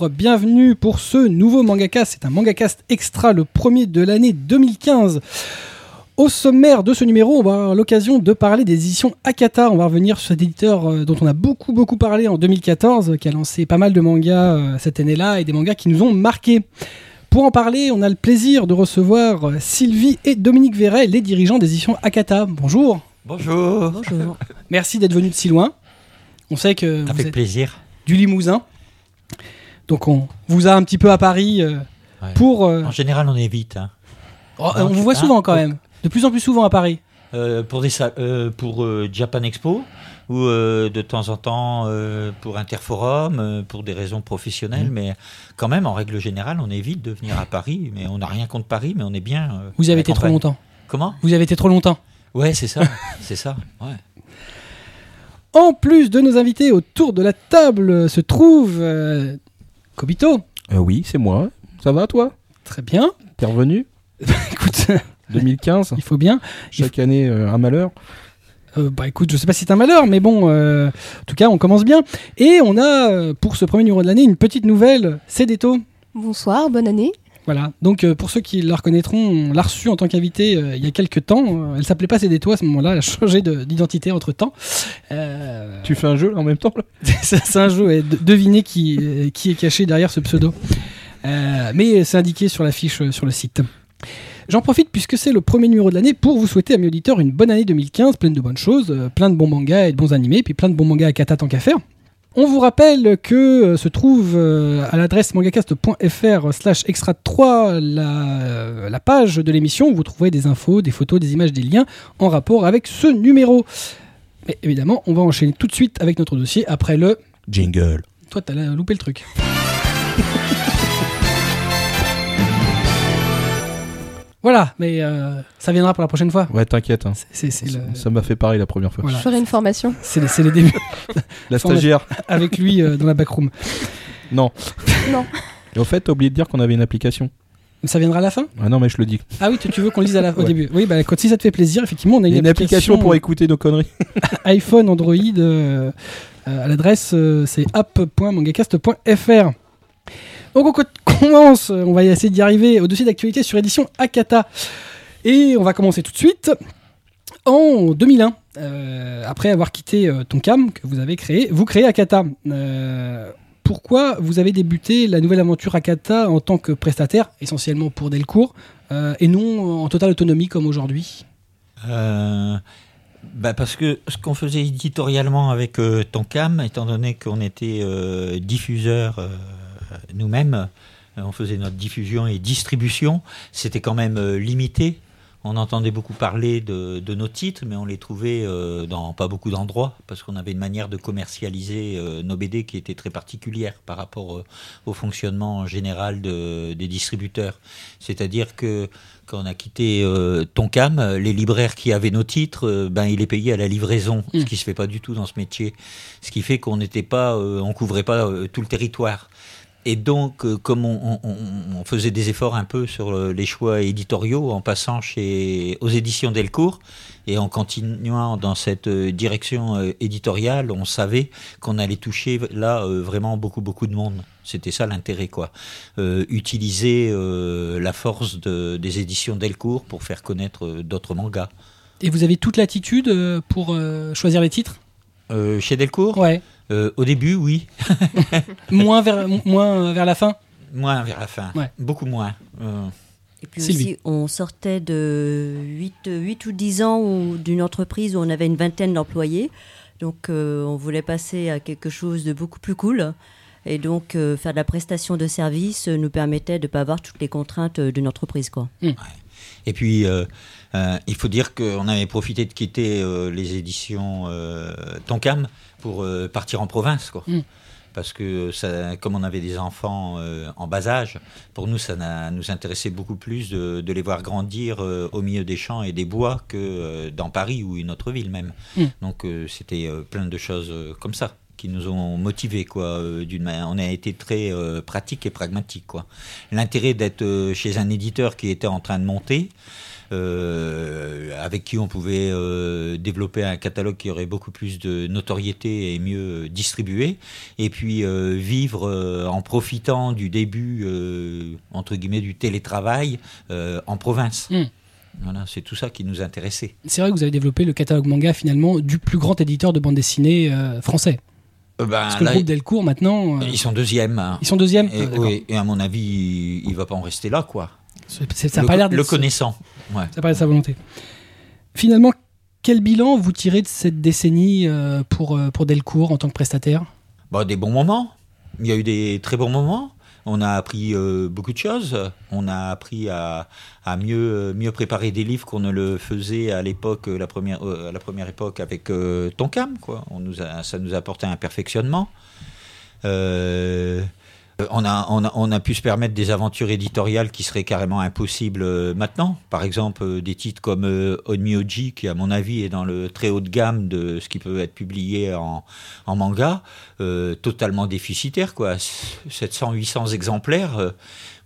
bonjour, bienvenue pour ce nouveau mangacast. C'est un mangacast extra, le premier de l'année 2015. Au sommaire de ce numéro, on va avoir l'occasion de parler des éditions Akata. On va revenir sur cet éditeur euh, dont on a beaucoup beaucoup parlé en 2014, qui a lancé pas mal de mangas euh, cette année-là et des mangas qui nous ont marqués. Pour en parler, on a le plaisir de recevoir euh, Sylvie et Dominique Verret, les dirigeants des éditions Akata. Bonjour. Bonjour. Bonjour. Merci d'être venus de si loin. On sait que vous Avec êtes plaisir. du Limousin. Donc on vous a un petit peu à Paris euh, Ouais. pour... euh, En général, on évite. hein. oh, on vous voit ah, souvent quand même. De plus en plus souvent à Paris. Euh, pour des euh, pour euh, Japan Expo ou euh, de temps en temps euh, pour Interforum, euh, pour des raisons professionnelles, Mmh. mais quand même, en règle générale, on évite de venir à Paris. Mais on n'a rien contre Paris, mais on est bien. euh, Vous à avez la été trop campagne. longtemps. Comment? Vous avez été trop longtemps. Ouais, c'est ça, c'est ça. Ouais. En plus de nos invités autour de la table euh, se trouve euh, Kobito. Euh, oui, c'est moi. Ça va, toi? Très bien. T'es revenu? Écoute, 2015 il faut bien. Chaque année, euh, un malheur? Euh, bah écoute, je sais pas si c'est un malheur, mais bon, euh, en tout cas, on commence bien. Et on a, pour ce premier numéro de l'année, une petite nouvelle. C'est Deto. Bonsoir, bonne année. Voilà. Donc, euh, pour ceux qui la reconnaîtront, on l'a reçue en tant qu'invitée euh, il y a quelques temps. Euh, elle s'appelait pas Cédéto à ce moment-là. Elle a changé de- d'identité entre temps. Euh, Tu fais un jeu en même temps c'est un jeu. De- Devinez qui, qui est caché derrière ce pseudo. Mais c'est indiqué sur la fiche sur le site. J'en profite puisque c'est le premier numéro de l'année pour vous souhaiter à mes auditeurs une bonne année 2015, pleine de bonnes choses, plein de bons mangas et de bons animés, puis plein de bons mangas à kata tant qu'à faire. On vous rappelle que euh, se trouve euh, à l'adresse mangacast.fr slash extra 3 la, euh, la page de l'émission où vous trouverez des infos, des photos, des images, des liens en rapport avec ce numéro. Mais évidemment, on va enchaîner tout de suite avec notre dossier après le... Jingle. Toi, t'as loupé le truc. voilà, mais euh, ça viendra pour la prochaine fois. Ouais, t'inquiète. hein. C'est- C'est c'est le- Ça m'a fait pareil la première fois. Voilà. Je ferai une formation. c'est les débuts La stagiaire avec lui euh, dans la backroom. Non. Non. Et au fait, t'as oublié de dire qu'on avait une application. Ça viendra à la fin? Ah non, mais je le dis. Ah oui, tu, tu veux qu'on le dise à la, au Ouais. début Oui, bah, quand, si ça te fait plaisir, effectivement, on a une, une application pour écouter nos conneries. iPhone, Android, euh, euh, à l'adresse euh, c'est app.mangacast.fr. Donc on co- commence, on va essayer d'y arriver au dossier d'actualité sur édition Akata. Et on va commencer tout de suite en 2001. euh, après avoir quitté euh, Tonkam que vous avez créé, vous créez Akata. Euh, pourquoi vous avez débuté la nouvelle aventure Akata en tant que prestataire, essentiellement pour Delcourt, euh, et non en totale autonomie comme aujourd'hui? Bah parce que ce qu'on faisait éditorialement avec Tonkam, étant donné qu'on était diffuseur nous-mêmes, euh, on faisait notre diffusion et distribution, c'était quand même euh, limité. On entendait beaucoup parler de, de nos titres, mais on les trouvait euh, dans pas beaucoup d'endroits, parce qu'on avait une manière de commercialiser euh, nos BD qui était très particulière par rapport euh, au fonctionnement général de- des distributeurs. C'est-à-dire que quand on a quitté euh, Tonkam, euh, les libraires qui avaient nos titres, euh, ben ils les payaient à la livraison, Mm. ce qui se fait pas du tout dans ce métier. Ce qui fait qu'on n'était pas, euh, on couvrait pas euh, tout le territoire. Et donc, euh, comme on, on- on- on faisait des efforts un peu sur euh, les choix éditoriaux, en passant chez aux éditions Delcourt et en continuant dans cette euh, direction éditoriale, on savait qu'on allait toucher là vraiment beaucoup beaucoup de monde. C'était ça l'intérêt, quoi. Utiliser la force de- des éditions Delcourt pour faire connaître d'autres mangas. Et vous avez toute l'attitude pour choisir les titres? Chez Delcourt, Ouais. Euh, au début, oui, moins, vers, moins vers la fin? Moins vers la fin, Ouais. beaucoup moins. Euh, Et puis Sylvie. aussi, on sortait de 8, 8 ou 10 ans d'une entreprise où on avait une vingtaine d'employés. Donc, euh, on voulait passer à quelque chose de beaucoup plus cool. Et donc, euh, faire de la prestation de service nous permettait de ne pas avoir toutes les contraintes d'une entreprise. Quoi. Et puis, euh, euh, il faut dire qu'on avait profité de quitter euh, les éditions euh, Tonkam pour euh, partir en province. Quoi. Mm. Parce que, ça, comme on avait des enfants euh, en bas âge, pour nous, ça nous intéressait beaucoup plus de, de les voir grandir euh, au milieu des champs et des bois que dans Paris ou une autre ville même. Mm. Donc, c'était plein de choses comme ça qui nous ont motivés quoi d'une on a été très pratique et pragmatique quoi l'intérêt d'être chez un éditeur qui était en train de monter euh, avec qui on pouvait euh, développer un catalogue qui aurait beaucoup plus de notoriété et mieux distribué, et puis euh, vivre en profitant du début, entre guillemets, du télétravail en province. Mm. Voilà, c'est tout ça qui nous intéressait. C'est vrai que vous avez développé le catalogue manga finalement du plus grand éditeur de bande dessinée français. Ben, Parce que là, le groupe Delcourt maintenant, euh, ils sont deuxièmes. hein. ils sont deuxième. Et, Ah, oui, et à mon avis, il, il va pas en rester là, quoi. Ça le, pas l'air le connaissant. Ouais. ça l'air de sa volonté. Finalement, quel bilan vous tirez de cette décennie euh, pour, euh, pour Delcourt en tant que prestataire? Bah, des bons moments. Il y a eu des très bons moments. On a appris euh, beaucoup de choses. On a appris à, à mieux, mieux préparer des livres qu'on ne le faisait à l'époque, la première, euh, à la première époque avec euh, Tonkam. Quoi. On nous a, ça nous a apporté un perfectionnement. Euh, on a, on, a, on a pu se permettre des aventures éditoriales qui seraient carrément impossibles euh, maintenant. Par exemple, euh, des titres comme euh, Onmyoji, qui à mon avis est dans le très haut de gamme de ce qui peut être publié en, en manga, euh, totalement déficitaire, quoi. 700-800 exemplaires.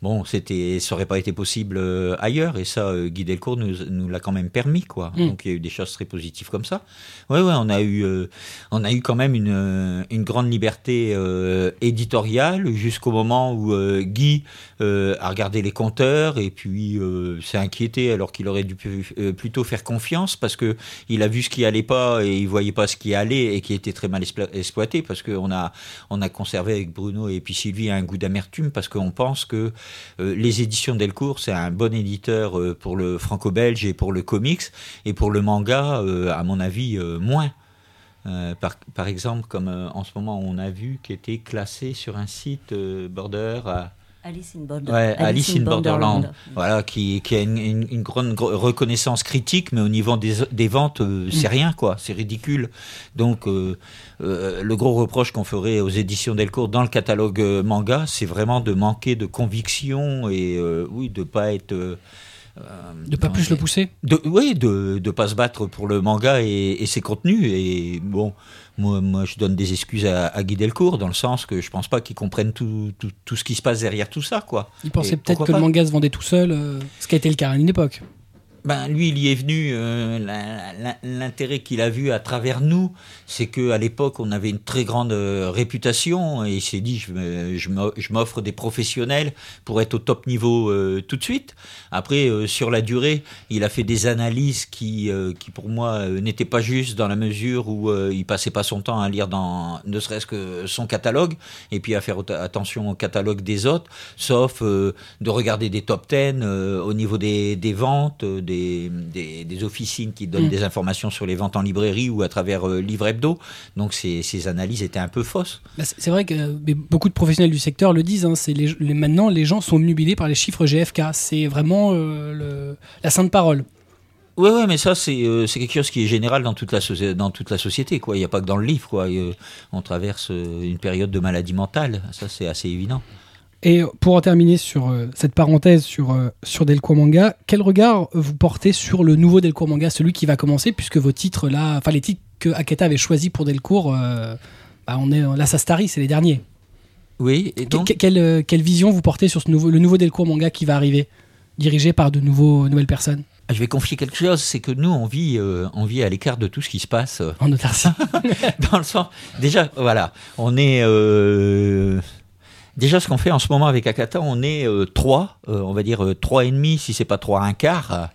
Bon, c'était, ça aurait pas été possible euh, ailleurs, et ça, euh, Guy Delcourt nous, nous l'a quand même permis, quoi. Mm. Donc il y a eu des choses très positives comme ça. Ouais, ouais, on a eu, euh, on a eu quand même une, une grande liberté éditoriale jusqu'au moment où Guy a regardé les compteurs et puis s'est inquiété alors qu'il aurait dû plutôt faire confiance parce que il a vu ce qui allait pas et il voyait pas ce qui allait et qui était très mal explo- exploité parce qu'on a on a conservé avec Bruno et puis Sylvie un goût d'amertume parce qu'on pense que les éditions Delcourt c'est un bon éditeur euh, pour le franco-belge et pour le comics et pour le manga euh, à mon avis euh, moins. Euh, par, par exemple, comme euh, en ce moment on a vu qui était classé sur un site euh, Border Alice in, Border- Ouais, Alice in Borderland. voilà, qui, qui a une, une- une grande reconnaissance critique, mais au niveau des, des ventes, euh, c'est rien, quoi. C'est ridicule. Donc, euh, euh, le gros reproche qu'on ferait aux éditions Delcourt dans le catalogue manga, c'est vraiment de manquer de conviction et, oui, de pas être. Euh, De pas plus le pousser de, oui, de ne pas se battre pour le manga et, et ses contenus. Et bon, moi, moi, je donne des excuses à, à Guy Delcourt, dans le sens que je pense pas qu'il comprenne tout, tout, tout ce qui se passe derrière tout ça, quoi. Il pensait Et peut-être que le manga se vendait tout seul, euh, ce qui a été le cas à une époque. Ben, lui, il y est venu. euh, L'intérêt qu'il a vu à travers nous, c'est que à l'époque, on avait une très grande euh, réputation, et il s'est dit, je m'offre des professionnels pour être au top niveau euh, tout de suite. Après, sur la durée, il a fait des analyses qui, qui pour moi, n'étaient pas justes dans la mesure où il passait pas son temps à lire dans, ne serait-ce que son catalogue, et puis à faire attention au catalogue des autres, sauf de regarder des top 10 euh, au niveau des, ventes, des, des, des officines qui donnent Mm. des informations sur les ventes en librairie ou à travers euh, Livre Hebdo. Donc ces, ces analyses étaient un peu fausses. Bah, c'est vrai que beaucoup de professionnels du secteur le disent. hein, c'est les, les- maintenant, les gens sont nubilés par les chiffres GFK. C'est vraiment euh, le- la sainte parole. Oui, ouais, mais ça, c'est euh, quelque chose qui est général dans toute la, dans toute la société. Quoi. Il n'y a pas que dans le livre. Quoi. Et, euh, on traverse euh, une période de maladie mentale. Ça, c'est assez évident. Et pour en terminer sur euh, cette parenthèse sur, euh, sur Delcourt Manga, quel regard vous portez sur le nouveau Delcourt Manga, celui qui va commencer, puisque vos titres là, enfin les titres que Aketa avait choisis pour Delcourt, euh, bah, on est là, ça starie, c'est les derniers. Oui, et donc, que- quelle, euh, quelle vision vous portez sur ce nouveau, le nouveau Delcourt Manga qui va arriver, dirigé par de nouveaux, nouvelles personnes? Je vais confier quelque chose. C'est que nous, on vit, euh, on vit à l'écart de tout ce qui se passe. euh, en autarcie dans le sens. Déjà, voilà, on est. euh, déjà, ce qu'on fait en ce moment avec Akata, on est euh, trois, euh, on va dire euh, trois et demi, si c'est pas trois un quart.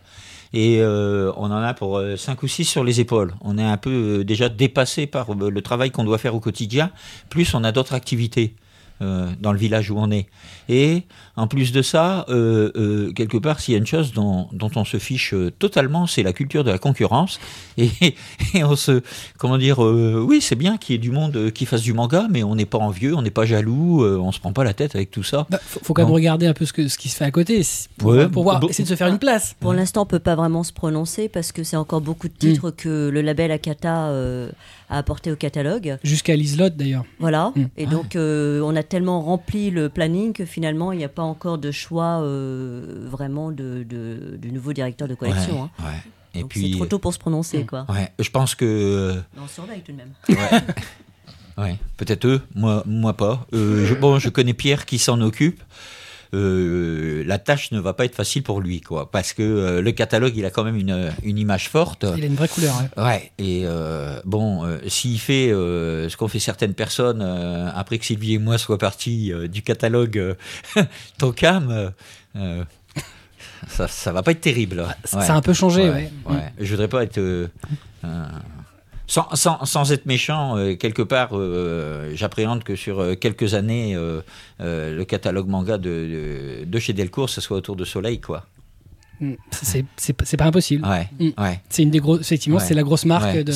Et euh, on en a pour euh, cinq ou six sur les épaules. On est un peu euh, déjà dépassé par euh, le travail qu'on doit faire au quotidien. Plus, on a d'autres activités. Euh, dans le village où on est. Et en plus de ça, euh, euh, quelque part, s'il y a une chose dont, dont on se fiche totalement, c'est la culture de la concurrence. Et, et on se, comment dire, euh, oui, c'est bien qu'il y ait du monde qui fasse du manga, mais on n'est pas envieux, on n'est pas jaloux, euh, on se prend pas la tête avec tout ça. Bah, faut, faut quand même regarder un peu ce, que, ce qui se fait à côté pour, Ouais, pour voir, bon- essayer de se faire une place. Pour l'instant, on peut pas vraiment se prononcer parce que c'est encore beaucoup de titres que le label Akata euh, a apporté au catalogue. Jusqu'à Liselot d'ailleurs. Voilà. Mm. Et donc, euh, on a tellement rempli le planning que finalement, il n'y a pas encore de choix euh, vraiment de, de- du nouveau directeur de collection. hein. Ouais. Et Donc, puis, c'est trop tôt pour se prononcer, quoi. ouais, je pense que euh, on surveille tout de même. Ouais, ouais, peut-être eux, moi, moi pas. Euh, je, bon, je connais Pierre qui s'en occupe. Euh, la tâche ne va pas être facile pour lui, quoi. Parce que euh, le catalogue, il a quand même une, une image forte. Il a une vraie couleur. ouais. Ouais, et euh, bon, s'il fait ce qu'ont fait certaines personnes après que Sylvie et moi soient partis du catalogue Tocam, ça, ça va pas être terrible. Ça ça a un peu changé, ouais. ouais. Je voudrais pas être. euh, sans, sans, sans être méchant, euh, quelque part, euh, j'appréhende que sur euh, quelques années, le catalogue manga de, de, de chez Delcourt, ce soit autour de Soleil, quoi. Mm. C'est pas impossible. Ouais, Mm. ouais. C'est une des grosses. Effectivement, Ouais. c'est la grosse marque de.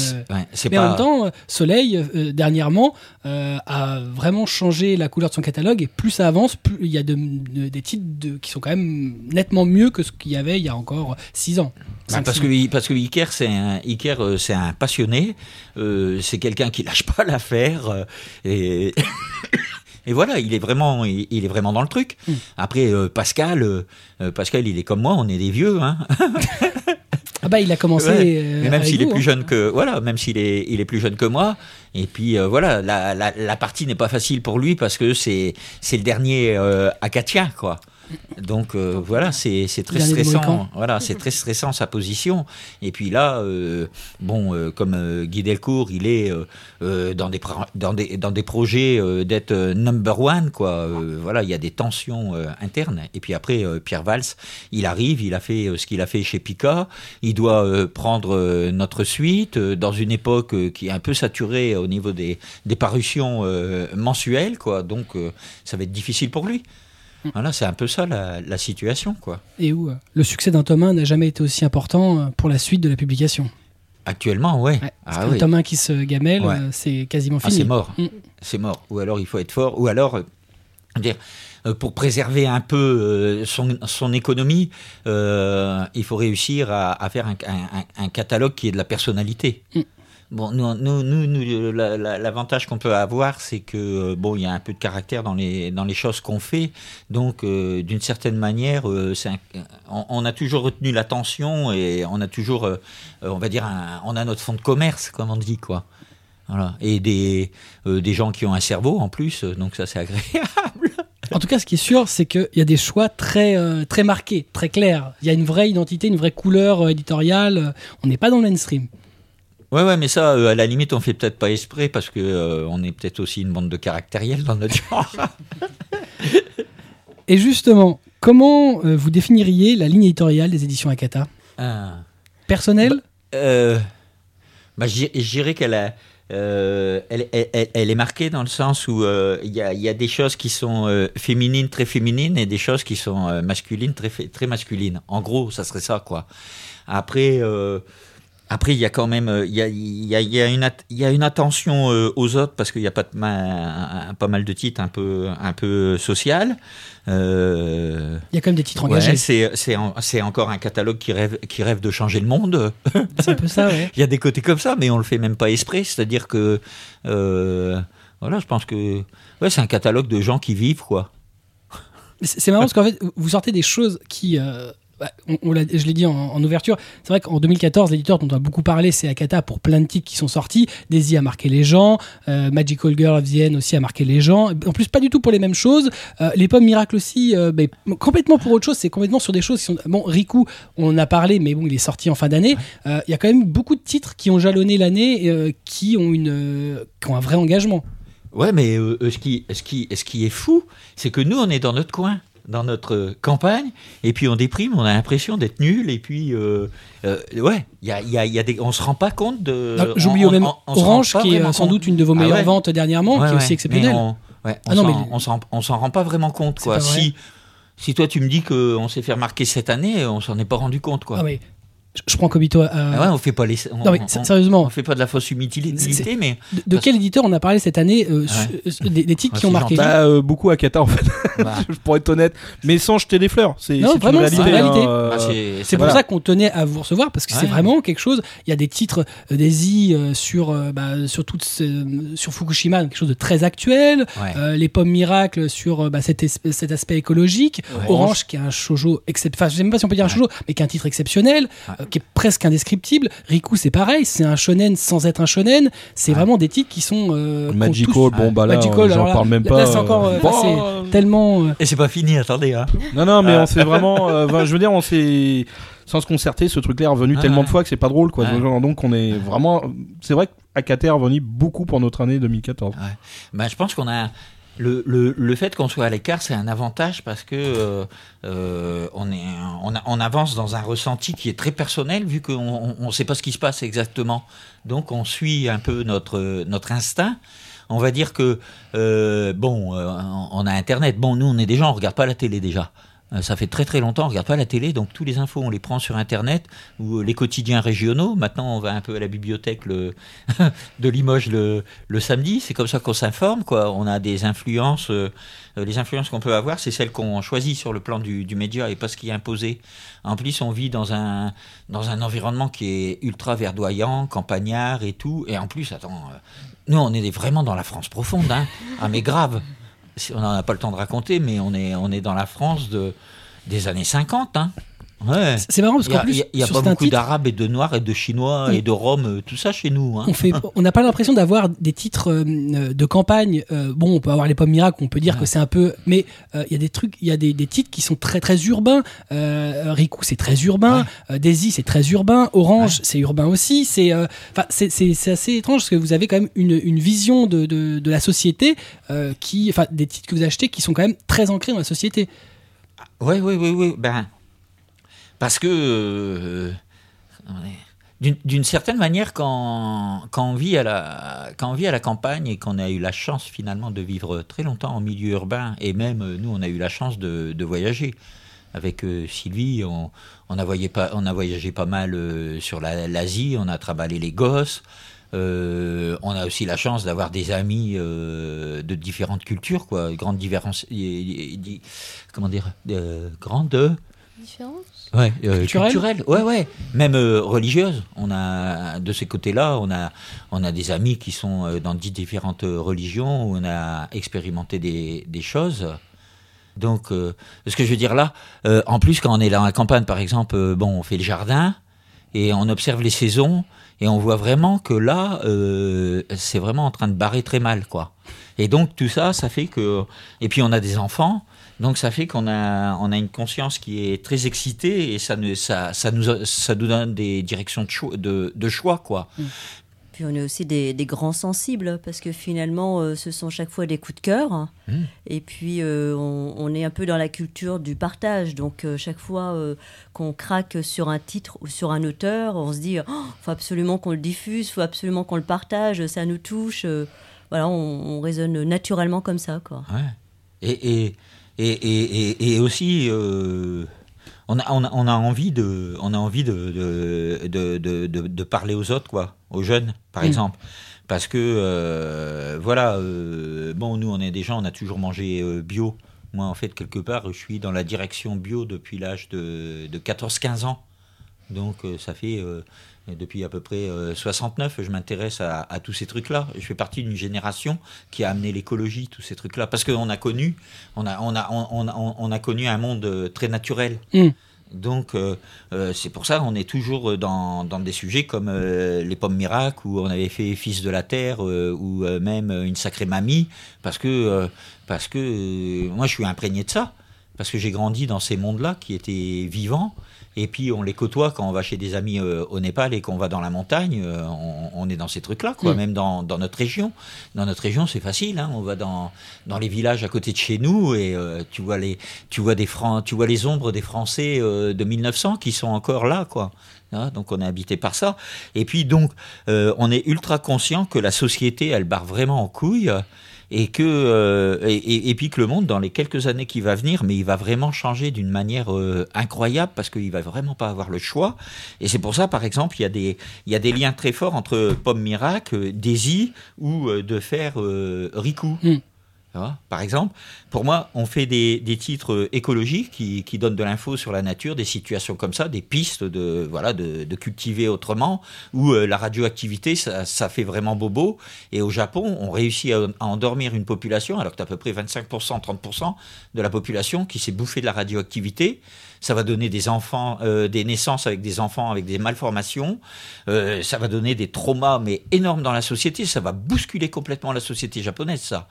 Mais en même temps, Soleil, dernièrement, a vraiment changé la couleur de son catalogue et plus ça avance, plus il y a de- de- des titres qui sont quand même nettement mieux que ce qu'il y avait il y a encore 6 ans. Bah, parce, que, parce que Iker, c'est un, Iker, euh, c'est un passionné, euh, c'est quelqu'un qui lâche pas l'affaire, euh, et, et voilà, il est vraiment, il, est vraiment dans le truc. Mm. Après, euh, Pascal, euh, Pascal, il est comme moi, on est des vieux, hein. Ah bah il a commencé. Ouais. euh, même s'il est plus hein. jeune que, voilà, même s'il est, il est plus jeune que moi. Et puis voilà, la, la, la partie n'est pas facile pour lui parce que c'est, c'est le dernier Akatia, quoi. Donc euh, voilà, c'est très stressant. Voilà, c'est très stressant sa position. Et puis là, euh, bon, euh, comme Guy Delcourt, il est dans des dans des dans des projets d'être number one, quoi. Voilà, il y a des tensions internes. Et puis après, Pierre Valls, il arrive, il a fait ce qu'il a fait chez Pika. Il doit prendre notre suite dans une époque qui est un peu saturée au niveau des des parutions mensuelles, quoi. Donc ça va être difficile pour lui. Voilà, c'est un peu ça la, la situation, quoi. Et où euh, le succès d'un tome 1 n'a jamais été aussi important euh, pour la suite de la publication. Actuellement, ouais. Ah oui. le tome 1 qui se gamelle, Ouais. euh, c'est quasiment Ah, fini. c'est mort. Mm. C'est mort. Ou alors il faut être fort. Ou alors, dire, pour préserver un peu son, son économie, euh, il faut réussir à, à faire un, un- un catalogue qui ait de la personnalité. Mm. Bon, nous, nous, nous, nous, la- la- l'avantage qu'on peut avoir, c'est que euh, bon, il y a un peu de caractère dans les dans les choses qu'on fait. Donc, euh, d'une certaine manière, euh, on, a toujours retenu l'attention et on a toujours, on va dire, on a notre fonds de commerce, comme on dit, quoi. Voilà. Et des, des gens qui ont un cerveau en plus, donc ça c'est agréable. En tout cas, ce qui est sûr, c'est qu'il y a des choix très, très marqués, très clairs. Il y a une vraie identité, une vraie couleur éditoriale. On n'est pas dans le mainstream. Ouais, ouais, mais ça, euh, à la limite, on fait peut-être pas esprit parce que euh, on est peut-être aussi une bande de caractériels dans notre genre. Et justement, comment euh, vous définiriez la ligne éditoriale des éditions Akata? Ah. Personnelle? Euh, bah, je dirais qu'elle a, euh, elle, elle- elle- elle est marquée dans le sens où euh, il y, a, il y a des choses qui sont euh, féminines, très féminines, et des choses qui sont masculines, très, très masculines. En gros, ça serait ça, quoi. Après, après, il y a quand même, euh, il y a, il y a- il y a une, il y a une attention euh, aux autres parce qu'il y a pas, de un- pas mal de titres un peu, un peu social. Euh, Il y a quand même des titres ouais, engagés. c'est, c'est, en- c'est encore un catalogue qui rêve, qui rêve de changer le monde. C'est un peu ça, ouais. Il y a des côtés comme ça, mais on le fait même pas esprit. C'est-à-dire que, euh, voilà, je pense que, ouais, c'est un catalogue de gens qui vivent, quoi. C'est marrant parce qu'en fait, vous sortez des choses qui. euh, on, on je l'ai dit en, en ouverture, c'est vrai qu'en 2014, l'éditeur dont on a beaucoup parlé, c'est Akata pour plein de titres qui sont sortis. Daisy a marqué les gens, euh, Magical Girl of the End aussi a marqué les gens. En plus, pas du tout pour les mêmes choses. Euh, les pommes miracles aussi, euh, mais complètement pour autre chose. C'est complètement sur des choses qui sont. Bon, Riku, on en a parlé, mais bon, il est sorti en fin d'année. Euh, Il y a quand même beaucoup de titres qui ont jalonné l'année, qui ont une, qui ont un vrai engagement. Ouais, mais ce, qui, ce, qui, ce qui est fou, c'est que nous, on est dans notre coin, dans notre campagne, et puis on déprime, on a l'impression d'être nul, et puis, euh, euh, ouais, y a, y a, y a des, on se rend pas compte de. Non, J'oublie même on- on Orange, qui est euh, sans compte. doute une de vos Ah meilleures ouais. ventes dernièrement, Ouais, qui est aussi exceptionnelle. On, ouais, Ah on s'en rend pas vraiment compte, quoi. pas. Si, si toi tu me dis qu'on s'est fait remarquer cette année, on s'en est pas rendu compte, quoi. Ah mais je, prends Kobito. euh, Ah ouais, on fait pas les. On, non mais on- sérieusement, on fait pas de la fausse humilité, mais de, de quel éditeur on a parlé cette année euh, Ouais. su- euh, des, des titres Ouais, qui ont marqué. Bah, euh, beaucoup à Kata en fait, bah, pour être honnête. Mais sans jeter des fleurs. C'est vraiment, une c'est réalité. hein, bah, c'est pour Voilà. ça qu'on tenait à vous recevoir parce que c'est vraiment quelque chose. Il y a des titres euh, des i euh, sur euh, bah, sur toutes ces- sur Fukushima, quelque chose de très actuel. ouais. Euh, les pommes miracles sur euh, bah, cet, aspect écologique. Ouais. Orange qui est un shoujo exceptionnel. Enfin, je sais même pas si on peut dire un shoujo, mais qui est un titre exceptionnel. Euh, qui est presque indescriptible. Riku, c'est pareil, c'est un shonen sans être un shonen. C'est Ouais. vraiment des titres qui sont euh, Magical, tous- bon bah là, Magical, j'en parle même pas. là, c'est encore, euh, Bon, enfin, c'est tellement. euh, Et c'est pas fini, attendez. Hein. Non, non, mais Ah. on s'est vraiment. euh, je veux dire, on s'est. Sans se concerter, ce truc-là est revenu Ah, tellement ouais. de fois que c'est pas drôle, quoi. Ouais. Donc, on est vraiment. C'est vrai qu'Akate est revenu beaucoup pour notre année 2014. Ben, je pense qu'on a le, le, le fait qu'on soit à l'écart, c'est un avantage parce que euh, euh, on, est, on, avance dans un ressenti qui est très personnel vu qu'on ne sait pas ce qui se passe exactement. Donc on suit un peu notre, notre instinct. On va dire que euh, bon, on a Internet. Bon, nous on est des gens, on regarde pas la télé déjà. Euh, Ça fait très très longtemps, on regarde pas la télé, donc tous les infos on les prend sur Internet ou euh, les quotidiens régionaux. Maintenant, on va un peu à la bibliothèque le de Limoges le, le samedi. C'est comme ça qu'on s'informe, quoi. On a des influences. euh, les influences qu'on peut avoir, c'est celles qu'on choisit sur le plan du, média et pas ce qui est imposé. En plus, on vit dans un dans un environnement qui est ultra verdoyant, campagnard et tout. Et en plus, attends, nous on est vraiment dans la France profonde, hein. Ah mais grave. On n'en a pas le temps de raconter, mais on est on est dans la France de des années 50, hein. Ouais. C'est marrant parce qu'en a, plus, il y a- pas beaucoup d'Arabes et de Noirs et de Chinois et de Roms, euh, tout ça chez nous. Hein. on fait, on n'a pas l'impression d'avoir des titres euh, de campagne. Euh, bon, on peut avoir les pommes miracles, on peut dire Ouais. que c'est un peu, mais euh, il y a des trucs, il y a des, des titres qui sont très très urbains. Euh, Riku, c'est très urbain. Euh, Daisy, c'est très urbain. Orange, c'est urbain aussi. C'est, euh, assez étrange parce que vous avez quand même une, une vision de, de, de la société euh, qui, enfin, des titres que vous achetez qui sont quand même très ancrés dans la société. Oui, oui, oui, oui. Ben, parce que, euh, d'une- certaine manière, quand, on vit à la, quand on vit à la campagne et qu'on a eu la chance finalement de vivre très longtemps en milieu urbain, et même euh, nous, on a eu la chance de, de voyager. Avec euh, Sylvie, on, on, a voyagé pas, on a voyagé pas mal sur la- l'Asie, on a travaillé les gosses. On a aussi la chance d'avoir des amis de différentes cultures, quoi, grande différence, comment dire, grande, Différence ouais, euh, Culturelle culturelle, ouais, ouais, même euh, religieuse. On a de ces côtés-là, on a, on a des amis qui sont euh, dans dix différentes euh, religions où on a expérimenté des, des choses. Donc, euh, ce que je veux dire là, euh, en plus quand on est dans la campagne, par exemple, euh, bon, on fait le jardin et on observe les saisons et on voit vraiment que là, euh, c'est vraiment en train de barrer très mal, quoi. Et donc tout ça, ça fait que, et puis on a des enfants, donc ça fait qu'on a, on a une conscience qui est très excitée et ça, ne, ça, ça nous, ça nous donne des directions de choix, de, de choix, quoi. Puis on est aussi des, des grands sensibles parce que finalement, euh, ce sont chaque fois des coups de cœur. Mm. Et puis euh, on, on est un peu dans la culture du partage. Donc euh, chaque fois qu'on craque sur un titre ou sur un auteur, on se dit oh, faut absolument qu'on le diffuse, faut absolument qu'on le partage, ça nous touche. Voilà, on, on raisonne naturellement comme ça, quoi. Ouais. Et, et, et, et, et, aussi, euh, on, a, on, a, on a envie de, on a envie de, de, de, de, parler aux autres, quoi, aux jeunes, par Mm. exemple. Parce que, euh, voilà, euh, bon, nous, on est des gens, on a toujours mangé bio. Moi, en fait, quelque part, je suis dans la direction bio depuis l'âge de, de 14-15 ans. Donc, ça fait, depuis à peu près euh, 69, je m'intéresse à, à tous ces trucs-là. Je fais partie d'une génération qui a amené l'écologie, tous ces trucs-là. Parce qu'on a connu, on a, on a, on, on- on a connu un monde euh, très naturel. Mm. Donc, euh, euh, c'est pour ça qu'on est toujours dans, dans des sujets comme euh, les pommes miracles, où on avait fait Fils de la Terre, ou même Une sacrée mamie, parce que, parce que moi, je suis imprégné de ça. Parce que j'ai grandi dans ces mondes-là qui étaient vivants. Et puis on les côtoie quand on va chez des amis euh, au Népal et qu'on va dans la montagne, euh, on, on est dans ces trucs-là, quoi. Mm. Même dans, dans notre région. Dans notre région, c'est facile. Hein. On va dans, dans les villages à côté de chez nous et euh, tu vois les tu vois des Fran- tu vois les ombres des Français de 1900 qui sont encore là, quoi. Hein, donc on est habité par ça. Et puis donc on est ultra conscient que la société elle barre vraiment en couille et que euh, et, puis que le monde dans les quelques années qui va venir mais il va vraiment changer d'une manière euh, incroyable parce qu'il va vraiment pas avoir le choix et c'est pour ça par exemple il y a des il y a des liens très forts entre Pomme Miracle, euh, Daisy ou euh, de faire euh, Riku. Mm. Par exemple, pour moi, on fait des, titres écologiques qui, donnent de l'info sur la nature, des situations comme ça, des pistes de, voilà, de, cultiver autrement, où euh, la radioactivité, ça, fait vraiment bobo. Et au Japon, on réussit à, à endormir une population, alors que tu as à peu près 25%, 30% de la population qui s'est bouffée de la radioactivité. Ça va donner des enfants, euh, des naissances avec des enfants avec des malformations. Euh, ça va donner des traumas, mais énormes dans la société. Ça va bousculer complètement la société japonaise, ça.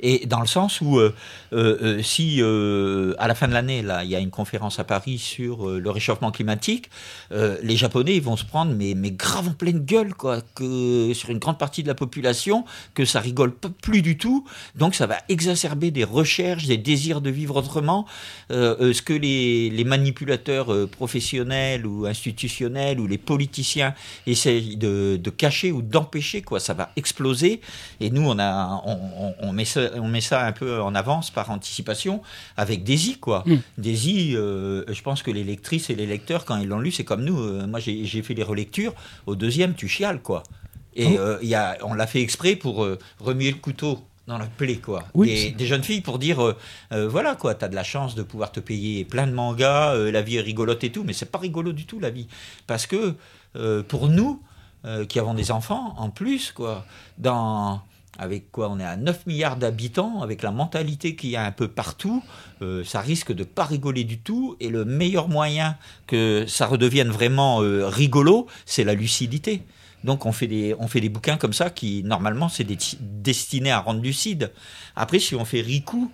Et dans le sens où, euh, euh, euh, si à la fin de l'année, là, il y a une conférence à Paris sur le réchauffement climatique, les Japonais ils vont se prendre, mais, mais grave en pleine gueule, quoi, que sur une grande partie de la population, que ça rigole plus du tout. Donc ça va exacerber des recherches, des désirs de vivre autrement. Ce que les, les manipulateurs professionnels ou institutionnels ou les politiciens essayent de, de cacher ou d'empêcher, quoi, ça va exploser. Et nous, on a, on- on met ça, on met ça un peu en avance par anticipation avec i, quoi. Mm. I, euh, je pense que les lectrices et les lecteurs, quand ils l'ont lu, c'est comme nous. Euh, moi, j'ai fait les relectures. Au deuxième, tu chiales, quoi. Et euh, il y a, on l'a fait exprès pour euh, remuer le couteau dans la plaie, quoi. Oui, des, jeunes filles pour dire, euh, euh, voilà, quoi, t'as de la chance de pouvoir te payer plein de mangas, euh, la vie est rigolote et tout, mais c'est pas rigolo du tout, la vie. Parce que, euh, pour nous, euh, qui avons des enfants, en plus, quoi, dans... Avec quoi On est à 9 milliards d'habitants, avec la mentalité qu'il y a un peu partout, euh, ça risque de pas rigoler du tout. Et le meilleur moyen que ça redevienne vraiment euh, rigolo, c'est la lucidité. Donc on fait des on fait des bouquins comme ça qui normalement c'est des- destiné à rendre lucide. Après si on fait Riku,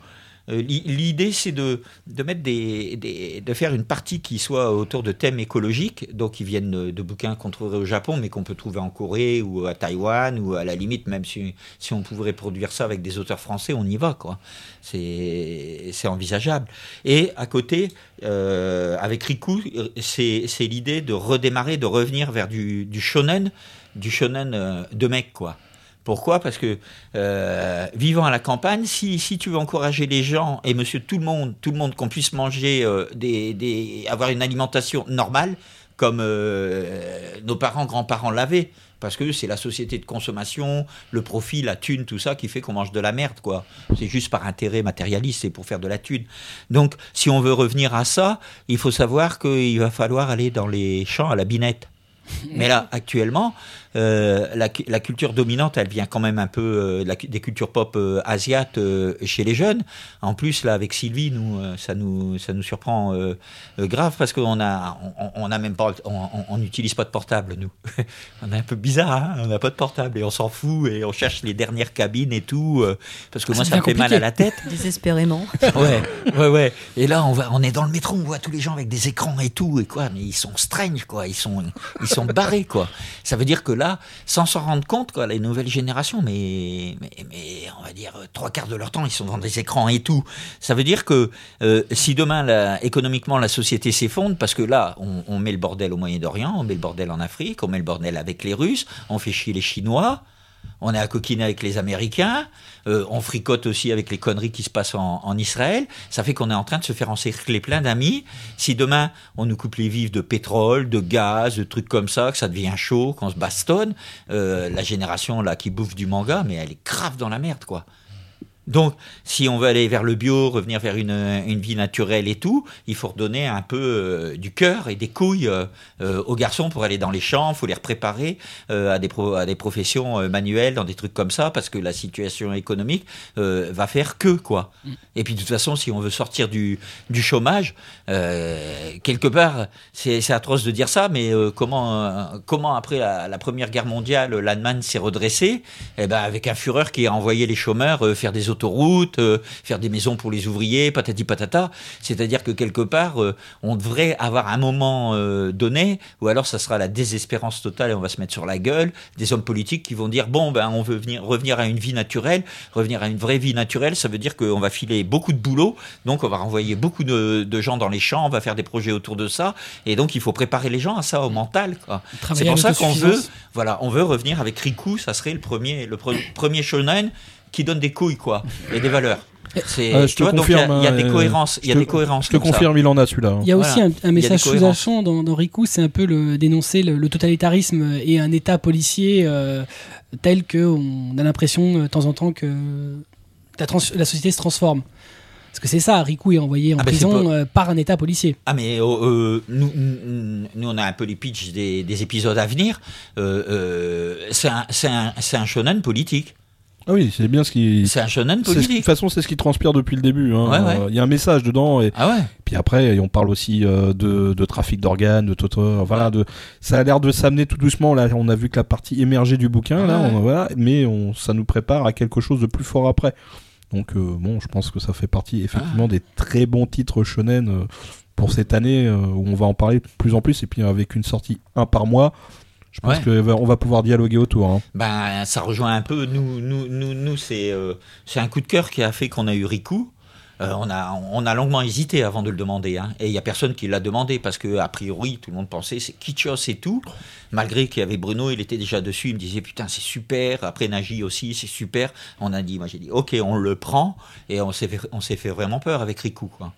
l'idée c'est de de des, des- de faire une partie qui soit autour de thèmes écologiques, donc qui viennent de, de bouquins qu'on trouverait au Japon mais qu'on peut trouver en Corée ou à Taïwan ou à la limite même si on pouvait produire ça avec des auteurs français, on y va quoi. C'est envisageable. Et à côté, euh, avec Riku, c'est l'idée de redémarrer, de revenir vers du, du shonen, du shonen euh, de mec, quoi. Pourquoi? Parce que euh, vivant à la campagne, si, tu veux encourager les gens et monsieur tout le monde, tout le monde qu'on puisse manger euh, avoir une alimentation normale comme euh, nos parents, grands-parents l'avaient, parce que c'est la société de consommation, le profit, la thune, tout ça qui fait qu'on mange de la merde, quoi. C'est juste par intérêt matérialiste, c'est pour faire de la thune. Donc, si on veut revenir à ça, il faut savoir qu'il va falloir aller dans les champs à la binette. Mais là, actuellement, euh, la, la culture dominante, elle vient quand même un peu euh, la des cultures pop euh, asiates euh, chez les jeunes. En plus, là, avec Sylvie, nous, euh, ça nous, ça nous surprend euh, euh, grave parce qu'on a, on, on a même pas, on- n'utilise pas de portable, nous. on est un peu bizarre, hein on n'a pas de portable et on s'en fout et on cherche les dernières cabines et tout euh, parce que Ah, moi, ça me fait mal à la tête. Désespérément. Ouais, ouais, ouais. Et là, on va, on est dans le métro, on voit tous les gens avec des écrans et tout, et quoi. Mais ils sont strange, quoi. Ils sont, ils sont barrés, quoi. Ça veut dire que là, sans s'en rendre compte, quoi, les nouvelles générations, mais, mais, on va dire euh, trois quarts de leur temps, ils sont dans des écrans et tout. Ça veut dire que euh, si demain, économiquement, la société s'effondre, parce que là, on, on met le bordel au Moyen-Orient, on met le bordel en Afrique, on met le bordel avec les Russes, on fait chier les Chinois. On est à coquiner avec les Américains, euh, on fricote aussi avec les conneries qui se passent en, Israël. Ça fait qu'on est en train de se faire encercler plein d'amis. Si demain on nous coupe les vifs de pétrole, de gaz, de trucs comme ça, que ça devient chaud, qu'on se bastonne, euh, la génération là qui bouffe du manga, mais elle est grave dans la merde quoi. Donc, si on veut aller vers le bio, revenir vers une, vie naturelle et tout, il faut redonner un peu euh, du cœur et des couilles euh, euh, aux garçons pour aller dans les champs, faut les préparer à, des professions manuelles, dans des trucs comme ça, parce que la situation économique va faire que, quoi. Et puis, de toute façon, si on veut sortir du, chômage, quelque part, c'est atroce de dire ça, mais comment, comment après la, Première Guerre mondiale, l'Allemagne s'est redressée? Eh ben, Avec un Führer qui a envoyé les chômeurs faire des autoroutes, euh, faire des maisons pour les ouvriers, patati patata. C'est-à-dire que quelque part, euh, on devrait avoir un moment euh, donné, ou alors ça sera la désespérance totale et on va se mettre sur la gueule, des hommes politiques qui vont dire, bon, ben, on veut venir, revenir à une vie naturelle, revenir à une vraie vie naturelle, ça veut dire qu'on va filer beaucoup de boulot, donc on va renvoyer beaucoup de, de gens dans les champs, on va faire des projets autour de ça, et donc il faut préparer les gens à ça, au mental. C'est pour ça qu'on veut, voilà, on veut revenir avec Riku, ça serait le premier, le pre- premier shonen qui donne des couilles, quoi, et des valeurs. C'est, Euh, je tu te vois, donc il y a- confirme, il y, a des euh, cohérences, il y a je des te- cohérences. Je te comme ça. confirme, il en a celui-là. Il y a Voilà. aussi un, un message sous-jacent dans, dans Riku, c'est un peu le, dénoncer le, le totalitarisme et un État policier euh, tel que on a l'impression euh, de temps en temps que la, trans- la société se transforme. Parce que c'est ça, Riku est envoyé en Ah bah, prison pas- euh, par un état policier. Ah mais euh, euh, nous, nous, on a un peu les pitchs des, des épisodes à venir. Euh, euh, c'est un, un, c'est un shonen politique. Ah oui, c'est bien ce qui. C'est un shonen ce- De toute politique. façon, c'est ce qui transpire depuis le début. hein. Ouais, ouais. Euh, Il y a un message dedans et Ah ouais. puis après, on parle aussi euh, de, de trafic d'organes, de toto, voilà, de. Ça a l'air de s'amener tout doucement. Là, on a vu que la partie émergée du bouquin, là, on- voilà, mais on, ça nous prépare à quelque chose de plus fort après. Donc euh, bon, je pense que ça fait partie effectivement des très bons titres shonen euh, pour cette année où on va en parler de plus en plus et puis avec une sortie un par mois. Je pense Ouais. que va- pouvoir dialoguer autour. hein. Ben, ça rejoint un peu. Nous, nous, nous, nous c'est euh, c'est un coup de cœur qui a fait qu'on a eu Riku. Euh, on, a, on a longuement hésité avant de le demander. hein. Et il n'y a personne qui l'a demandé parce que, a priori, tout le monde pensait c'est Kitschos et tout. Malgré qu'il y avait Bruno, il était déjà dessus. Il me disait putain, c'est super. Après Nagi aussi, c'est super. On a dit, moi j'ai dit ok, on le prend. Et on s'est fait, on s'est fait vraiment peur avec Riku. Quoi.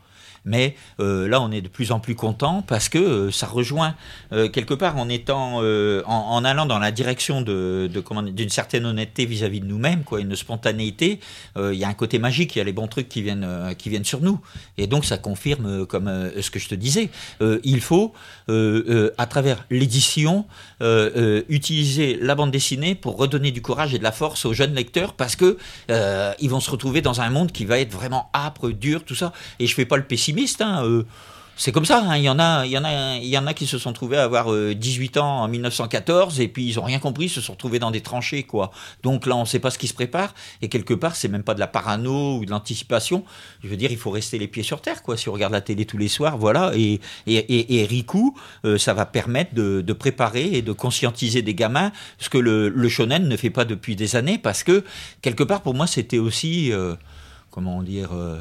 Mais euh, là, on est de plus en plus content parce que euh, ça rejoint euh, quelque part en étant, en, allant dans la direction d'une certaine honnêteté vis-à-vis de nous-mêmes, quoi, une spontanéité. Il y a un côté magique, il y a les bons trucs qui viennent, qui viennent sur nous, et donc ça confirme, comme ce que je te disais, il faut à travers l'édition utiliser la bande dessinée pour redonner du courage et de la force aux jeunes lecteurs parce que ils vont se retrouver dans un monde qui va être vraiment âpre, dur, tout ça. Et je fais pas le pessimiste. Hein, euh, c'est comme ça, hein, il y en a, il y en a, il y en a qui se sont trouvés à avoir euh, 18 ans en 1914 et puis ils ont rien compris, ils se sont retrouvés dans des tranchées quoi. Donc là, on sait pas ce qui se prépare et quelque part, c'est même pas de la parano ou de l'anticipation. Je veux dire, il faut rester les pieds sur terre quoi. Si on regarde la télé tous les soirs, voilà. Et et, et, Riku, euh, ça va permettre de, préparer et de conscientiser des gamins, ce que le, shonen ne fait pas depuis des années parce que quelque part pour moi, c'était aussi euh, comment dire. euh,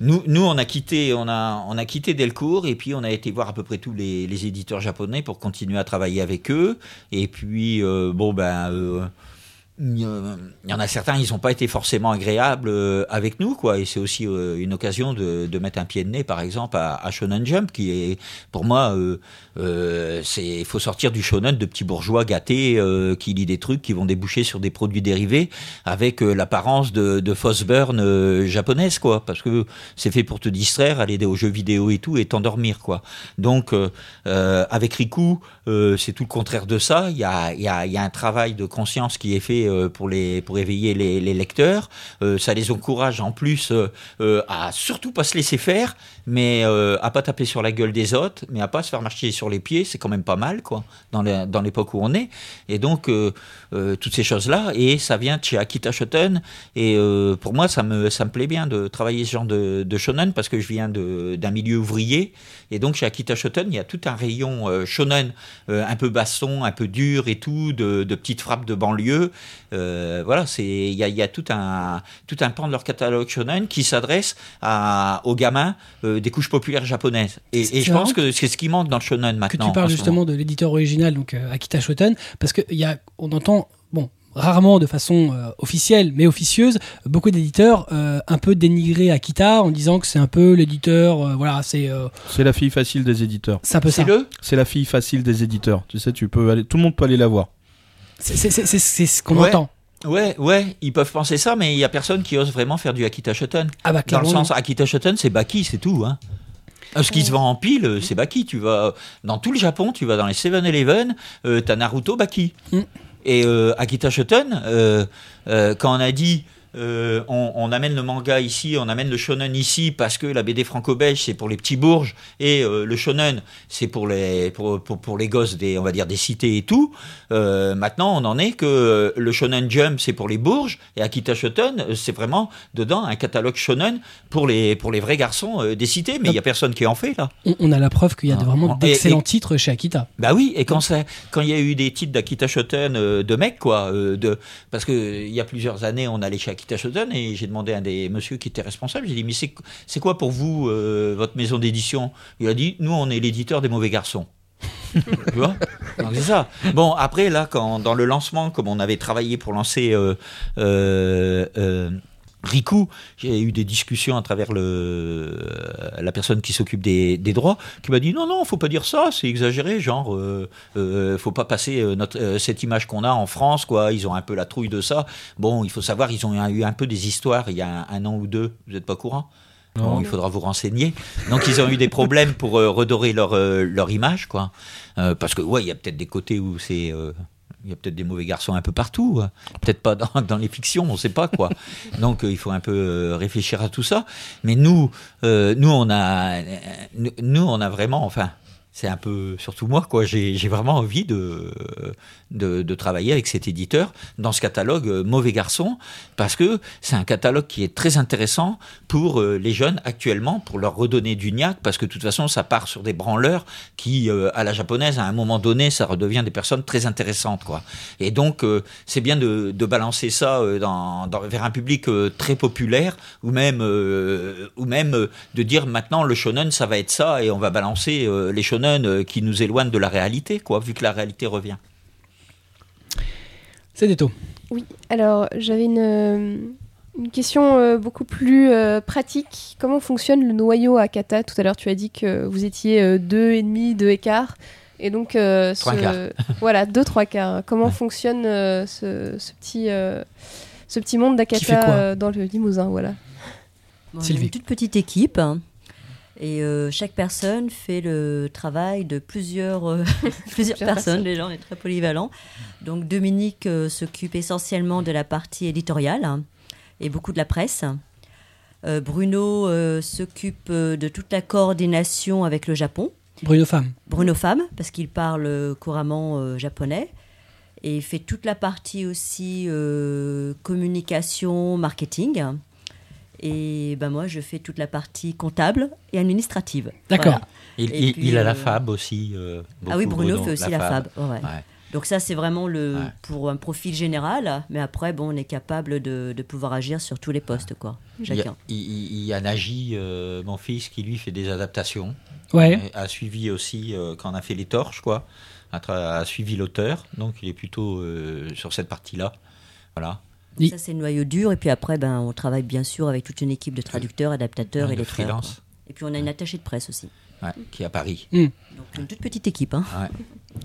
nous, nous, on a quitté, on a, on a quitté Delcourt et puis on a été voir à peu près tous les, éditeurs japonais pour continuer à travailler avec eux. Et puis, euh, bon, ben, euh, il y en a certains, ils n'ont pas été forcément agréables euh, avec nous, quoi. Et c'est aussi euh, une occasion de, de mettre un pied de nez, par exemple, à, à Shonen Jump, qui est, pour moi, euh, euh, c'est, il faut sortir du shonen de petits bourgeois gâtés euh, qui lit des trucs qui vont déboucher sur des produits dérivés avec l'apparence de, de fausse burn euh, japonaise, quoi. Parce que c'est fait pour te distraire, aller aux jeux vidéo et tout, et t'endormir, quoi. Donc, avec Riku, c'est tout le contraire de ça. Il y a, y, a, y a un travail de conscience qui est fait euh, pour, éveiller les, lecteurs. Euh, ça les encourage en plus euh, à surtout pas se laisser faire, mais euh, à pas taper sur la gueule des autres, mais à pas se faire marcher sur les pieds. C'est quand même pas mal, quoi, dans l'époque où on est. Et donc, euh, euh, toutes ces choses-là, et ça vient de chez Akita Shoten. Et euh, pour moi, ça me, ça me plaît bien de travailler ce genre de, de shonen parce que je viens d'un milieu ouvrier. Et donc, chez Akita Shoten, il y a tout un rayon shonen, un peu baston, un peu dur et tout, de, petites frappes de banlieue. Voilà, il y a, y a tout un tout un pan de leur catalogue shonen qui s'adresse aux gamins euh, des couches populaires japonaises. Et, je pense que c'est ce qui manque dans le shonen que maintenant. tu parles justement de l'éditeur original, donc euh, Akita Shoten, parce que il y a, on entend, bon, rarement de façon euh, officielle, mais officieuse, beaucoup d'éditeurs euh, un peu dénigrer Akita en disant que c'est un peu l'éditeur, euh, voilà, c'est euh, C'est la fille facile des éditeurs. c'est un peu ça. C'est le C'est la fille facile des éditeurs. Tu sais, tu peux aller, tout le monde peut aller la voir. C'est ce qu'on Ouais. entend. Ouais, ouais, ils peuvent penser ça, mais il y a personne qui ose vraiment faire du Akita Shoten. Ah bah Dans le sens, Akita Shoten, c'est Baki, c'est tout. Hein. Euh, Ce qui se vend en pile, euh, c'est Baki. Tu vas dans tout le Japon, tu vas dans les 7-Eleven, euh, t'as Naruto Baki. Mm. Et euh, Akita Shoten, euh, euh, quand on a dit euh, on, on amène le manga ici, on amène le shonen ici parce que la BD franco-belge c'est pour les petits bourges et euh, le shonen c'est pour les pour, pour, pour les gosses des on va dire des cités et tout. Euh, maintenant on en est que le shonen jump c'est pour les bourges et Akita Shoten c'est vraiment dedans un catalogue shonen pour les pour les vrais garçons des cités mais il y a personne qui en fait là. On, on a la preuve qu'il y a de- Ah, vraiment d'excellents titres chez Akita. Bah oui, et quand ça, quand il y a eu des titres d'Akita Shoten de mecs quoi, de parce que il y a plusieurs années, on allait chez Akita Shoten et j'ai demandé à un des monsieur qui était responsable, j'ai dit mais c'est quoi pour vous euh, votre maison d'édition? Il a dit nous on est l'éditeur des mauvais garçons. tu vois? C'est ça. Bon après là quand dans le lancement comme on avait travaillé pour lancer euh, euh, Riku, j'ai eu des discussions à travers le, la personne qui s'occupe des, des droits, qui m'a dit non, non, faut pas dire ça, c'est exagéré, genre, euh, euh, faut pas passer euh, notre, euh, cette image qu'on a en France, quoi. Ils ont un peu la trouille de ça. Bon, il faut savoir, ils ont eu un peu des histoires il y a un, un an ou deux. Vous n'êtes pas courant? Bon, il faudra vous renseigner. Donc ils ont eu des problèmes pour euh, redorer leur, euh, leur image, quoi. Euh, parce que ouais, il y a peut-être des côtés où c'est euh, il y a peut-être des mauvais garçons un peu partout, hein. peut-être pas dans, dans les fictions, on ne sait pas quoi. Donc euh, il faut un peu euh, réfléchir à tout ça. Mais nous, euh, nous on a, nous, nous, on a vraiment, enfin, c'est un peu surtout moi quoi. J'ai vraiment envie de, de travailler avec cet éditeur dans ce catalogue euh, Mauvais garçon parce que c'est un catalogue qui est très intéressant pour euh, les jeunes actuellement pour leur redonner du niaque parce que de toute façon ça part sur des branleurs qui euh, à la japonaise à un moment donné ça redevient des personnes très intéressantes quoi. Et donc c'est bien de, balancer ça dans, vers un public très populaire ou même ou même de dire maintenant le shonen ça va être ça et on va balancer les shonen euh, qui nous éloignent de la réalité quoi vu que la réalité revient. C'est des taux. Oui, alors j'avais une, euh, une question euh, beaucoup plus euh, pratique. Comment fonctionne le noyau à kata? Tout à l'heure, tu as dit que vous étiez euh, deux et demi, deux écarts. Et donc, euh, Trois ce- quarts. voilà, deux, trois quarts. Comment Ouais. fonctionne euh, ce, ce petit, euh, ce petit monde d'Akata euh, dans le Limousin? Voilà. Bon, Sylvie. une toute petite équipe. hein, Et euh, chaque personne fait le travail de plusieurs, euh, plusieurs personnes. Déjà, on est très polyvalent. Donc, Dominique euh, s'occupe essentiellement de la partie éditoriale hein, et beaucoup de la presse. Euh, Bruno euh, s'occupe euh, de toute la coordination avec le Japon. Bruno Femme. Bruno Femme, parce qu'il parle couramment euh, japonais. Et il fait toute la partie aussi euh, communication, marketing. Et ben moi, je fais toute la partie comptable et administrative. D'accord. Voilà. Il, a la euh, FAB aussi. euh, Ah oui, Bruno fait aussi la FAB. ouais, ouais. Ouais. Donc ça, c'est vraiment le Ouais. pour un profil général. Mais après, bon, on est capable de, de pouvoir agir sur tous les postes, quoi. Il y a, Chacun. il- il- il y a Nagy, euh, mon fils, qui lui fait des adaptations. Ouais. A suivi aussi, euh, quand on a fait les torches, quoi, a, suivi l'auteur. Donc il est plutôt euh, sur cette partie-là. Voilà. Oui. Ça, c'est le noyau dur. Et puis après, ben, on travaille bien sûr avec toute une équipe de traducteurs, adaptateurs et de lecteurs. freelance. Et puis on a une attachée de presse aussi. Ouais, qui est à Paris. Donc une toute petite équipe. Hein. Ouais.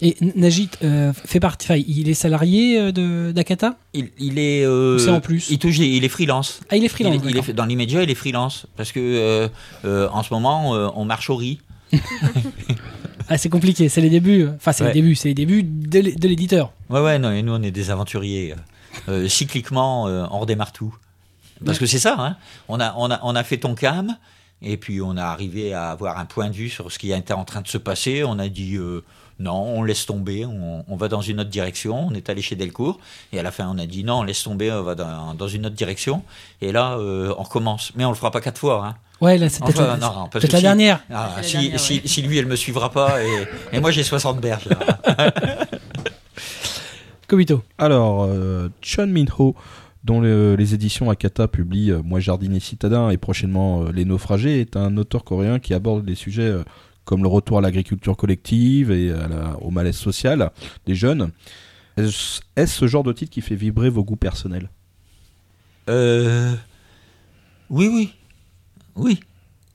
Et Najit euh, fait partie. enfin, il est salarié euh, de d'Akata? Il, il est. euh, c'est en plus? Il touche. des- Il est freelance. Ah, il est freelance. Il, il d'accord. est, dans l'immédiat, il est freelance. Parce que euh, euh, en ce moment, euh, on marche au riz. Ah, c'est compliqué. C'est les débuts. Enfin, c'est Ouais. les débuts. C'est les débuts de l'éditeur. Ouais, ouais, non, et nous, on est des aventuriers. Euh, cycliquement, euh, on redémarre tout. Parce que c'est ça, hein. On a, on, a, on a fait ton cam, et puis on a arrivé à avoir un point de vue sur ce qui était en train de se passer. On a dit euh, non, on laisse tomber, on, on va dans une autre direction. On est allé chez Delcourt, et à la fin, on a dit non, on laisse tomber, on va dans, dans une autre direction. Et là, euh, on recommence. Mais on le fera pas quatre fois, hein. Ouais, là, c'est peut-être Enfin, la, non, non, parce peut-être que la si- dernière. Ah, la si, dernière, si, ouais. si lui, elle me suivra pas, et, et moi, j'ai 60 berges. Kobito. Alors, euh, Chun Min-ho, dont le- les éditions Akata publient euh, Moi Jardinier Citadin et prochainement euh, Les Naufragés, est un auteur coréen qui aborde des sujets euh, comme le retour à l'agriculture collective et à la- au malaise social des jeunes. Est-ce ce genre de titre qui fait vibrer vos goûts personnels? Euh, oui, oui, oui.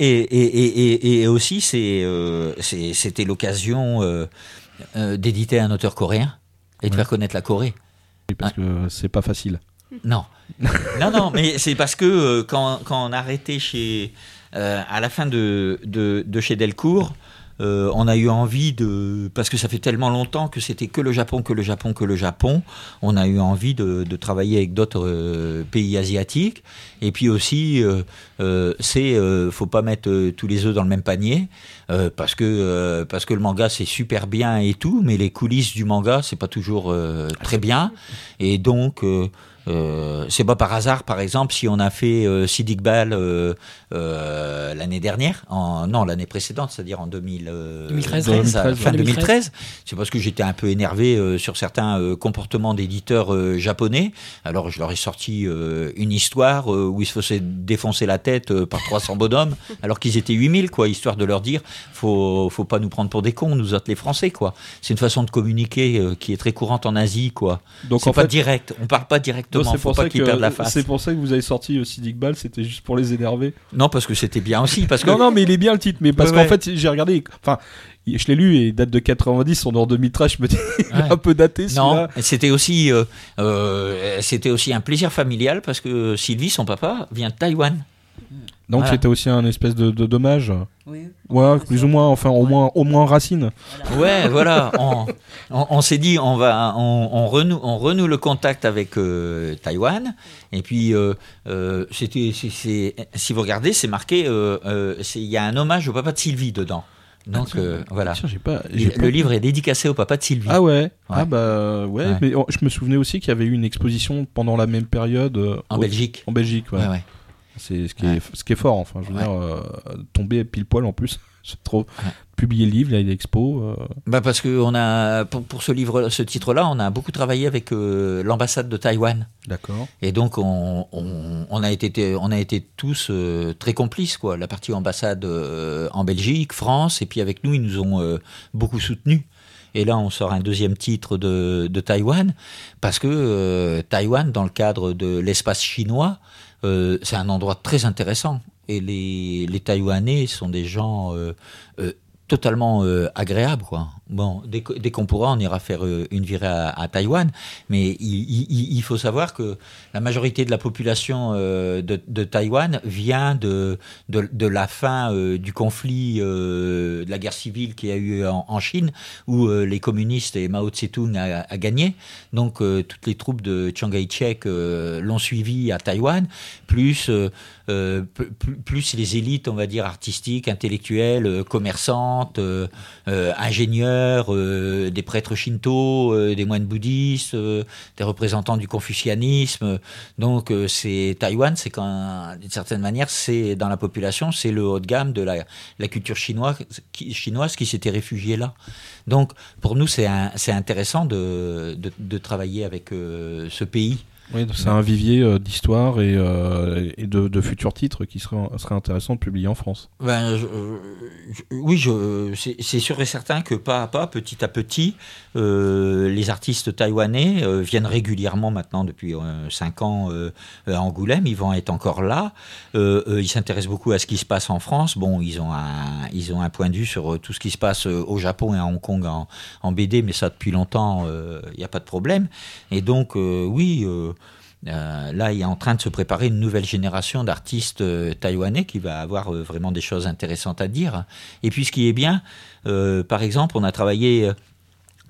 Et, et, et, et, aussi, euh, c'était l'occasion euh, euh, d'éditer un auteur coréen et de faire connaître la Corée. Oui, Parce que c'est pas facile. Non, non, non, mais c'est parce que euh, quand, quand on a arrêté chez, euh, à la fin de, de, de chez Delcourt, euh, on a eu envie de, parce que ça fait tellement longtemps que c'était que le Japon, que le Japon, que le Japon, on a eu envie de, travailler avec d'autres euh, pays asiatiques. Et puis aussi, euh, euh, c'est, faut pas mettre tous les œufs dans le même panier, parce que parce que le manga c'est super bien et tout, mais les coulisses du manga c'est pas toujours très bien. Et donc euh, c'est pas par hasard, par exemple, si on a fait euh, euh, euh, l'année dernière, en, non l'année précédente, c'est-à-dire en 2000, euh, 2013, ça- 2013, fin ouais. 2013. C'est parce que j'étais un peu énervé euh, sur certains euh, comportements d'éditeurs euh, japonais. Alors je leur ai sorti euh, une histoire euh, où ils se faisaient défoncer la tête euh, par 300 bonhommes, alors qu'ils étaient 8000, quoi, histoire de leur dire faut faut pas nous prendre pour des cons, nous autres les Français, quoi. C'est une façon de communiquer euh, qui est très courante en Asie, quoi. Donc C'est en pas fait, direct, on parle pas directement c'est pour pas ça qu'ils que perdent la face. c'est pour ça que vous avez sorti aussi Dick Ball, c'était juste pour les énerver. Non, parce que c'était bien aussi. Parce que Non, non, mais il est bien le titre, mais parce Ouais, qu'en ouais. fait, j'ai regardé, enfin, je l'ai lu et il date de 90, on est en 2013, je me dis, il est Ouais. un peu daté Non, c'était aussi, euh, euh, c'était aussi un plaisir familial parce que Sylvie, son papa, vient de Taïwan. Donc Voilà. c'était aussi un espèce de, de dommage. Oui. Ouais, plus ou moins, enfin, au Ouais. moins, au moins racine. Ouais, voilà. On, on- on s'est dit, on va, on, on renoue, on renoue le contact avec euh, Taïwan. Et puis, euh, euh, c'était, c'est- c'est- si vous regardez, c'est marqué, euh, euh, il y a un hommage au papa de Sylvie dedans. Donc euh, voilà. Tiens, j'ai pas, Il- j'ai pas- le livre est dédicacé au papa de Sylvie. Ah ouais. Ah bah ouais, Ouais. mais oh, je me souvenais aussi qu'il y avait eu une exposition pendant la même période euh, en au- Belgique. En Belgique, ouais. Ouais, ouais. C'est ce qui Ouais. est ce qui est fort enfin, je veux Ouais. dire euh, tomber pile poil en plus. C'est trop Ouais. publier le livre, il y a une expo euh, Bah parce que on a pour, pour ce livre, ce titre-là, on a beaucoup travaillé avec euh, l'ambassade de Taïwan. d'accord. Et donc on, on, on a été on a été tous euh, très complices quoi. La partie ambassade euh, en Belgique, France, et puis avec nous ils nous ont beaucoup soutenus. Et là on sort un deuxième titre de, de Taïwan parce que euh, Taïwan dans le cadre de l'espace chinois, euh, c'est un endroit très intéressant. Et les, Taïwanais sont des gens euh, euh, totalement agréables quoi. Bon, dès, qu'on pourra, on ira faire euh, une virée à, Taïwan, mais il, faut savoir que la majorité de la population euh, de, Taïwan vient de, de, la fin euh, du conflit de la guerre civile qu'il y a eu en, Chine, où les communistes et Mao Tse-tung a, gagné. Donc toutes les troupes de Chiang Kai-shek l'ont suivi à Taïwan, plus plus, les élites, on va dire artistiques, intellectuelles, commerçantes, euh, euh, des prêtres shinto, euh, des moines bouddhistes, euh, des représentants du confucianisme. Donc c'est Taïwan, c'est quand d'une certaine manière, c'est dans la population, c'est le haut de gamme de la, culture chinoise qui, s'était réfugiée là. Donc pour nous, c'est intéressant de, de, travailler avec ce pays. Oui, c'est un vivier euh, d'histoire et, euh, et de, de futurs titres qui serait intéressant de publier en France. Ben, je- je- oui, je, c'est sûr et certain que pas à pas, petit à petit, euh, les artistes taïwanais euh, viennent régulièrement maintenant depuis 5 ans euh, à Angoulême. Ils vont être encore là. Euh, euh, ils s'intéressent beaucoup à ce qui se passe en France. Bon, ils ont un, ils ont un point de vue sur tout ce qui se passe au Japon et à Hong Kong en, en BD, mais ça depuis longtemps, il n'y a pas de problème. Et donc, euh, oui. Euh, là, il est en train de se préparer une nouvelle génération d'artistes euh, taïwanais qui va avoir euh, vraiment des choses intéressantes à dire. Et puis, ce qui est bien, par exemple, on a travaillé.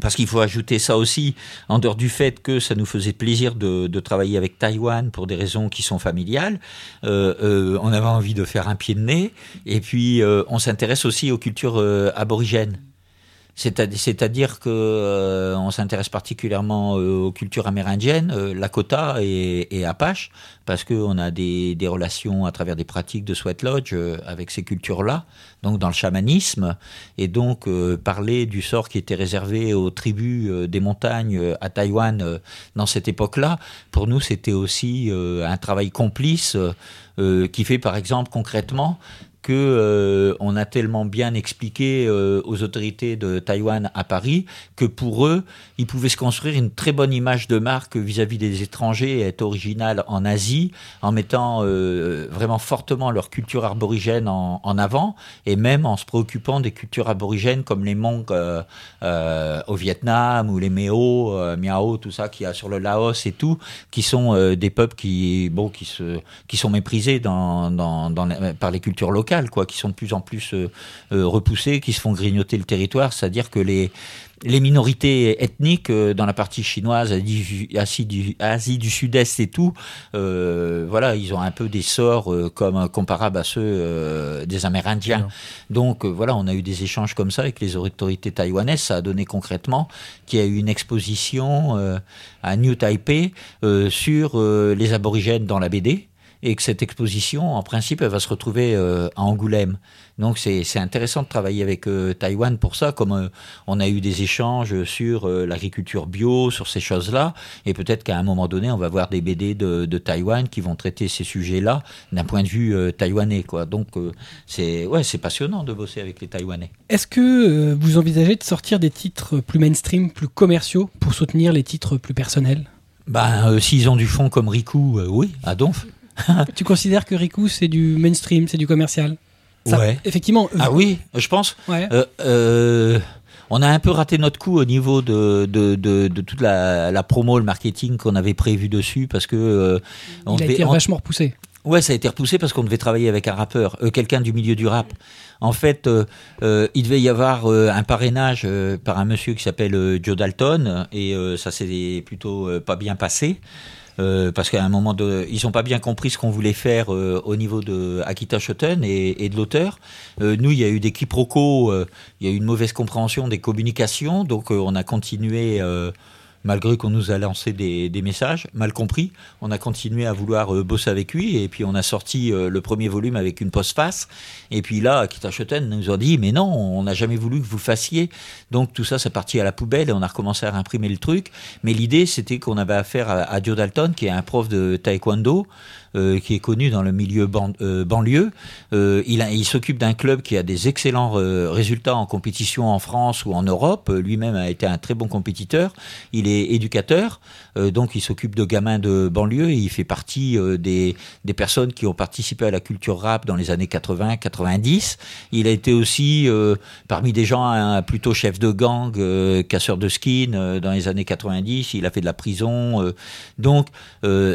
parce qu'il faut ajouter ça aussi, en dehors du fait que ça nous faisait plaisir de, travailler avec Taïwan pour des raisons qui sont familiales, on avait envie de faire un pied de nez, et puis on s'intéresse aussi aux cultures aborigènes. C'est-à- C'est-à-dire que euh, s'intéresse particulièrement euh, aux cultures amérindiennes, euh, Lakota et, Apache, parce qu'on a des, relations à travers des pratiques de sweat lodge avec ces cultures-là, donc dans le chamanisme, et donc parler du sort qui était réservé aux tribus des montagnes à Taïwan dans cette époque-là, pour nous c'était aussi un travail complice qui fait par exemple concrètement euh, on a tellement bien expliqué euh, aux autorités de Taïwan à Paris que pour eux, ils pouvaient se construire une très bonne image de marque vis-à-vis des étrangers et être original en Asie, en mettant euh, vraiment fortement leur culture aborigène en, avant, et même en se préoccupant des cultures aborigènes comme les euh, au Vietnam ou les Méo, Miao, tout ça qu'il y a sur le Laos et tout, qui sont des peuples qui, bon, qui se, qui sont méprisés par les cultures locales, quoi, qui sont de plus en plus euh, euh, repoussés, qui se font grignoter le territoire, c'est-à-dire que les les minorités ethniques euh, dans la partie chinoise, Asie, du, Asie du Sud-Est et tout, euh, voilà, ils ont un peu des sorts euh, comme comparables à ceux des Amérindiens. Donc voilà, on a eu des échanges comme ça avec les autorités taïwanaises. Ça a donné concrètement qu'il y a eu une exposition à New Taipei sur les aborigènes dans la BD. Et que cette exposition, en principe, elle va se retrouver euh, à Angoulême. Donc c'est intéressant de travailler avec euh, Taïwan pour ça, comme euh, on a eu des échanges sur euh, l'agriculture bio, sur ces choses-là, et peut-être qu'à un moment donné, on va voir des BD de, de Taïwan qui vont traiter ces sujets-là d'un point de vue taïwanais, quoi. Donc c'est ouais, passionnant de bosser avec les Taïwanais. Est-ce que vous envisagez de sortir des titres plus mainstream, plus commerciaux, pour soutenir les titres plus personnels? Ben, euh, s'ils ont du fond comme Riku, euh, oui, à Donf. Tu considères que Riku c'est du mainstream, c'est du commercial? Ça, Ouais. Effectivement. Ah oui, je pense. Ouais. Euh, euh, on a un peu raté notre coup au niveau de, de, de, de toute la, la promo, le marketing qu'on avait prévu dessus parce que euh, on Il a devait- été on- vachement repoussé. Ouais, ça a été repoussé parce qu'on devait travailler avec un rappeur, euh, quelqu'un du milieu du rap. En fait, euh, euh, il devait y avoir euh, un parrainage euh, par un monsieur qui s'appelle euh, Joe Dalton et euh, ça s'est plutôt euh, pas bien passé. Euh, parce qu'à un moment, ils n'ont pas bien compris ce qu'on voulait faire euh, au niveau de Akita Shoten et, de l'auteur. Euh, nous, il y a eu des quiproquos, il y a eu une mauvaise compréhension des communications, donc on a continué, malgré qu'on nous a lancé des, messages, mal compris, on a continué à vouloir euh, bosser avec lui, et puis on a sorti euh, le premier volume avec une postface, et puis là, Akita Shoten nous a dit, mais non, on n'a jamais voulu que vous fassiez, donc tout ça, c'est parti à la poubelle, et on a recommencé à imprimer le truc, mais l'idée, c'était qu'on avait affaire à, Joe Dalton, qui est un prof de taekwondo, euh, qui est connu dans le milieu ban- banlieue. Il s'occupe d'un club qui a des excellents résultats en compétition en France ou en Europe. Lui-même a été un très bon compétiteur. Éducateur, euh, donc il s'occupe de gamins de banlieue et il fait partie euh, des, des personnes qui ont participé à la culture rap dans les années 80-90. Il a été aussi euh, parmi des gens plutôt chef de gang, casseur de skin dans les années 90. Il a fait de la prison. donc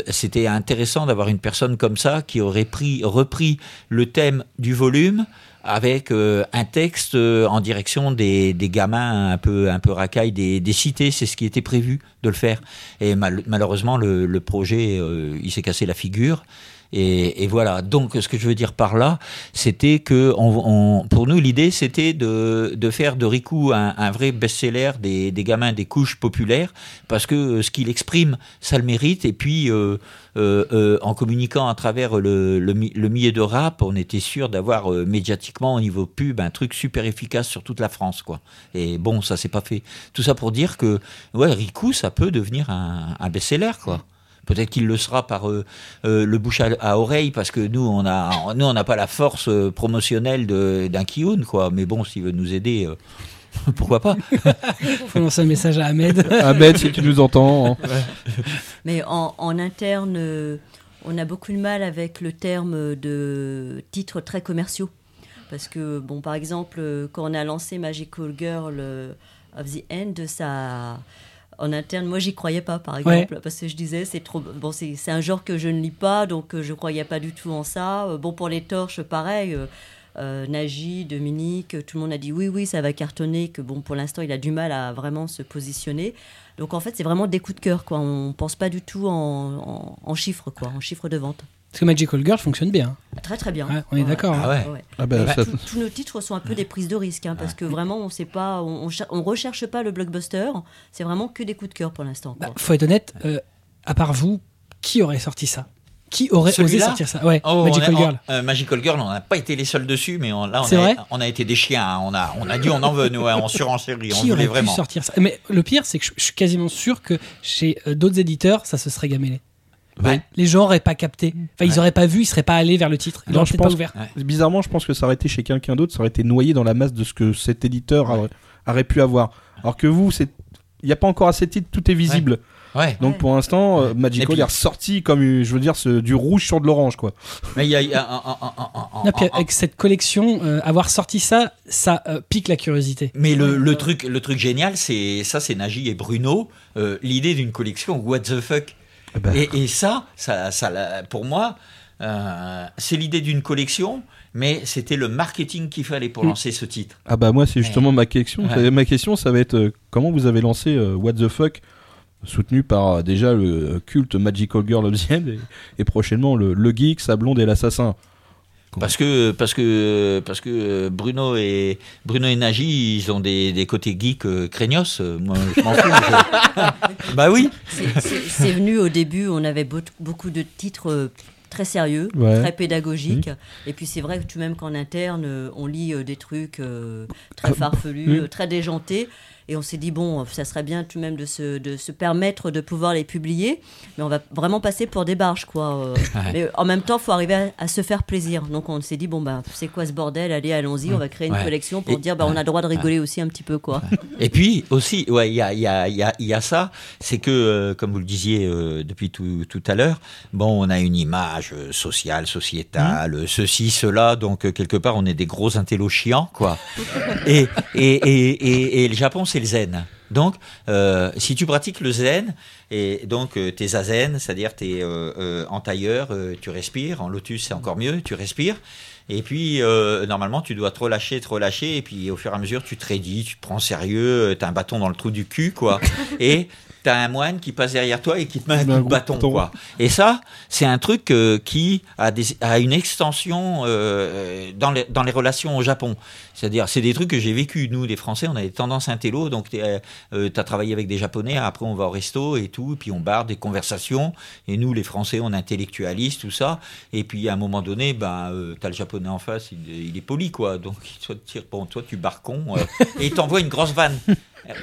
c'était intéressant d'avoir une personne comme ça qui aurait pris, repris le thème du volume avec euh, un texte euh, en direction des, des gamins un peu un peu racailles des, des cités, c'est ce qui était prévu de le faire. Et mal- malheureusement le, le projet euh, il s'est cassé la figure. Et, voilà. Donc, ce que je veux dire par là, c'était que, pour nous, l'idée, c'était de, faire de Riku un, vrai best-seller des, gamins des couches populaires, parce que euh, ce qu'il exprime, ça le mérite. Et puis, euh, euh, en communiquant à travers le, le, le milieu de rap, on était sûr d'avoir médiatiquement au niveau pub un truc super efficace sur toute la France, quoi. Et bon, ça s'est pas fait. Tout ça pour dire que, ouais, Riku, ça peut devenir un, un best-seller, quoi. Peut-être qu'il le sera par euh, euh, le bouche à, à oreille parce que nous on a nous on n'a pas la force euh, promotionnelle de- d'un Kiyun quoi mais bon s'il veut nous aider euh, pourquoi pas? Faut lancer un message à Ahmed. Ahmed, si tu nous entends. hein. Mais en, en interne, euh, on a beaucoup de mal avec le terme de titres très commerciaux. Parce que, bon, par exemple, quand on a lancé Magical Girl of the End, ça. En interne, moi, j'y croyais pas, par Ouais. exemple, parce que je disais, c'est trop. Bon, c'est un genre que je ne lis pas, donc euh, je croyais pas du tout en ça. Euh, Bon, pour les torches, pareil. euh, euh, Nagy, Dominique, tout le monde a dit oui, oui, ça va cartonner, que bon, pour l'instant, il a du mal à vraiment se positionner. Donc en fait, c'est vraiment des coups de cœur, quoi. On pense pas du tout en, en, en chiffres, quoi, en chiffres de vente. Parce que Magical Girl fonctionne bien. Très très bien. Ouais, on est d'accord, Ah ouais. Ah bah, Bah, ça- Tous- nos titres sont un peu des prises de risque, hein, parce que vraiment, on sait pas, on, on, cher- on recherche pas le blockbuster. C'est vraiment que des coups de cœur pour l'instant. Bah, faut être honnête, euh, à part vous, qui aurait sorti ça? Qui aurait osé sortir ça? Ouais, Oh, Magical on a- Girl. on- euh, Magical Girl on n'a pas été les seuls dessus mais on, là on C'est a, vrai? on a été des chiens hein. on a on a dit on en veut nous hein, on surenchérit on Qui voulait aurait pu vraiment sortir ça? Mais le pire, c'est que je, je suis quasiment sûr que chez euh, d'autres éditeurs, ça se serait gamélé. Ouais. Les gens auraient pas capté. Enfin, ils Ouais. auraient pas vu, ils seraient pas allés vers le titre. Ils Non, je pas ouvert. Bizarrement, je pense que ça aurait été chez quelqu'un d'autre, ça aurait été noyé dans la masse de ce que cet éditeur aurait, aurait pu avoir. Alors que vous, c'est il n'y a pas encore assez de titres, tout est visible. ouais Donc Ouais. pour l'instant, euh, Et Magical puis- est ressorti comme, je veux dire, ce- du rouge sur de l'orange, quoi. mais il y a, il y a un- un- un- un- un- Non, puis un- avec cette collection, euh, avoir sorti ça, ça euh, pique la curiosité. Mais le, Ouais, le ouais. truc, le truc génial, c'est ça, c'est Nagy et Bruno. euh, L'idée d'une collection What the fuck? Ben, Et, et ça, ça, pour moi, euh, c'est l'idée d'une collection, mais c'était le marketing qu'il fallait pour Mm. lancer ce titre. Ah bah moi, c'est justement ma question. Ouais. Ma question, ça va être euh, comment vous avez lancé euh, What the fuck soutenu par déjà le culte Magical Girl of the End et, et prochainement le, le geek, sa blonde et l'assassin? Parce que, parce que, parce que euh, Bruno et Bruno et Nagy, ils ont des, des côtés geeks euh, craignos. euh, Moi, je m'en fous. je- bah oui. C'est- venu au début, on avait beau- beaucoup de titres très sérieux, Ouais. très pédagogiques. Et puis c'est vrai que tout de même qu'en interne, on lit des trucs euh, très farfelus, très déjantés. Et on s'est dit, bon, ça serait bien tout de même de se, de se permettre de pouvoir les publier, mais on va vraiment passer pour des barges, quoi. euh. Mais en même temps, il faut arriver à, à se faire plaisir. Donc on s'est dit, bon, bah, c'est quoi ce bordel? Allez, allons-y, on va créer une Ouais. collection pour Et- dire, bah, on a le droit de rigoler aussi un petit peu, quoi. Et puis aussi, ouais, il y a, y, a, y, a, y a ça, c'est que, euh, comme vous le disiez euh, depuis tout, tout à l'heure, bon, on a une image sociale, sociétale, euh, ceci, cela, donc quelque part, on est des gros intellos chiants, quoi. et, et, et, et, et le Japon, c'est le zen. Donc, euh, si tu pratiques le zen, et donc euh, t'es zazen, c'est-à-dire t'es euh, en tailleur, tu respires, en lotus c'est encore mieux, tu respires, et puis normalement tu dois te relâcher, te relâcher, et puis au fur et à mesure tu te raidis, tu te prends sérieux, t'as un bâton dans le trou du cul, quoi, et t'as un moine qui passe derrière toi et qui te met un coup de bâton, bâton. quoi. Et ça, c'est un truc euh, qui a, des, a une extension euh, dans, les, dans les relations au Japon. C'est-à-dire, c'est des trucs que j'ai vécu. Nous, les Français, on a des tendances intello, donc tu as travaillé avec des Japonais, après on va au resto et tout, et puis on barre des conversations, et nous, les Français, on intellectualise, tout ça, et puis à un moment donné, ben, euh, tu as le Japonais en face, il, est poli, quoi, donc il te tire, toi, tu barres con, euh, et il t'envoie une grosse vanne.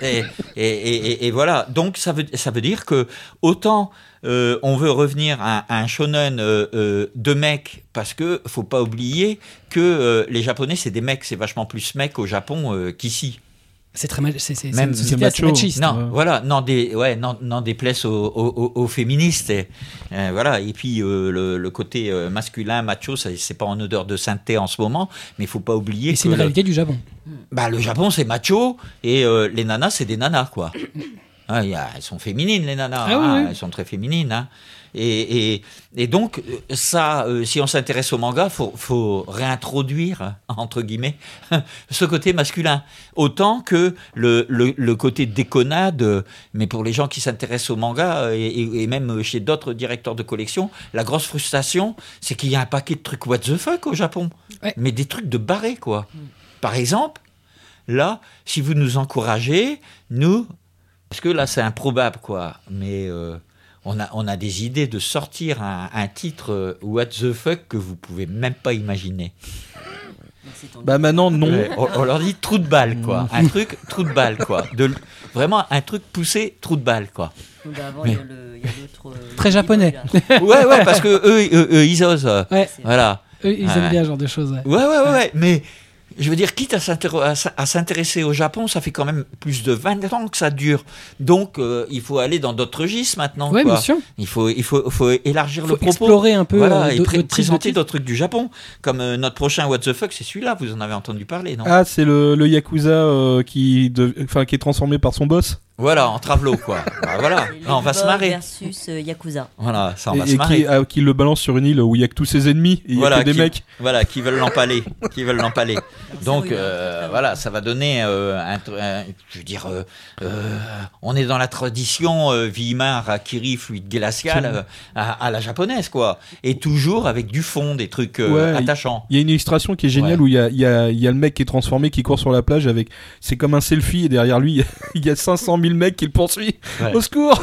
Et- et voilà, donc ça veut, ça veut dire que autant euh, on veut revenir à, à un shonen euh, euh, de mecs, parce que faut pas oublier que les Japonais, c'est des mecs, c'est vachement plus mecs au Japon qu'ici. C'est très mal. C'est Même une macho. machiste. Non, Ouais. voilà, non des, ouais, non, non déplaise aux, aux, aux- aux féministes, et, euh, voilà. Et puis euh, le, le côté masculin, macho, c'est pas en odeur de sainteté en ce moment, mais il faut pas oublier c'est une le, réalité du Japon. bah, le Japon c'est macho et euh, les nanas c'est des nanas quoi. Ah, il y a- elles sont féminines les nanas, Ah hein, oui. elles sont très féminines. hein. Et, et, et donc euh, ça, euh, si on s'intéresse au manga, faut, faut réintroduire entre guillemets ce côté masculin, autant que le, le, le côté déconnade. Mais pour les gens qui s'intéressent au manga euh, et, et- et même chez d'autres directeurs de collection, la grosse frustration, c'est qu'il y a un paquet de trucs what the fuck au Japon, Ouais. mais des trucs de barré quoi. Par exemple, là, si vous nous encouragez, nous, parce que là c'est improbable quoi, mais euh, on, a, on a des idées de sortir un, un titre euh, what the fuck que vous pouvez même pas imaginer. Bah maintenant, non. On, on leur dit trou de balle quoi, un truc trou de balle quoi, de, vraiment un truc poussé trou de balle quoi. Bah, avant, Mais- il y a le- il y a l'autre, euh, Très japonais. là. Ouais ouais parce que eux, eux, eux, ils osent, euh, Ouais, voilà. eux, ils Ouais. aiment bien ce genre de choses. ouais. Ouais, ouais, ouais, ouais, mais je veux dire, quitte à s'intéresser au Japon, ça fait quand même plus de 20 ans que ça dure. Donc, euh, il faut aller dans d'autres registres maintenant. Ouais, quoi. bien sûr. Il faut, il faut, faut élargir faut le propos. explorer un peu Voilà, euh, et présenter d'autres trucs du Japon. Comme euh, notre prochain What the fuck, c'est celui-là, vous en avez entendu parler, non? Ah, c'est le, le Yakuza euh, qui, de- enfin, qui est transformé par son boss? Voilà, en travelo, quoi. Bah, voilà, Et on va se marrer. versus euh, Yakuza. Voilà, ça, on et, va et se marrer. qui, ah, qui le balance sur une île où il y a que tous ses ennemis et il y a Voilà, que des qui- mecs. Voilà, qui veulent l'empaler, qui veulent l'empaler. Donc euh, bien. voilà, ça va donner euh, un, un- je veux dire, euh, euh, on est dans la tradition euh, Weimar, Akiri, fluide glacial euh, à, à la japonaise quoi, et toujours avec du fond, des trucs euh, Ouais, attachants. Il y a une illustration qui est géniale Ouais. où il y a, il y, a, il y a le mec qui est transformé qui court sur la plage avec. C'est comme un selfie et derrière lui il y a 500 000 mecs qui le poursuivent. Ouais. Au secours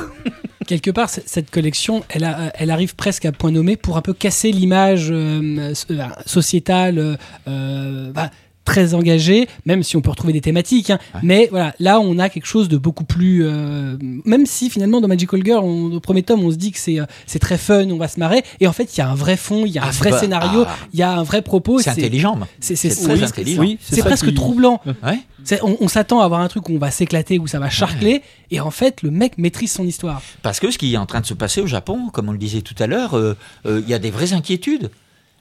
Quelque part, cette collection, elle, a- elle arrive presque à point nommé pour un peu casser l'image euh, euh, sociétale. euh, euh, bah, très engagée, même si on peut retrouver des thématiques. hein. Ouais. Mais voilà, là, on a quelque chose de beaucoup plus. euh, même si finalement, dans Magical Girl, on- au premier tome, on se dit que c'est euh, c'est très fun, on va se marrer. Et en fait, il y a un vrai fond, il y a un Ah, vrai pas- scénario, ah. il y a un vrai propos. C'est intelligent. C'est c'est- C'est très oui, intelligent. Oui, c'est presque qui- troublant. Ouais. C'est- On, on s'attend à avoir un truc où on va s'éclater, où ça va charcler, et en fait, le mec maîtrise son histoire. Parce que ce qui est en train de se passer au Japon, comme on le disait tout à l'heure, euh, euh, il y a des vraies inquiétudes.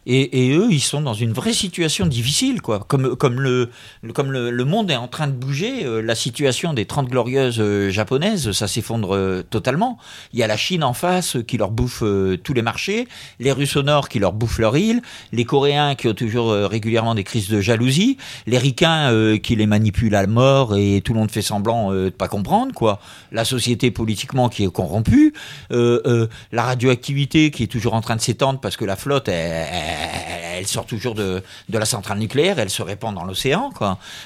Et, et eux, ils sont dans une vraie situation difficile, quoi. Comme, comme, le, comme le, le monde est en train de bouger, euh, la situation des 30 glorieuses euh, japonaises, ça s'effondre euh, totalement. Il y a la Chine en face qui leur bouffe tous les marchés, les Russes au nord qui leur bouffent leur île, les Coréens qui ont toujours régulièrement des crises de jalousie, les Ricains qui les manipulent à mort et tout le monde fait semblant de pas comprendre, quoi. La société politiquement qui est corrompue, euh, euh, la radioactivité qui est toujours en train de s'étendre parce que la flotte, elle, elle- sort toujours de, la centrale nucléaire, elle se répand dans l'océan.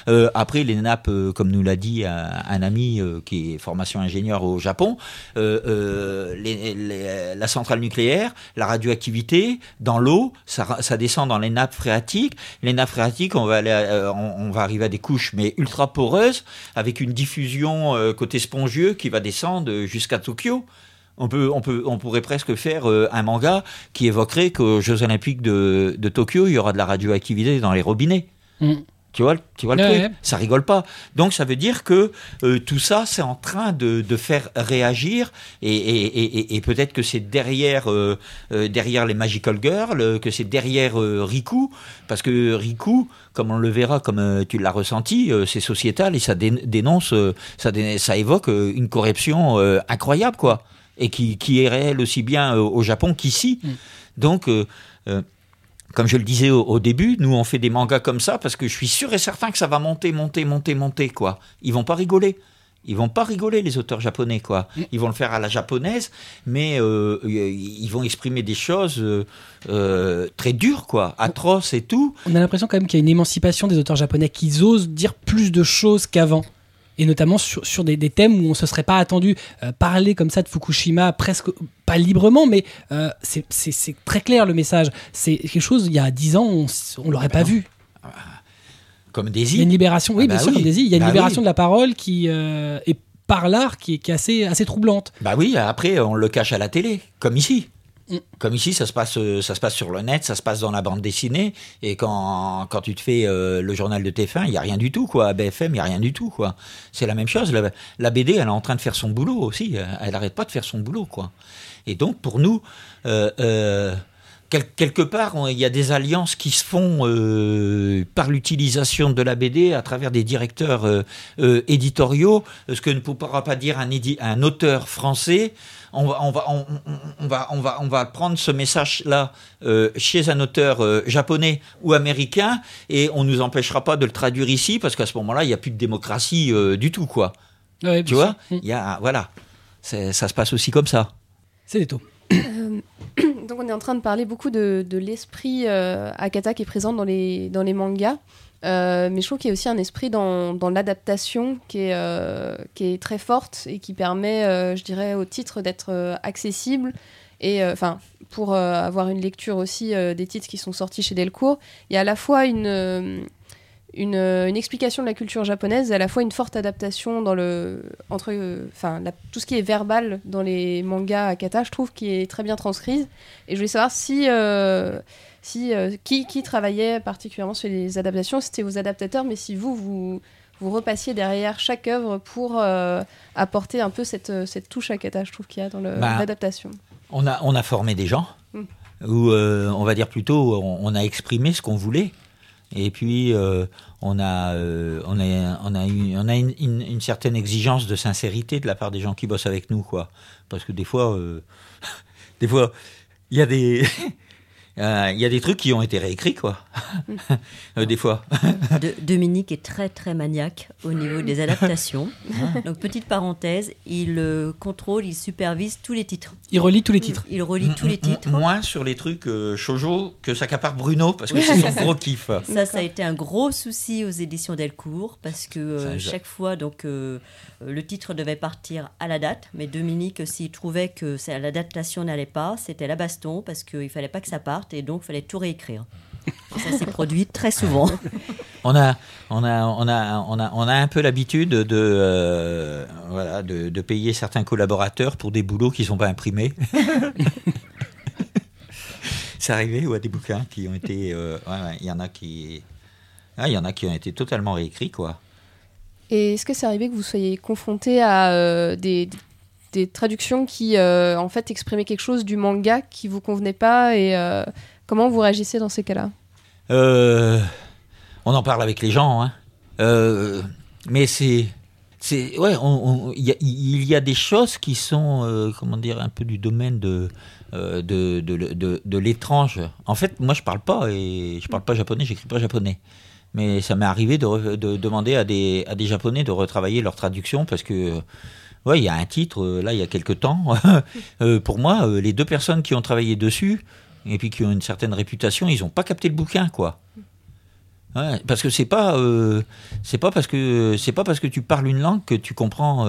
Euh, après, les nappes, euh, comme nous l'a dit un, un ami euh, qui est formation ingénieur au Japon, euh, euh, la centrale nucléaire, la radioactivité dans l'eau, ça, descend dans les nappes phréatiques. Les nappes phréatiques, on va, euh, on, va arriver à des couches mais ultra poreuses, avec une diffusion euh, côté spongieux qui va descendre jusqu'à Tokyo. On, peut, on, peut, on pourrait presque faire euh, un manga qui évoquerait qu'aux Jeux Olympiques de, de Tokyo, il y aura de la radioactivité dans les robinets. Mm. Tu vois, tu vois le Ouais, truc ouais. Ça rigole pas. Donc ça veut dire que euh, tout ça, c'est en train de, de faire réagir et, et, et, et- et peut-être que c'est derrière, euh, euh, derrière les Magical Girls, que c'est derrière Riku, parce que Riku, comme on le verra, comme tu l'as ressenti, c'est sociétal et ça dé- dénonce, ça, dé- ça évoque une corruption incroyable, quoi, et qui, qui est réelle aussi bien euh, au Japon qu'ici. Mm. Donc euh, euh, comme je le disais au, au début, nous on fait des mangas comme ça parce que je suis sûr et certain que ça va monter, monter, monter, monter quoi. Ils vont pas rigoler. Ils vont pas rigoler les auteurs japonais quoi. Ils vont le faire à la japonaise, mais euh, ils vont exprimer des choses euh, euh, très dures quoi, atroces et tout. On a l'impression quand même qu'il y a une émancipation des auteurs japonais qui osent dire plus de choses qu'avant. Et notamment sur, sur des, des thèmes où on se serait pas attendu euh, parler comme ça de Fukushima, presque pas librement, mais euh, c'est- très clair le message. C'est quelque chose, il y a dix ans, on, on l'aurait pas non. vu. Comme Il y a Daisy. une libération, oui, Ah bien bah sûr, comme Daisy, il y a une Bah libération oui. de la parole qui euh, est par l'art qui est, qui est assez, assez troublante. Bah oui, après on le cache à la télé, comme ici. Mm. Comme ici, ça se passe, euh, ça se passe sur le net, ça se passe dans la bande dessinée. Et quand, quand tu te fais euh, le journal de TF1, il y a rien du tout, quoi. À BFM, il y a rien du tout, quoi. C'est la même chose. La, BD, elle est en train de faire son boulot aussi. Elle arrête pas de faire son boulot, quoi. Et donc, pour nous, euh, euh, quel- quelque part, il y a des alliances qui se font euh, par l'utilisation de la BD à travers des directeurs euh, euh, éditoriaux. Ce que ne pourra pas dire un auteur français. On va, on va, on, va, on va, on va prendre ce message-là euh, chez un auteur euh, japonais ou américain et on nous empêchera pas de le traduire ici parce qu'à ce moment-là, il n'y a plus de démocratie euh, du tout, quoi. Ouais, Tu vois? Mm. Il y a, voilà, ça se passe aussi comme ça. C'est des taux. Donc on est en train de parler beaucoup de, de l'esprit euh, Akata qui est présent dans les, dans les mangas. Euh, mais je trouve qu'il y a aussi un esprit dans, l'adaptation qui, est, euh, qui est très forte et qui permet, euh, je dirais, au titre d'être accessible. Et enfin, pour avoir une lecture aussi des titres qui sont sortis chez Delcourt, il y a à la fois une, explication de la culture japonaise à la fois une forte adaptation dans le entre enfin tout ce qui est verbal dans les mangas Akata je trouve qui est très bien transcrise et je voulais savoir si si euh, qui, qui travaillait particulièrement sur les adaptations c'était vos adaptateurs mais si vous vous vous repassiez derrière chaque œuvre pour euh, apporter un peu cette, euh, cette touche Akata je trouve qu'il y a dans Bah, l'adaptation On a, on a formé des gens, Mm. ou euh, on va dire plutôt, on, on a exprimé ce qu'on voulait. Et puis, euh, on a, euh, on a, on a, une, on a une, une- une certaine exigence de sincérité de la part des gens qui bossent avec nous, quoi. Parce que des fois, euh, des fois, il y a des, euh, il y a des trucs qui ont été réécrits, quoi. Euh, des fois. De- Dominique est très très maniaque au niveau des adaptations. Donc petite parenthèse, il euh, contrôle, il supervise tous les titres. Il relie tous les titres. Il relie tous les M- titres. Moins sur les trucs euh, shoujo que s'accapare Bruno, parce que c'est son gros kiff. Ça, ça a été un gros souci aux éditions Delcourt parce que euh, chaque fois, donc, euh, euh, le titre devait partir à la date, mais Dominique, s'il trouvait que l'adaptation n'allait pas, c'était la baston parce qu'il fallait pas que ça parte et donc il fallait tout réécrire. Ça s'est produit très souvent. On a, on a, on a, on a, on a un peu l'habitude de, euh, voilà, de, de payer certains collaborateurs pour des boulots qui sont pas imprimés. C'est arrivé ou à des bouquins qui ont été, euh, ouais, ouais, il y en a qui, ah, il y en a qui ont été totalement réécrits quoi. Et est-ce que c'est arrivé que vous soyez confronté à euh, des, des traductions qui, euh, en fait, exprimaient quelque chose du manga qui vous convenait pas et euh, comment vous réagissez dans ces cas-là? Euh, on en parle avec les gens, hein. Mais c'est, c'est, ouais, il y, a- des choses qui sont, comment dire, un peu du domaine de, de, de, de, l'étrange. En fait, moi, je parle pas et je parle pas japonais, j'écris pas japonais. Mais ça m'est arrivé de demander à des, à des japonais de retravailler leur traduction parce que, ouais, il y a un titre, euh, là, il y a quelque temps. Euh, pour moi, euh, les deux personnes qui ont travaillé dessus, et puis qui ont une certaine réputation, ils n'ont pas capté le bouquin, quoi. Parce que c'est pas pas parce que tu parles une langue que tu comprends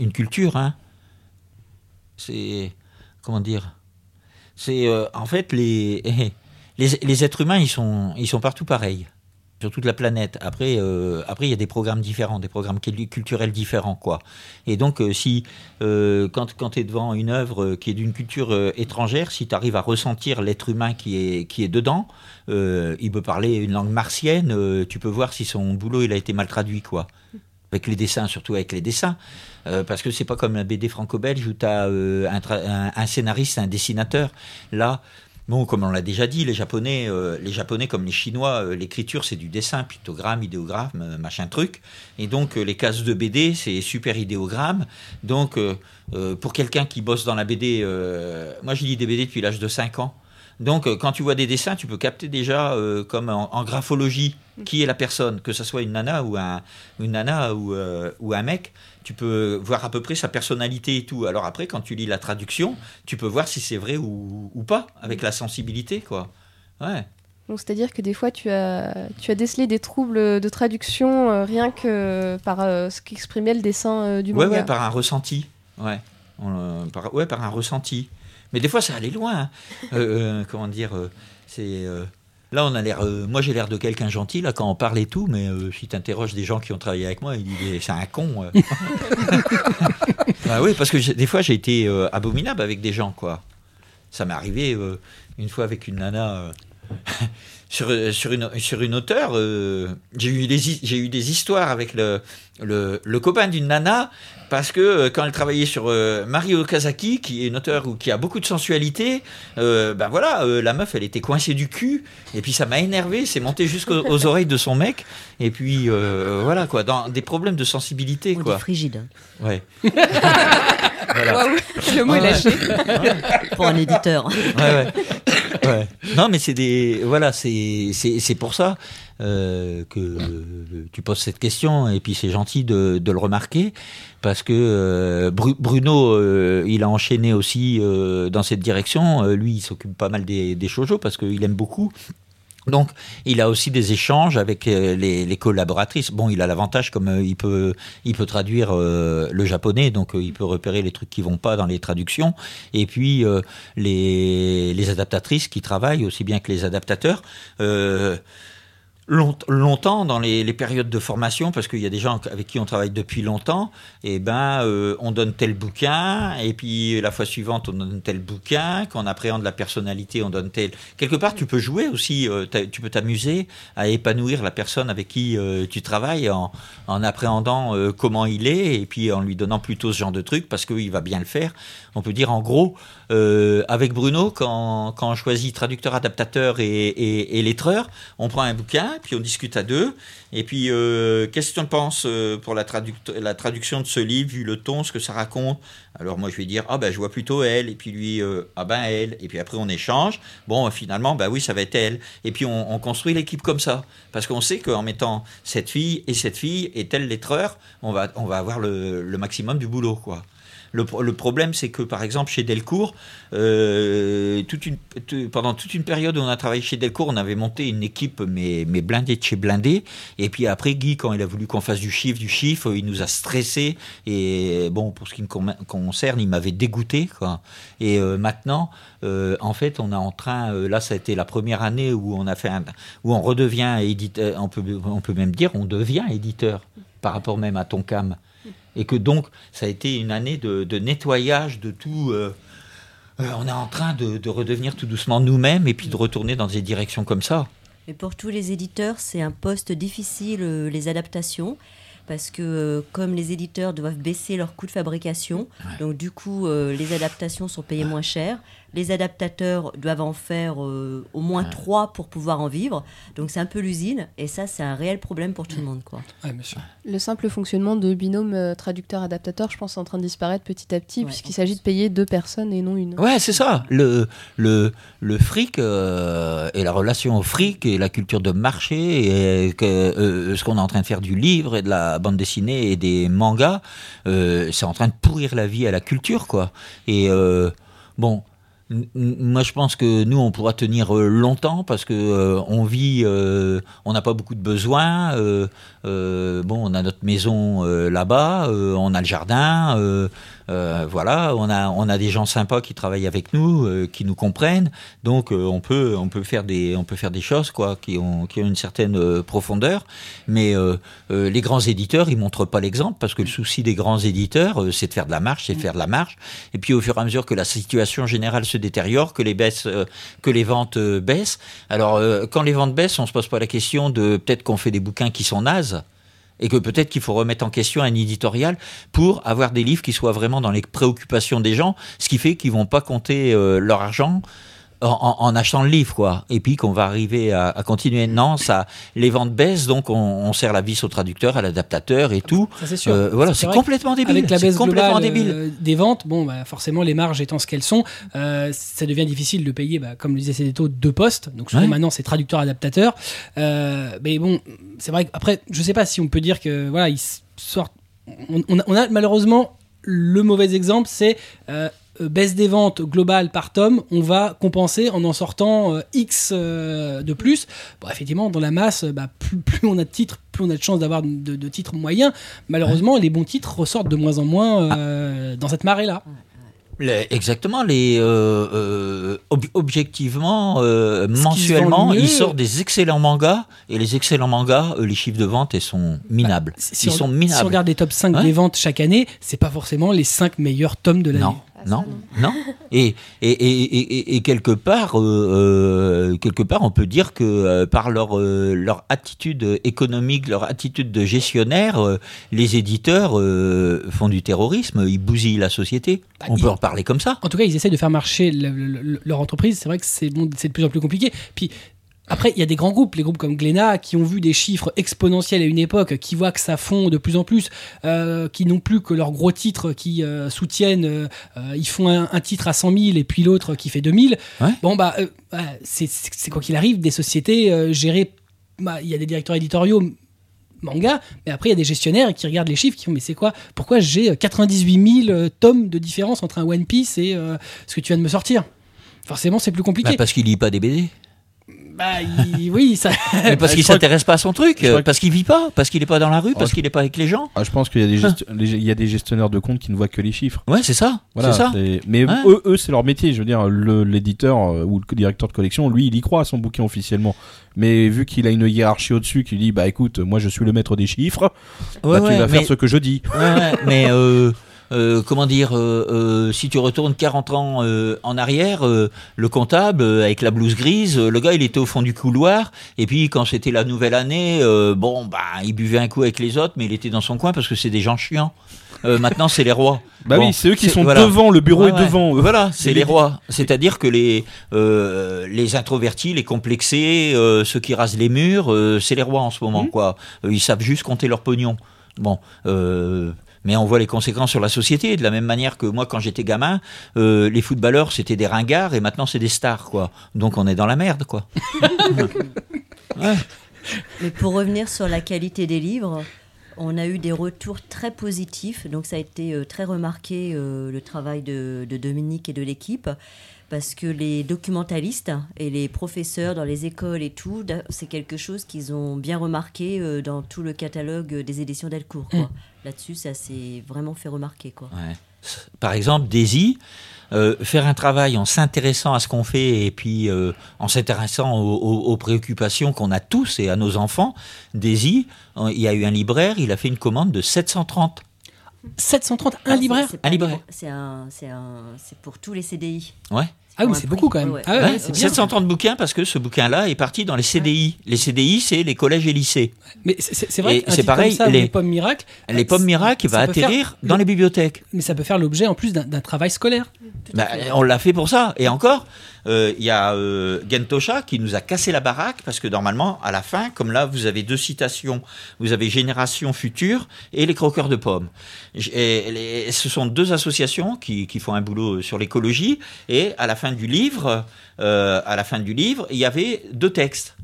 une culture hein. C'est comment dire? C'est en fait les, les les êtres humains ils sont ils sont partout pareils sur toute la planète. Après, euh, après il y a des programmes différents, des programmes culturels différents, quoi. Et donc, euh, si euh, quand, quand tu es devant une œuvre qui est d'une culture étrangère, si tu arrives à ressentir l'être humain qui est, qui est dedans, il peut parler une langue martienne, tu peux voir si son boulot il a été mal traduit, quoi. Avec les dessins, surtout avec les dessins. parce que c'est pas comme la BD franco-belge où tu as un, un, scénariste, un dessinateur. Là, Bon, comme on l'a déjà dit, les Japonais, euh, les Japonais comme les Chinois, euh, l'écriture c'est du dessin, pictogramme, idéogramme, euh, machin truc. Et donc les cases de BD c'est super idéogramme. Donc pour quelqu'un qui bosse dans la BD, moi j'ai lis des BD depuis l'âge de 5 ans. Donc, quand tu vois des dessins, tu peux capter déjà, comme en, graphologie, qui est la personne, que ce soit une nana ou un, une nana ou, ou, un mec. Tu peux voir à peu près sa personnalité et tout. Alors après, quand tu lis la traduction, tu peux voir si c'est vrai ou, ou, pas, avec la sensibilité, quoi. Ouais. c'est-à-dire que des fois, tu as, tu as décelé des troubles de traduction rien que par ce qu'exprimait le dessin du manga. Ouais, ouais, par un ressenti. Ouais. par, ouais, par un ressenti. Mais des fois, ça allait loin. Hein. Euh, euh, comment dire euh, C'est là, on a l'air. moi, j'ai l'air de quelqu'un gentil là quand on parle et tout, mais si tu interroges des gens qui ont travaillé avec moi, ils disent c'est un con. bah oui, parce que des fois, j'ai été abominable avec des gens, quoi. Ça m'est arrivé une fois avec une nana. Sur, sur, une, sur une auteure, j'ai eu, eu des histoires avec le, le, le copain d'une nana parce que euh, quand elle travaillait sur euh, Mario Okazaki, qui est une auteure ou qui a beaucoup de sensualité, euh, ben voilà, la meuf, elle était coincée du cul, et puis ça m'a énervé, c'est monté jusqu'aux oreilles de son mec, et puis voilà quoi, dans des problèmes de sensibilité quoi. frigide. Ouais. voilà. le mot est lâché. Pour un éditeur. Ouais, ouais. Non, mais c'est des, voilà, c'est pour ça. Euh, que tu poses cette question et puis c'est gentil de, de, le remarquer parce que euh, Bruno euh, il a enchaîné aussi dans cette direction lui il s'occupe pas mal des, des shoujo parce qu'il aime beaucoup donc, il a aussi des échanges avec les, les collaboratrices. Bon, il a l'avantage comme il peut, il peut traduire le japonais, donc il peut repérer les trucs qui vont pas dans les traductions. Et puis les adaptatrices qui travaillent aussi bien que les adaptateurs longtemps dans les, périodes de formation, parce qu'il y a des gens avec qui on travaille depuis longtemps, et eh ben euh, on donne tel bouquin, et puis la fois suivante on donne tel bouquin, quand on appréhende la personnalité, on donne tel. Quelque part, tu peux jouer aussi, euh, tu peux t'amuser à épanouir la personne avec qui euh, tu travailles en, en appréhendant comment il est, et puis en lui donnant plutôt ce genre de truc, parce qu'il va bien le faire. On peut dire en gros, avec Bruno, quand, quand on choisit traducteur, adaptateur et, et, et lettreur, on prend un bouquin, puis on discute à deux. Et puis, euh, qu'est-ce que tu en penses euh, pour la, la, traduction de ce livre, vu le ton, ce que ça raconte? Alors moi, je vais dire, ah ben, je vois plutôt elle, et puis lui, euh, ah ben, elle, et puis après, on échange. Bon, finalement, ben oui, ça va être elle. Et puis, on, construit l'équipe comme ça. Parce qu'on sait qu'en mettant cette fille et cette fille et tel lettreur, on va, on va avoir le, le maximum du boulot, quoi. Le, problème, c'est que par exemple chez Delcourt, euh, pendant toute une période où on a travaillé chez Delcourt, on avait monté une équipe mais, mais blindée de chez blindé. Et puis après, Guy, quand il a voulu qu'on fasse du chiffre, du chiffre, il nous a stressé. Et bon, pour ce qui me concerne, il m'avait dégoûté. Et euh, maintenant, euh, en fait, on est en train. là, ça a été la première année où on a fait où on redevient éditeur. On peut, on peut même dire, on devient éditeur par rapport même à Tonkam et que donc ça a été une année de, nettoyage de tout. Euh, euh, on est en train de, redevenir tout doucement nous-mêmes et puis de retourner dans des directions comme ça. Et pour tous les éditeurs, c'est un poste difficile, euh, les adaptations parce que comme les éditeurs doivent baisser leurs coûts de fabrication, donc du coup les adaptations sont payées moins cher les adaptateurs doivent en faire euh, au moins trois pour pouvoir en vivre. Donc c'est un peu l'usine, et ça c'est un réel problème pour tout le monde. Quoi. Le simple fonctionnement de binôme euh, traducteur-adaptateur, je pense, est en train de disparaître petit à petit, puisqu'il s'agit de payer deux personnes et non une. Ouais, c'est ça. Le, le, le fric euh, et la relation au fric et la culture de marché et que, ce qu'on est en train de faire du livre et de la bande dessinée et des mangas, c'est en train de pourrir la vie à la culture, quoi. Et bon, Moi, je pense que nous, on pourra tenir euh, longtemps parce que euh, on vit, euh, on n'a pas beaucoup de besoins. bon, on a notre maison là-bas, on a le jardin, euh, voilà, on a on a des gens sympas qui travaillent avec nous, euh, qui nous comprennent. Donc, euh, on peut on peut faire des on peut faire des choses quoi qui ont qui ont une certaine profondeur. Mais les grands éditeurs, ils montrent pas l'exemple parce que le souci des grands éditeurs, c'est de faire de la marche, c'est de faire de la marche. Et puis au fur et à mesure que la situation générale se détériore, que les baisses, que les ventes baissent. Alors quand les ventes baissent, on se pose pas la question de peut-être qu'on fait des bouquins qui sont nazes et que peut-être qu'il faut remettre en question un éditorial pour avoir des livres qui soient vraiment dans les préoccupations des gens, ce qui fait qu'ils vont pas compter euh, leur argent en, achetant le livre, quoi. Et puis qu'on va arriver à, à continuer. Non, ça, les ventes baissent, donc on, on sert la vis au traducteur, à l'adaptateur et tout. Ça, c'est sûr. Euh, voilà, c'est complètement débile. Avec la baisse complètement globale débile. euh, des ventes, bon, bah, forcément, les marges étant ce qu'elles sont, euh, ça devient difficile de payer, bah, comme le disait Cédéto, deux postes. Donc souvent Ouais. maintenant, c'est traducteur-adaptateur. Mais bon, c'est vrai qu'après, je sais pas si on peut dire que voilà, ils sortent. On, on a, on a malheureusement le mauvais exemple, c'est euh, baisse des ventes globales par tome, on va compenser en en sortant euh, X euh, de plus. Bon, effectivement, dans la masse, euh, bah, plus, plus on a de titres, plus on a de chances d'avoir de, de titres moyens. Malheureusement, les bons titres ressortent de moins en moins euh, dans cette marée-là. Les- exactement, les euh, euh, ob- objectivement, euh, mensuellement, ils sortent des excellents mangas et les excellents mangas, euh, les chiffres de vente, ils sont minables. Si- si ils on- sont Si on minables. regarde les top 5 Ouais. des ventes chaque année, c'est pas forcément les 5 meilleurs tomes de l'année. Non, ça, non, non. Et, et, et, et, quelque part, euh, euh, quelque part, on peut dire que euh, par leur euh, leur attitude économique, leur attitude de gestionnaire, les éditeurs font du terrorisme, ils bousillent la société. Bah, on ils- peut en parler comme ça. En tout cas, ils essaient de faire marcher le- le- le- leur entreprise. C'est vrai que c'est bon, c'est de plus en plus compliqué. Puis après, il y a des grands groupes, les groupes comme Glénat, qui ont vu des chiffres exponentiels à une époque, qui voient que ça fond de plus en plus, euh, qui n'ont plus que leurs gros titres qui euh, soutiennent. euh, ils font un, un titre à 100 000 et puis l'autre qui fait 2000. Ouais. Bon, bah, ouais, c'est quoi qu'il arrive, des sociétés gérées. bah, Il y a des directeurs éditoriaux manga, mais après il y a des gestionnaires qui regardent les chiffres qui font mais c'est quoi Pourquoi j'ai 98 000 euh, tomes de différence entre un One Piece et euh, ce que tu viens de me sortir? Forcément, c'est plus compliqué. Bah, parce qu'il lit pas des BD. Bah, il- oui, ça. Mais parce qu'il que- s'intéresse pas à son truc, euh, parce qu'il vit pas, parce qu'il est pas dans la rue, parce je- qu'il est pas avec les gens. Ah, je pense qu'il y, a des gesti- les- il y a des gestionnaires de comptes qui ne voient que les chiffres. Ouais, c'est ça. Voilà, Mais Ouais. eux, eux c'est leur métier. Je veux dire, le- l'éditeur euh, ou le directeur de collection, lui, il y croit à son bouquin officiellement. Mais vu qu'il a une hiérarchie au-dessus qui dit, bah écoute, moi je suis le maître des chiffres, Ouais, bah, ouais, tu vas mais, faire ce que je dis. mais euh, euh, comment dire, euh, euh, si tu retournes 40 ans euh, en arrière, euh, le comptable euh, avec la blouse grise, euh, le gars il était au fond du couloir, et puis quand c'était la nouvelle année, euh, bon bah il buvait un coup avec les autres, mais il était dans son coin parce que c'est des gens chiants. Euh, maintenant c'est les rois. Bah Bon, oui, c'est eux qui sont voilà. devant, le bureau Ouais, est ouais. devant. eux. Voilà, c'est les rois. C'est-à-dire que les euh, les introvertis, les complexés, euh, ceux qui rasent les murs, euh, c'est les rois en ce moment, quoi. Euh, ils savent juste compter leur pognon. Bon, euh, mais on voit les conséquences sur la société. De la même manière que moi, quand j'étais gamin, euh, les footballeurs c'était des ringards et maintenant c'est des stars, quoi. Donc on est dans la merde, quoi. Ouais. Mais pour revenir sur la qualité des livres, on a eu des retours très positifs. Donc ça a été euh, très remarqué euh, le travail de, de Dominique et de l'équipe. Parce que les documentalistes et les professeurs dans les écoles et tout, c'est quelque chose qu'ils ont bien remarqué dans tout le catalogue des éditions Delcourt. quoi. Là-dessus, ça s'est vraiment fait remarquer. Quoi. Ouais. Par exemple, Daisy, euh, faire un travail en s'intéressant à ce qu'on fait et puis euh, en s'intéressant aux, aux- aux préoccupations qu'on a tous et à nos enfants, Daisy, euh, il y a eu un libraire, il a fait une commande de 730. 730, un Ah, c'est- libraire Un libraire. C'est un- c'est un- c'est pour tous les CDI. Ouais. Ah oui, c'est beaucoup quand même. Ouais, Ah ouais, Ouais, ouais, c'est bien. 730 bouquins parce que ce bouquin-là est parti dans les CDI. Les CDI, c'est les collèges et lycées. Mais c'est- vrai c'est pareil, comme ça, les- les pommes miracles, Les pommes miracles, va atterrir dans le- les bibliothèques. Mais ça peut faire l'objet en plus d'un d'un travail scolaire. Bah, on l'a fait pour ça. Et encore, euh, il y a euh, Gentosha qui nous a cassé la baraque parce que normalement, à la fin, comme là, vous avez deux citations. Vous avez Génération Future et les croqueurs de pommes. J- Et les- ce sont deux associations qui, qui font un boulot sur l'écologie. Et à la fin du livre, euh, à la fin du livre, il y avait deux textes.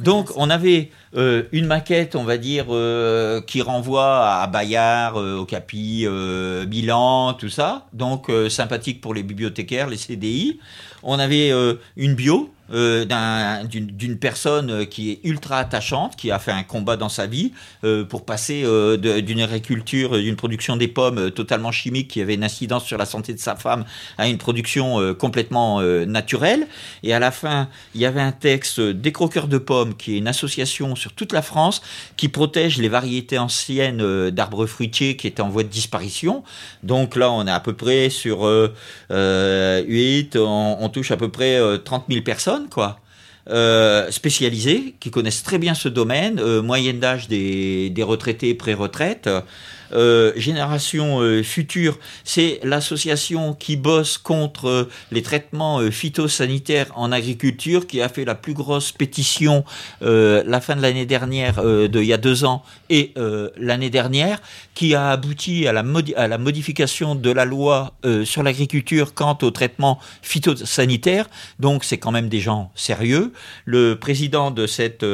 Donc on avait euh, une maquette, on va dire, euh, qui renvoie à Bayard, euh, Okapi, euh, Milan, tout ça. Donc euh, sympathique pour les bibliothécaires, les CDI. On avait euh, une bio euh, d'un- d'une personne euh, qui est ultra attachante, qui a fait un combat dans sa vie euh, pour passer d'une agriculture, d'une production des pommes totalement chimique qui avait une incidence sur la santé de sa femme à une production complètement naturelle. Et à la fin, il y avait un texte des croqueurs de pommes, qui est une association sur toute la France qui protège les variétés anciennes d'arbres fruitiers qui étaient en voie de disparition. Donc là, on est à peu près sur euh, euh, 8, on, touche à peu près euh, 30 000 personnes, quoi. Euh, spécialisés, qui connaissent très bien ce domaine, euh, moyenne d'âge des, des retraités pré-retraite, euh, Génération euh, Future, c'est l'association qui bosse contre euh, les traitements euh, phytosanitaires en agriculture, qui a fait la plus grosse pétition euh, la fin de l'année dernière, de il y a deux ans, et l'année dernière, qui a abouti à la, à la modification de la loi sur l'agriculture quant aux traitements phytosanitaires. Donc c'est quand même des gens sérieux. Le président de cette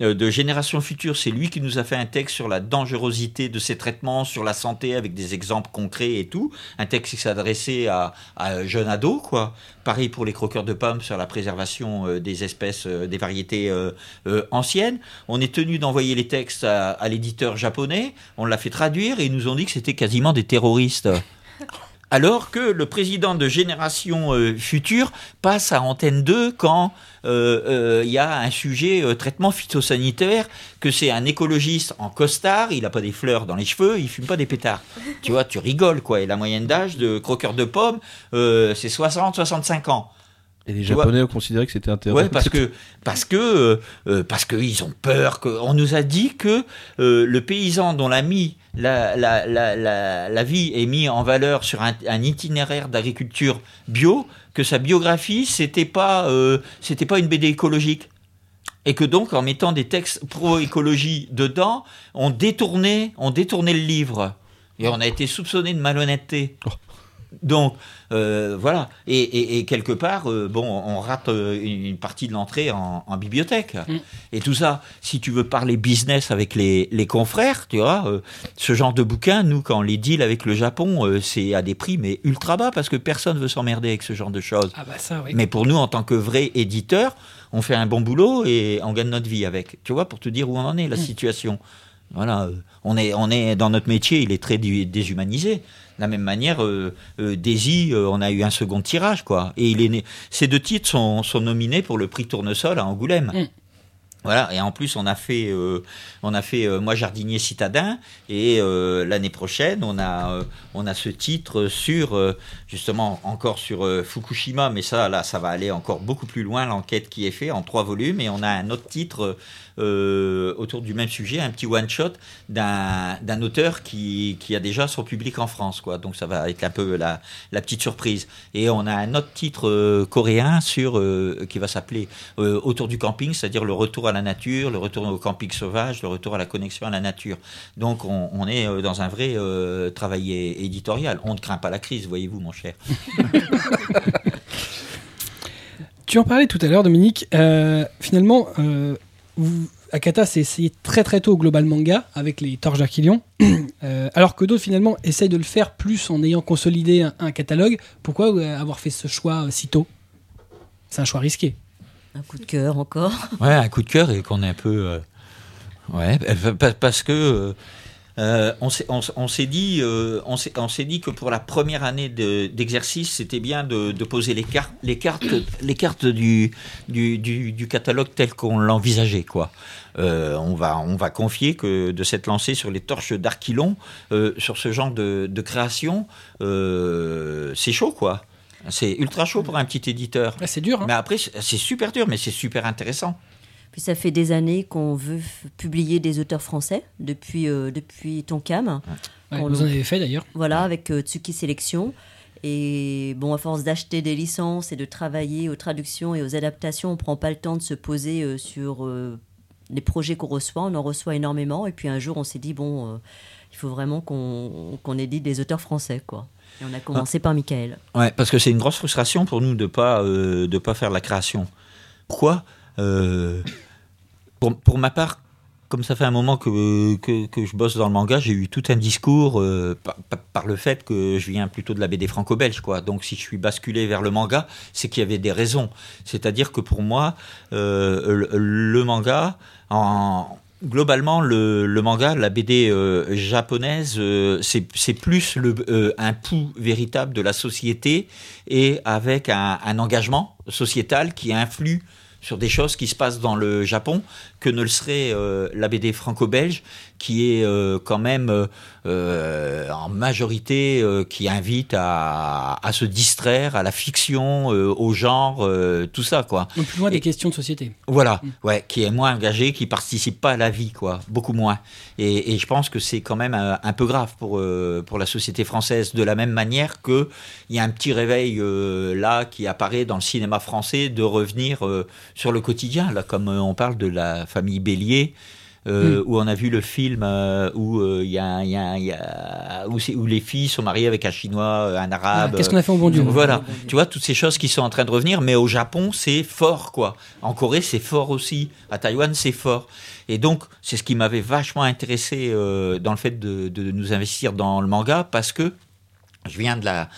de Génération Future, c'est lui qui nous a fait un texte sur la dangerosité de ces traitements, sur la santé, avec des exemples concrets et tout. Un texte qui s'adressait à, à un jeune ado, quoi. Pareil pour les croqueurs de pommes sur la préservation euh, des espèces, euh, des variétés euh, euh, anciennes. On est tenu d'envoyer les textes à, à l'éditeur japonais. On l'a fait traduire et ils nous ont dit que c'était quasiment des terroristes. Alors que le président de Génération euh, Future passe à Antenne 2 quand euh, euh, il y a un sujet euh, traitement phytosanitaire, que c'est un écologiste en costard, il n'a pas des fleurs dans les cheveux, il fume pas des pétards. tu vois, tu rigoles quoi. Et la moyenne d'âge de croqueur de pommes, euh, c'est 60-65 ans. Et les Japonais ont considéré que c'était intéressant. Ouais, parce que parce que euh, euh, parce que ils ont peur. Que on nous a dit que euh, le paysan dont la mis la, vie est mise en valeur sur un, itinéraire d'agriculture bio, que sa biographie c'était pas euh, pas une BD écologique. Et que donc, en mettant des textes pro-écologie dedans, on détournait, on détournait le livre. Et on a été soupçonné de malhonnêteté. Donc, euh, voilà. Et, et- et quelque part, euh, bon, on rate euh, une partie de l'entrée en, en bibliothèque. Et tout ça, si tu veux parler business avec les, les confrères, tu vois, ce genre de bouquin, nous, quand on les deal avec le Japon, c'est à des prix, mais ultra bas, parce que personne veut s'emmerder avec ce genre de choses. Ah bah ça, oui. Mais pour nous, en tant que vrai éditeur, on fait un bon boulot et on gagne notre vie avec. Tu vois, pour te dire où on en est, la situation. Voilà, on est, on est dans notre métier, il est très dé- déshumanisé. De la même manière, euh, euh, Daisy, euh, on a eu un second tirage, quoi. Et il est né. Ces deux titres sont, sont nominés pour le prix Tournesol à Angoulême. Mm. Voilà, et en plus on a fait, euh, on a fait euh, moi jardinier citadin, et euh, l'année prochaine on a, euh, on a ce titre sur euh, justement encore sur euh, Fukushima, mais ça là ça va aller encore beaucoup plus loin l'enquête qui est faite en trois volumes, et on a un autre titre euh, autour du même sujet, un petit one shot d'un auteur qui, qui a déjà son public en France, quoi. Donc ça va être un peu la, la petite surprise. Et on a un autre titre euh, coréen sur euh, qui va s'appeler Autour du camping, c'est-à-dire le retour à la nature, le retour au camping sauvage, le retour à la connexion à la nature. Donc on, est dans un vrai travail éditorial. On ne craint pas la crise, voyez-vous, mon cher. Tu en parlais tout à l'heure, Dominique. Finalement, Akata s'est essayé très très tôt au Global Manga avec les Torches d'Archilion, Euh, alors que d'autres finalement essayent de le faire plus en ayant consolidé un, un catalogue. Pourquoi euh, avoir fait ce choix euh, si tôt? C'est un choix risqué. Un coup de cœur encore. Ouais, un coup de cœur et qu'on est un peu. euh, ouais, pa- parce que. Euh, on s'est on on dit, euh, dit que pour la première année de- d'exercice, c'était bien de, de poser les cartes, les cartes, les cartes du, du, du, du catalogue tel qu'on l'envisageait, quoi. Euh, on va on va confier que de s'être lancé sur les torches d'Arquilon, sur ce genre de, de création, c'est chaud, quoi. C'est ultra chaud pour un petit éditeur. C'est dur. hein. Mais après, c'est super dur, mais c'est super intéressant. Puis ça fait des années qu'on veut publier des auteurs français depuis, euh, depuis Tonkam. Ouais, on vous en avez fait d'ailleurs. Voilà, avec euh, Tsuki Sélection. Et bon, à force d'acheter des licences et de travailler aux traductions et aux adaptations, on prend pas le temps de se poser euh, sur euh, les projets qu'on reçoit. On en reçoit énormément. Et puis un jour, on s'est dit, bon, euh, il faut vraiment qu'on qu'on édite des auteurs français, quoi. Et on a commencé par Michael. Ouais, parce que c'est une grosse frustration pour nous de pas euh, de pas faire la création. Pourquoi Euh, pour, ma part, comme ça fait un moment que, que, je bosse dans le manga, j'ai eu tout un discours euh, par, le fait que je viens plutôt de la BD franco-belge, quoi. Donc, si je suis basculé vers le manga, c'est qu'il y avait des raisons. C'est-à-dire que pour moi, euh, le, manga, en, globalement, le, manga, la BD euh, japonaise, c'est plus un pouls véritable de la société et avec un engagement sociétal qui influe sur des choses qui se passent dans le Japon que ne le serait euh, franco-belge qui est euh, quand même euh, euh, en majorité euh, qui invite à, à se distraire à la fiction, au genre, tout ça quoi. Donc, plus loin des questions de société. Voilà, ouais, qui est moins engagé, qui participe pas à la vie, quoi, beaucoup moins. Et, et je pense que c'est quand même un, un peu grave pour pour la société française, de la même manière que il y a un petit réveil là qui apparaît dans le cinéma français de revenir sur le quotidien, là, comme on parle de la famille Bélier. Euh, où on a vu le film euh, où euh, il y a, il y a- il y a- où, les filles sont mariées avec un chinois, euh, un arabe. Ah, Qu'est-ce qu'on a fait au bon Dieu Voilà, tu vois, toutes ces choses qui sont en train de revenir, mais au Japon, c'est fort, quoi. En Corée, c'est fort aussi. À Taïwan, c'est fort. Et donc, c'est ce qui m'avait vachement intéressé dans le fait de, de nous investir dans le manga, parce que je viens de la,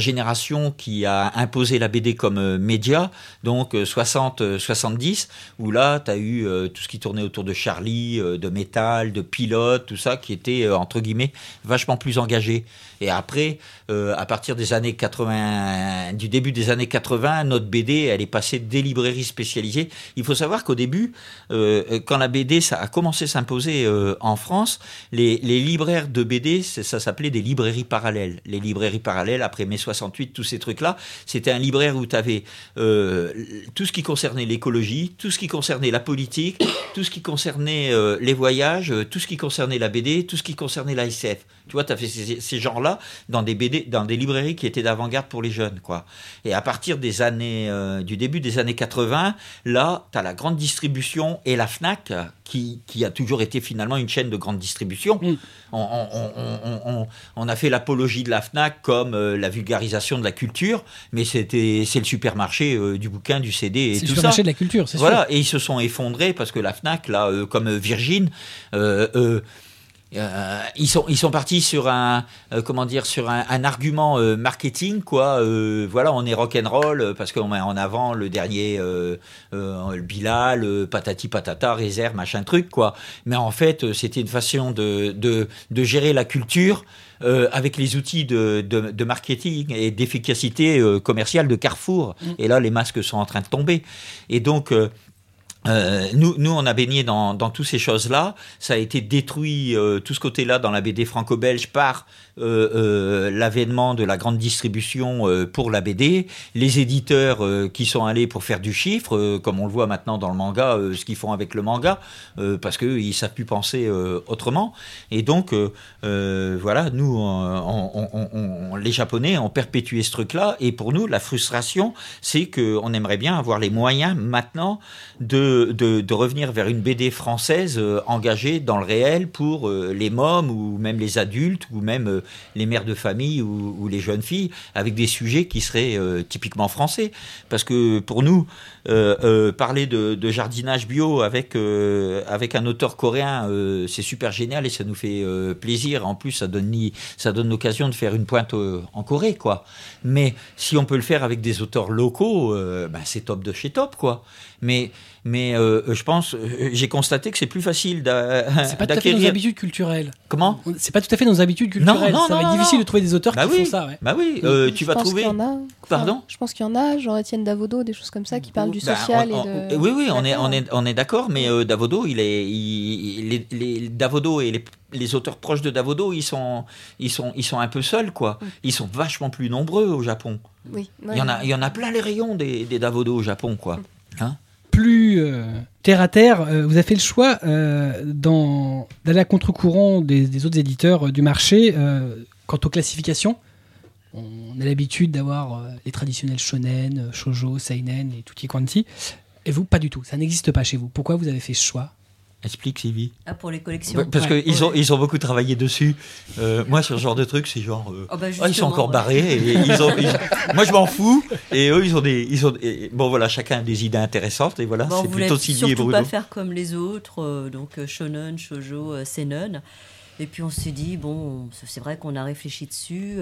génération qui a imposé la BD comme euh, média, donc 60-70, où là, tu as eu euh, tout ce qui tournait autour de Charlie, euh, de Metal, de Pilote, tout ça, qui était, euh, entre guillemets, vachement plus engagé. Et après, euh, à partir des années 80, du début des années 80, notre BD, elle est passée des librairies spécialisées. Il faut savoir qu'au début, euh, quand la BD a commencé à s'imposer euh, en France, les, libraires de BD, ça s'appelait des librairies parallèles. Les librairies parallèles, après mai 68, tous ces trucs-là, c'était un libraire où tu avais tout ce qui concernait l'écologie, tout ce qui concernait la politique, tout ce qui concernait les voyages, tout ce qui concernait la BD, tout ce qui concernait la SF. Tu vois, tu as fait ces, ces genres-là dans des BD, dans des librairies qui étaient d'avant-garde pour les jeunes, quoi. Et à partir des années, euh, du début des années 80, là, tu as la grande distribution et la Fnac qui, qui a toujours été finalement une chaîne de grande distribution. Mm. On, on- a fait l'apologie de la Fnac comme euh, la vulgarisation de la culture, mais c'était c'est le supermarché euh, du bouquin, du CD et C'est le tout ça. supermarché de la culture, c'est Voilà, et ils se sont effondrés parce que la Fnac, là, comme Virgin, euh, ils sont ils sont partis sur un euh, comment dire sur un, un argument euh, marketing quoi voilà on est rock and roll parce qu'on met en avant le dernier le Bilal euh, patati patata réserve machin truc quoi mais en fait c'était une façon de, de de gérer la culture euh, avec les outils de, de, de marketing et d'efficacité euh, commerciale de Carrefour. Et là, les masques sont en train de tomber. Et donc, euh, euh, nous, nous, on a baigné dans, dans toutes ces choses-là. Ça a été détruit, euh, tout ce côté-là, dans la BD franco-belge par euh, euh, l'avènement de la grande distribution euh, pour la BD. Les éditeurs euh, qui sont allés pour faire du chiffre, comme on le voit maintenant dans le manga, ce qu'ils font avec le manga, parce qu'ils ne savent plus penser autrement. Et donc, voilà, nous, on- on- on- les Japonais ont perpétué ce truc-là. Et pour nous, la frustration, c'est qu'on aimerait bien avoir les moyens maintenant de, de, revenir vers une BD française euh, engagée dans le réel pour euh, les mômes ou même les adultes ou même euh, les mères de famille ou, les jeunes filles avec des sujets qui seraient typiquement français. Parce que pour nous, parler de, de jardinage bio avec, avec un auteur coréen, c'est super génial et ça nous fait plaisir. En plus, ça donne, ça donne l'occasion de faire une pointe en Corée, quoi. Mais si on peut le faire avec des auteurs locaux, ben, c'est top de chez top, quoi. Mais, mais euh, je pense, euh, j'ai constaté que c'est plus facile d'a- C'est pas tout à fait nos d'acquérir. habitudes culturelles. Comment? C'est pas tout à fait nos habitudes culturelles. non, ça va non, être non, difficile non. de trouver des auteurs Bah qui oui, font ça. Ouais. bah oui. euh, tu Je vas pense trouver. qu'il y en a. Pardon? Je pense qu'il y en a, genre Étienne Davodo, des choses comme ça, qui parlent du Ben, social on- et de. Oui, oui, on est, D'accord. on est, on est d'accord, mais euh, Davodo, il est, il- il- les, les- Davodo et les, les auteurs proches de Davodo, ils sont, ils sont, ils sont un peu seuls, quoi. Ils sont vachement plus nombreux au Japon. Oui, Il y en a, il y en a plein les rayons des, des Davodo au Japon, quoi. Hein? Plus euh, terre à terre, euh, vous avez fait le choix euh, d'aller à contre-courant des, autres éditeurs du marché quant aux classifications. On a l'habitude d'avoir les traditionnels shonen, shoujo, seinen et tutti quanti. Et vous, pas du tout. Ça n'existe pas chez vous. Pourquoi vous avez fait ce choix? Explique, Sylvie. Ah, pour les collections. Ouais, Parce Ouais. qu'ils ont, ils ont beaucoup travaillé dessus. Euh, moi, sur ce genre de truc, c'est genre. euh, Ah bah, ah, ils sont encore ouais. barrés. Et ils ont, ils- moi, je m'en fous. Et eux, ils ont des. Ils ont, et- bon, voilà, chacun a des idées intéressantes. Et voilà, Bon, on c'est plutôt Sylvie et Bruno. pas faire comme les autres, euh, donc euh, shonen, shoujo, seinen. Et puis on s'est dit bon, c'est vrai qu'on a réfléchi dessus.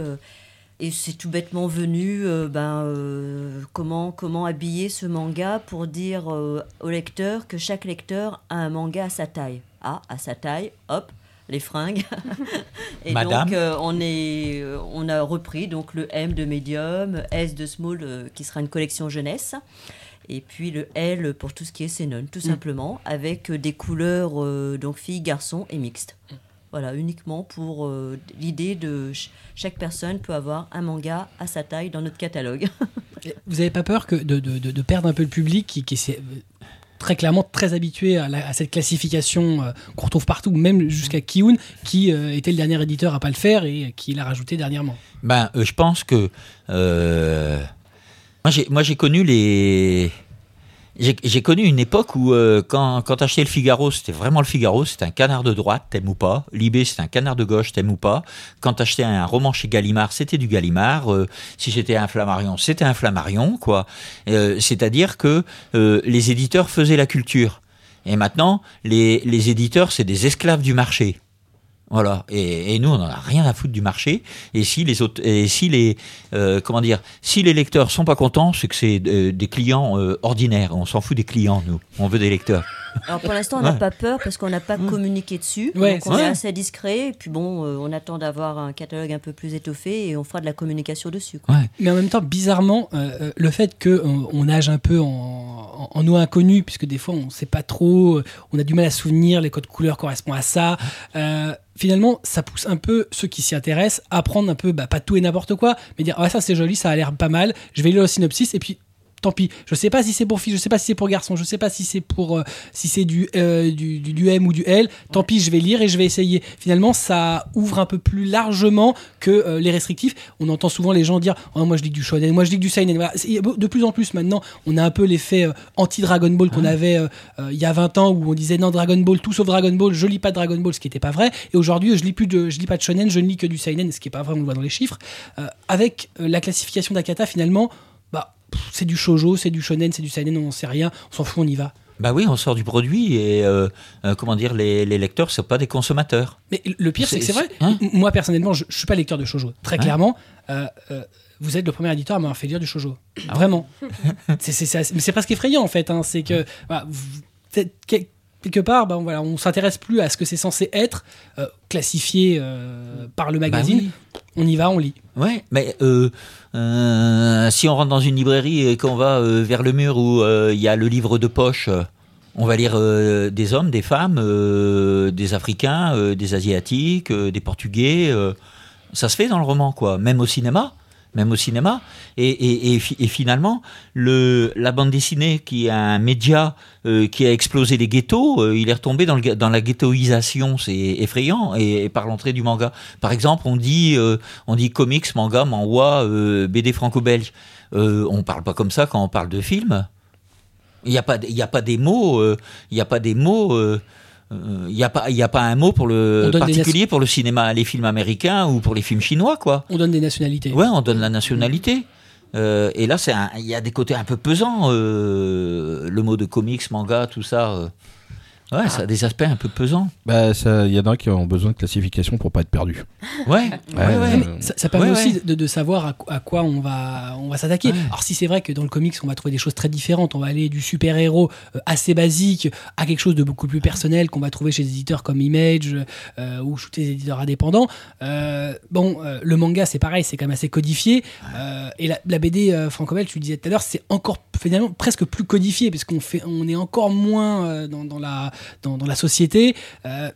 Et c'est tout bêtement venu, euh, ben, euh, comment, comment habiller ce manga pour dire euh, au lecteur que chaque lecteur a un manga à sa taille. Ah, à sa taille, hop, les fringues. et Madame. donc euh, on, est, euh, on a repris donc le M de Medium, S de Small euh, qui sera une collection jeunesse. Et puis le L pour tout ce qui est Senon, tout simplement, avec des couleurs euh, donc filles, garçons et mixtes. Voilà, uniquement pour euh, l'idée de ch- chaque personne peut avoir un manga à sa taille dans notre catalogue. Vous n'avez pas peur que de, de- de- de perdre un peu le public qui, qui est très clairement très habitué à, la- à cette classification euh, qu'on retrouve partout, même jusqu'à Kiun, qui euh, était le dernier éditeur à pas le faire et qui l'a rajouté dernièrement. Ben, euh, je pense que euh, moi j'ai moi j'ai connu les j'ai connu une époque où euh, quand quand t'achetais le Figaro c'était vraiment le Figaro c'était un canard de droite t'aimes ou pas. Libé c'était un canard de gauche t'aimes ou pas. Quand t'achetais un roman chez Gallimard c'était du Gallimard. Euh, si c'était un Flammarion c'était un Flammarion quoi. Euh, c'est-à-dire que les éditeurs faisaient la culture. Et maintenant les les éditeurs c'est des esclaves du marché voilà. Et, et nous, on n'en a rien à foutre du marché. Et si les autres, et si les, euh, comment dire, si les lecteurs sont pas contents, c'est que c'est euh, des clients euh, ordinaires. On s'en fout des clients, nous. On veut des lecteurs. Alors pour l'instant, on n'a Ouais. pas peur parce qu'on n'a pas communiqué dessus. Ouais, donc on est assez discret. Et puis bon, euh, on attend d'avoir un catalogue un peu plus étoffé et on fera de la communication dessus. quoi. Ouais. Mais en même temps, bizarrement, euh, euh, le fait qu'on on nage un peu en, en, en eau inconnue, puisque des fois on ne sait pas trop, on a du mal à se souvenir, les codes couleurs correspondent à ça. euh, finalement, ça pousse un peu ceux qui s'y intéressent à prendre un peu, bah, pas tout et n'importe quoi, mais dire ah, ça c'est joli, ça a l'air pas mal, je vais lire le synopsis et puis. Tant pis, je sais pas si c'est pour filles, je sais pas si c'est pour garçons, je sais pas si c'est pour euh, si c'est du, euh, du, du du M ou du L. Tant pis, je vais lire et je vais essayer. Finalement, ça ouvre un peu plus largement que euh, les restrictifs. On entend souvent les gens dire oh, moi je lis du shonen, moi je lis du seinen. Voilà. De plus en plus maintenant, on a un peu l'effet anti Dragon Ball qu'on avait il y a 20 ans où on disait non Dragon Ball tout sauf Dragon Ball, je lis pas de Dragon Ball, ce qui n'était pas vrai. Et aujourd'hui, je lis plus de je lis pas de shonen, je ne lis que du seinen, ce qui est pas vrai, on le voit dans les chiffres. Avec la classification d'Akata finalement, c'est du shojo, c'est du shonen, c'est du seinen, on n'en sait rien, on s'en fout, on y va. Bah oui, on sort du produit et euh, euh, comment dire, les, les lecteurs sont pas des consommateurs. Mais le pire, c'est que c'est vrai. hein Moi, personnellement, je, je suis pas lecteur de shoujo. Très Ouais. clairement, euh, vous êtes le premier éditeur à m'avoir fait lire du shoujo. Ah Vraiment. c'est, presque effrayant, en fait. hein. C'est que, vous- quel- quelque part, ben, voilà, on s'intéresse plus à ce que c'est censé être, euh, classifié euh, par le magazine. Bah oui. On y va, on lit. Ouais, mais euh, si on rentre dans une librairie et qu'on va vers le mur où il y a le livre de poche, on va lire euh, des hommes, des femmes, euh, des Africains, euh, des Asiatiques, des Portugais. ça se fait dans le roman, quoi. Même au cinéma. Même au cinéma. Et, et, et, fi- et finalement, le, la bande dessinée, qui est un média euh, qui a explosé les ghettos, euh, il est retombé dans, le, dans la ghettoisation. C'est effrayant. Et, par l'entrée du manga. Par exemple, on dit, euh, on dit comics, manga, manhwa, BD franco-belge. On parle pas comme ça quand on parle de film. Il n'y a y a pas des mots, il y a pas des mots. Euh, euh, il n'y a pas, il y a pas un mot pour le particulier pour le cinéma, les films américains ou pour les films chinois, quoi. On donne des nationalités. Ouais, on donne la nationalité. Euh, et là, il y a des côtés un peu pesants. euh, le mot de comics, manga, tout ça. euh, ouais, ça a des aspects un peu pesants. Bah, ça- il y en a qui ont besoin de classification pour pas être perdus. Ouais, ouais, Ouais, ouais. euh, Mais ça, ça permet Ouais, aussi ouais. De, de savoir à, à quoi on va, on va s'attaquer. Ouais. Alors si c'est vrai que dans le comics, on va trouver des choses très différentes. On va aller du super-héros euh, assez basique à quelque chose de beaucoup plus personnel qu'on va trouver chez des éditeurs comme Image euh, ou chez des éditeurs indépendants. Euh, bon, euh, le manga, c'est pareil, c'est quand même assez codifié. Euh, et la, la BD euh, franco-belge, tu le disais tout à l'heure, c'est encore finalement presque plus codifié puisqu'on fait, on est encore moins euh, dans, dans la, dans, dans la société. Euh,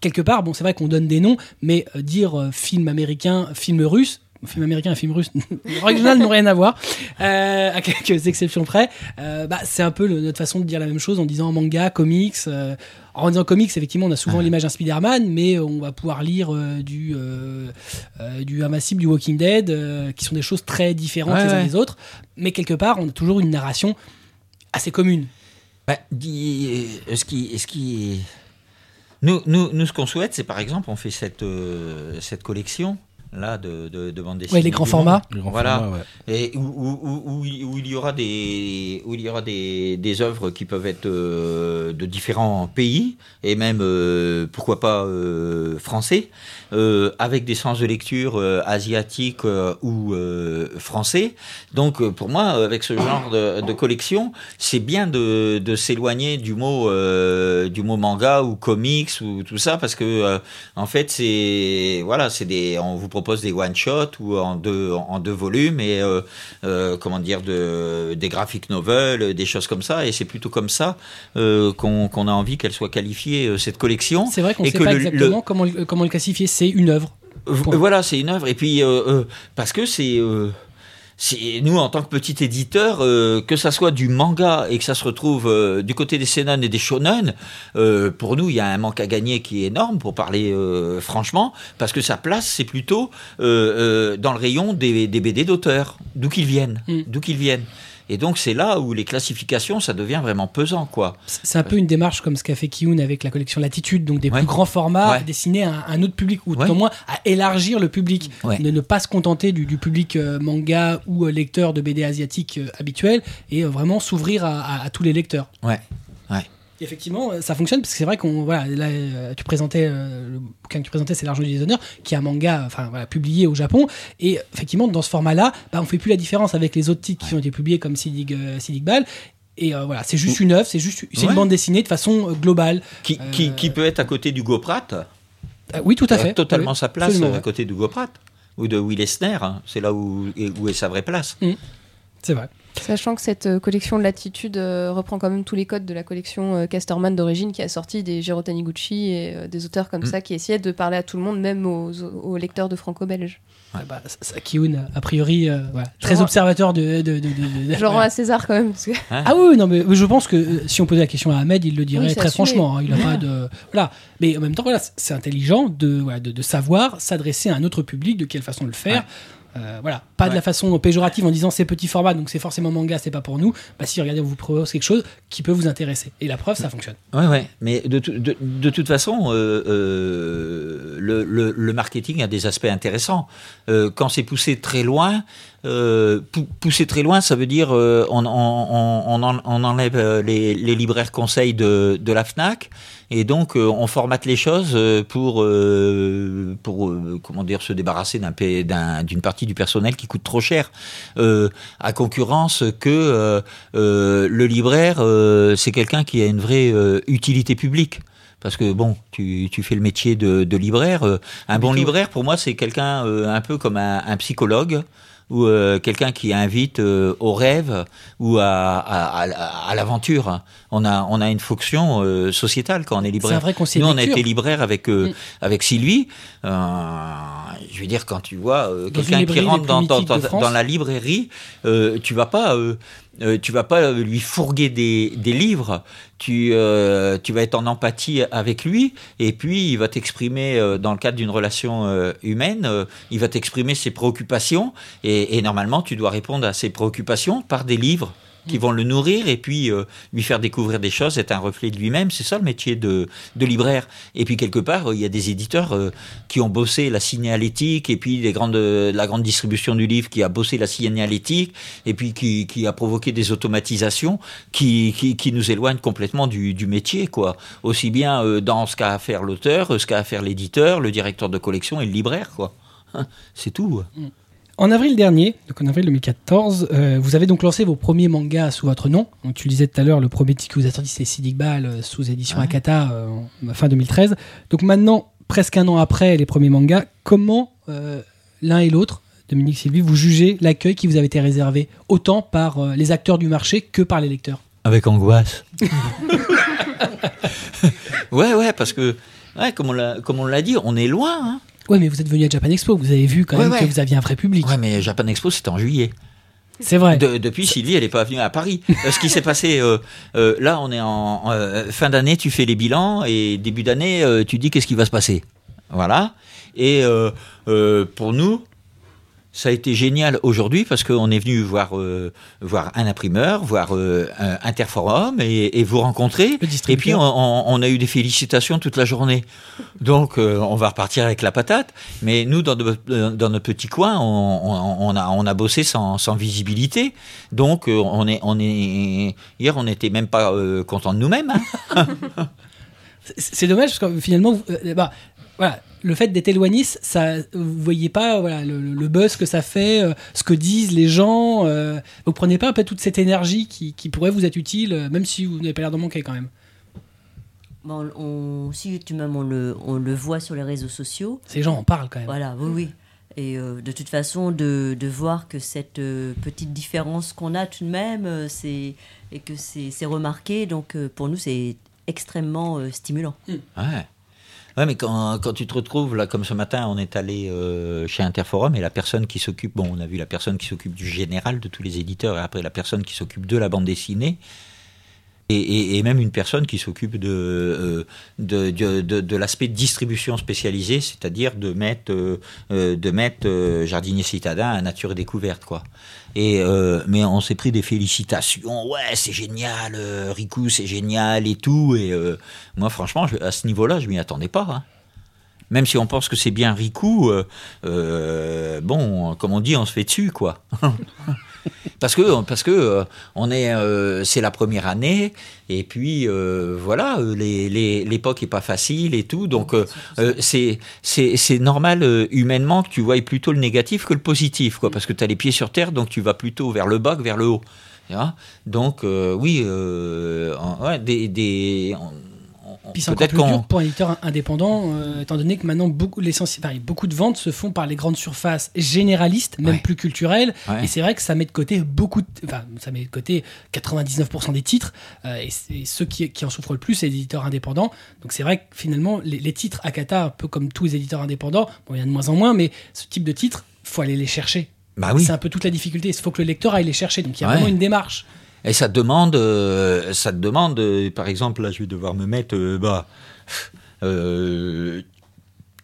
quelque part, bon, c'est vrai qu'on donne des noms, mais euh, dire euh, film américain, film russe, film américain et film russe, générale, n'ont rien à voir, euh, à quelques exceptions près. euh, bah, c'est un peu le- notre façon de dire la même chose en disant manga, comics. euh, en disant comics, effectivement, on a souvent l'image d'un Spider-Man, mais on va pouvoir lire du, du Invincible, du Walking Dead, qui sont des choses très différentes Ouais, les uns ouais. des autres. Mais quelque part, on a toujours une narration assez commune. Bah, euh, ce qui, ce qui, Nous, nous, nous, ce qu'on souhaite, c'est par exemple, on fait cette, euh, cette collection là de, de, de bande dessinée. Ouais, les grands formats. Voilà. ouais. Et où, où, où, où il y aura des où il y aura des, des œuvres qui peuvent être euh, de différents pays et même euh, pourquoi pas euh, français euh, avec des sens de lecture euh, asiatiques euh, ou euh, français. Donc pour moi avec ce genre de, de collection, c'est bien de, de s'éloigner du mot euh, du mot manga ou comics ou tout ça parce que euh, en fait c'est voilà, c'est des on vous propose des one shot ou en deux en deux volumes et euh, euh, comment dire de des graphic novels, des choses comme ça et c'est plutôt comme ça euh, qu'on qu'on a envie qu'elle soit qualifiée cette collection. C'est vrai qu'on ne sait que pas le- exactement comment, le- comment le classifier. C'est une œuvre. Voilà, c'est une œuvre. Et puis, parce que c'est. Nous, en tant que petit éditeur, euh, que ça soit du manga et que ça se retrouve euh, du côté des seinen et des shonen, euh, pour nous, il y a un manque à gagner qui est énorme, pour parler franchement, parce que sa place, c'est plutôt dans le rayon des, des BD d'auteurs, d'où qu'ils viennent, Mm. d'où qu'ils viennent. Et donc, c'est là où les classifications, ça devient vraiment pesant, quoi. C'est un peu une démarche comme ce qu'a fait Kiyun avec la collection Latitude, donc des Ouais. plus grands formats Ouais. destinés à un autre public, ou Ouais. au moins à élargir le public. Ne, ne pas se contenter du, du public euh, manga ou euh, lecteur de BD asiatique euh, habituel, et vraiment s'ouvrir à, à- à tous les lecteurs. Ouais. Ouais. Et Effectivement, euh, ça fonctionne parce que c'est vrai qu'on voilà, là, euh, tu présentais euh, le bouquin que tu présentais, c'est l'argent du déshonneur, qui est un manga, enfin voilà, publié au Japon. Et effectivement, dans ce format-là, bah, on fait plus la différence avec les autres titres qui ont été publiés comme Sidig, euh, Sidig Ball. Et euh, voilà, c'est juste une œuvre, c'est juste c'est Ouais. une bande dessinée de façon globale. Qui, qui, qui peut être à côté du Goprat Euh, oui, tout à fait. totalement Oui, sa place à ouais. côté d'Hugo Pratt ou de Will Eisner. hein. C'est là où, où est sa vraie place. C'est vrai. Sachant que cette euh, collection de latitude euh, reprend quand même tous les codes de la collection euh, Casterman d'origine qui a sorti des Jiro Taniguchi et euh, des auteurs comme Mm. ça qui essayaient de parler à tout le monde, même aux, aux lecteurs de franco-belge. Ah bah, a priori, euh, voilà, très observateur de. de, de, de- de- Je le rends à César quand même. Parce que... Ah oui, non, mais je pense que euh, si on posait la question à Ahmed, il le dirait Oui, très assumé. franchement. hein, il a pas de. Voilà. Mais en même temps, voilà, c'est intelligent de, voilà, de, de savoir s'adresser à un autre public, de quelle façon le faire. Euh, voilà, pas de la façon péjorative en disant c'est petit format, donc c'est forcément manga, c'est pas pour nous. Bah si, regardez, on vous propose quelque chose qui peut vous intéresser. Et la preuve, ça fonctionne. Ouais, ouais. Mais de, de, de toute façon, euh, euh, le, le, le marketing a des aspects intéressants. Quand c'est poussé très loin, euh, pou- pousser très loin, ça veut dire euh, on, on, on, on en- on enlève euh, les, les libraires conseils de, de la Fnac et donc euh, on formate les choses pour pour comment dire se débarrasser d'un d'une partie du personnel qui coûte trop cher à concurrence que le libraire c'est quelqu'un qui a une vraie utilité publique parce que bon, tu, tu fais le métier de, de libraire. un bon libraire, pour moi, c'est quelqu'un euh, un peu comme un, un psychologue ou euh, quelqu'un qui invite euh, au rêve ou à, à, à- à l'aventure. On a, on a une fonction euh, sociétale quand on est C'est un libraire. vrai conseiller Nous, on a été libraire avec, euh, Mm. avec Sylvie. Euh, je veux dire, quand tu vois euh, quelqu'un qui rentre dans, dans, dans- dans la librairie, euh, tu vas pas, euh, tu vas pas lui fourguer des, des livres. Tu, euh, tu vas être en empathie avec lui, et puis il va t'exprimer euh, dans le cadre d'une relation humaine, il va t'exprimer ses préoccupations, et, et normalement tu dois répondre à ses préoccupations par des livres qui vont le nourrir et puis euh, lui faire découvrir des choses, être un reflet de lui-même. C'est ça le métier de, de libraire. Et puis quelque part, euh, il y a des éditeurs euh, qui ont bossé la signalétique et puis les grandes, la grande distribution du livre qui a bossé la signalétique et puis qui, qui a provoqué des automatisations qui, qui, qui nous éloignent complètement du, du métier. quoi. Aussi bien dans ce qu'a à faire l'auteur, ce qu'a à faire l'éditeur, le directeur de collection et le libraire. quoi. C'est tout. En avril dernier, donc en avril 2014, euh, vous avez donc lancé vos premiers mangas sous votre nom. Donc, tu le disais tout à l'heure, le premier titre que vous sorti, c'est Sidig Ball, euh, sous édition Ouais. Akata, euh, fin 2013. Donc maintenant, presque un an après les premiers mangas, comment euh, l'un et l'autre, Dominique Sylvie, vous jugez l'accueil qui vous avait été réservé autant par euh, les acteurs du marché que par les lecteurs? Avec angoisse. ouais, ouais, parce que, ouais, comme on l'a, comme on l'a dit, on est loin. Hein. Ouais, mais vous êtes venu à Japan Expo, vous avez vu quand Ouais, même ouais. que vous aviez un vrai public. Ouais, mais Japan Expo, c'était en juillet. C'est vrai. De- depuis, Sylvie, elle n'est pas venue à Paris. Euh, Ce qui s'est passé, euh, euh, là, on est en euh, fin d'année, tu fais les bilans, et début d'année, tu dis qu'est-ce qui va se passer. Voilà. Et pour nous, ça a été génial aujourd'hui parce qu'on est venu voir, euh, voir un imprimeur, voir euh, un Interforum et, et vous rencontrer. Et puis on, a eu des félicitations toute la journée. Donc euh, on va repartir avec la patate. Mais nous, dans, de- dans notre petit coin, on, on- on a, on a bossé sans, sans visibilité. Donc on est, on est, hier, on n'était même pas content de nous-mêmes. hein. C'est dommage parce que finalement, bah, voilà, le fait d'être éloigné, ça, vous voyez pas voilà, le, le buzz que ça fait, euh, ce que disent les gens. euh, vous prenez pas un peu toute cette énergie qui, qui pourrait vous être utile, euh, même si vous n'avez pas l'air d'en manquer quand même. Bon, on, si tu même on le, on le voit sur les réseaux sociaux. Ces gens en parlent quand même. Voilà, oui, oui. Et euh, de toute façon, de, de voir que cette euh, petite différence qu'on a tout de même, euh, c'est et que c'est remarqué, donc euh, pour nous, c'est extrêmement euh, stimulant. Ouais. Ouais, mais quand, quand tu te retrouves, là, comme ce matin, on est allé euh, chez Interforum et la personne qui s'occupe, bon, on a vu la personne qui s'occupe du général de tous les éditeurs et après la personne qui s'occupe de la bande dessinée. Et, même une personne qui s'occupe de, euh, de, de, de- l'aspect distribution spécialisée, c'est-à-dire de mettre, euh, euh, de mettre Jardinier Citadin à Nature Découverte. Quoi. Et, euh, mais on s'est pris des félicitations, ouais, c'est génial, Riku, c'est génial et tout. Et moi, franchement, à ce niveau-là, je m'y attendais pas. hein. Même si on pense que c'est bien Riku, bon, comme on dit, on se fait dessus, quoi. parce que, parce que euh, on est, euh, c'est la première année, et puis euh, voilà, euh, les- l'époque est pas facile et tout, donc c'est c'est normal humainement que tu voyes plutôt le négatif que le positif, quoi, parce que tu as les pieds sur terre, donc tu vas plutôt vers le bas que vers le haut. Donc oui, des, Puis c'est encore peut-être plus dur pour un éditeur indépendant, euh, étant donné que maintenant beaucoup, enfin, beaucoup de ventes se font par les grandes surfaces généralistes, même Ouais. plus culturelles. Ouais. Et c'est vrai que ça met de côté beaucoup, de- enfin, ça met de côté 99% des titres. euh, et, ceux qui, qui en souffrent le plus, c'est les éditeurs indépendants. Donc c'est vrai que finalement, les, les titres Akata, un peu comme tous les éditeurs indépendants, bon, il y en a de moins en moins, mais ce type de titres, faut aller les chercher. bah oui. C'est un peu toute la difficulté. Il faut que le lecteur aille les chercher. Donc il y a Ouais. vraiment une démarche. Et ça te demande, euh, ça demande, euh, par exemple, là, je vais devoir me mettre, euh, bah,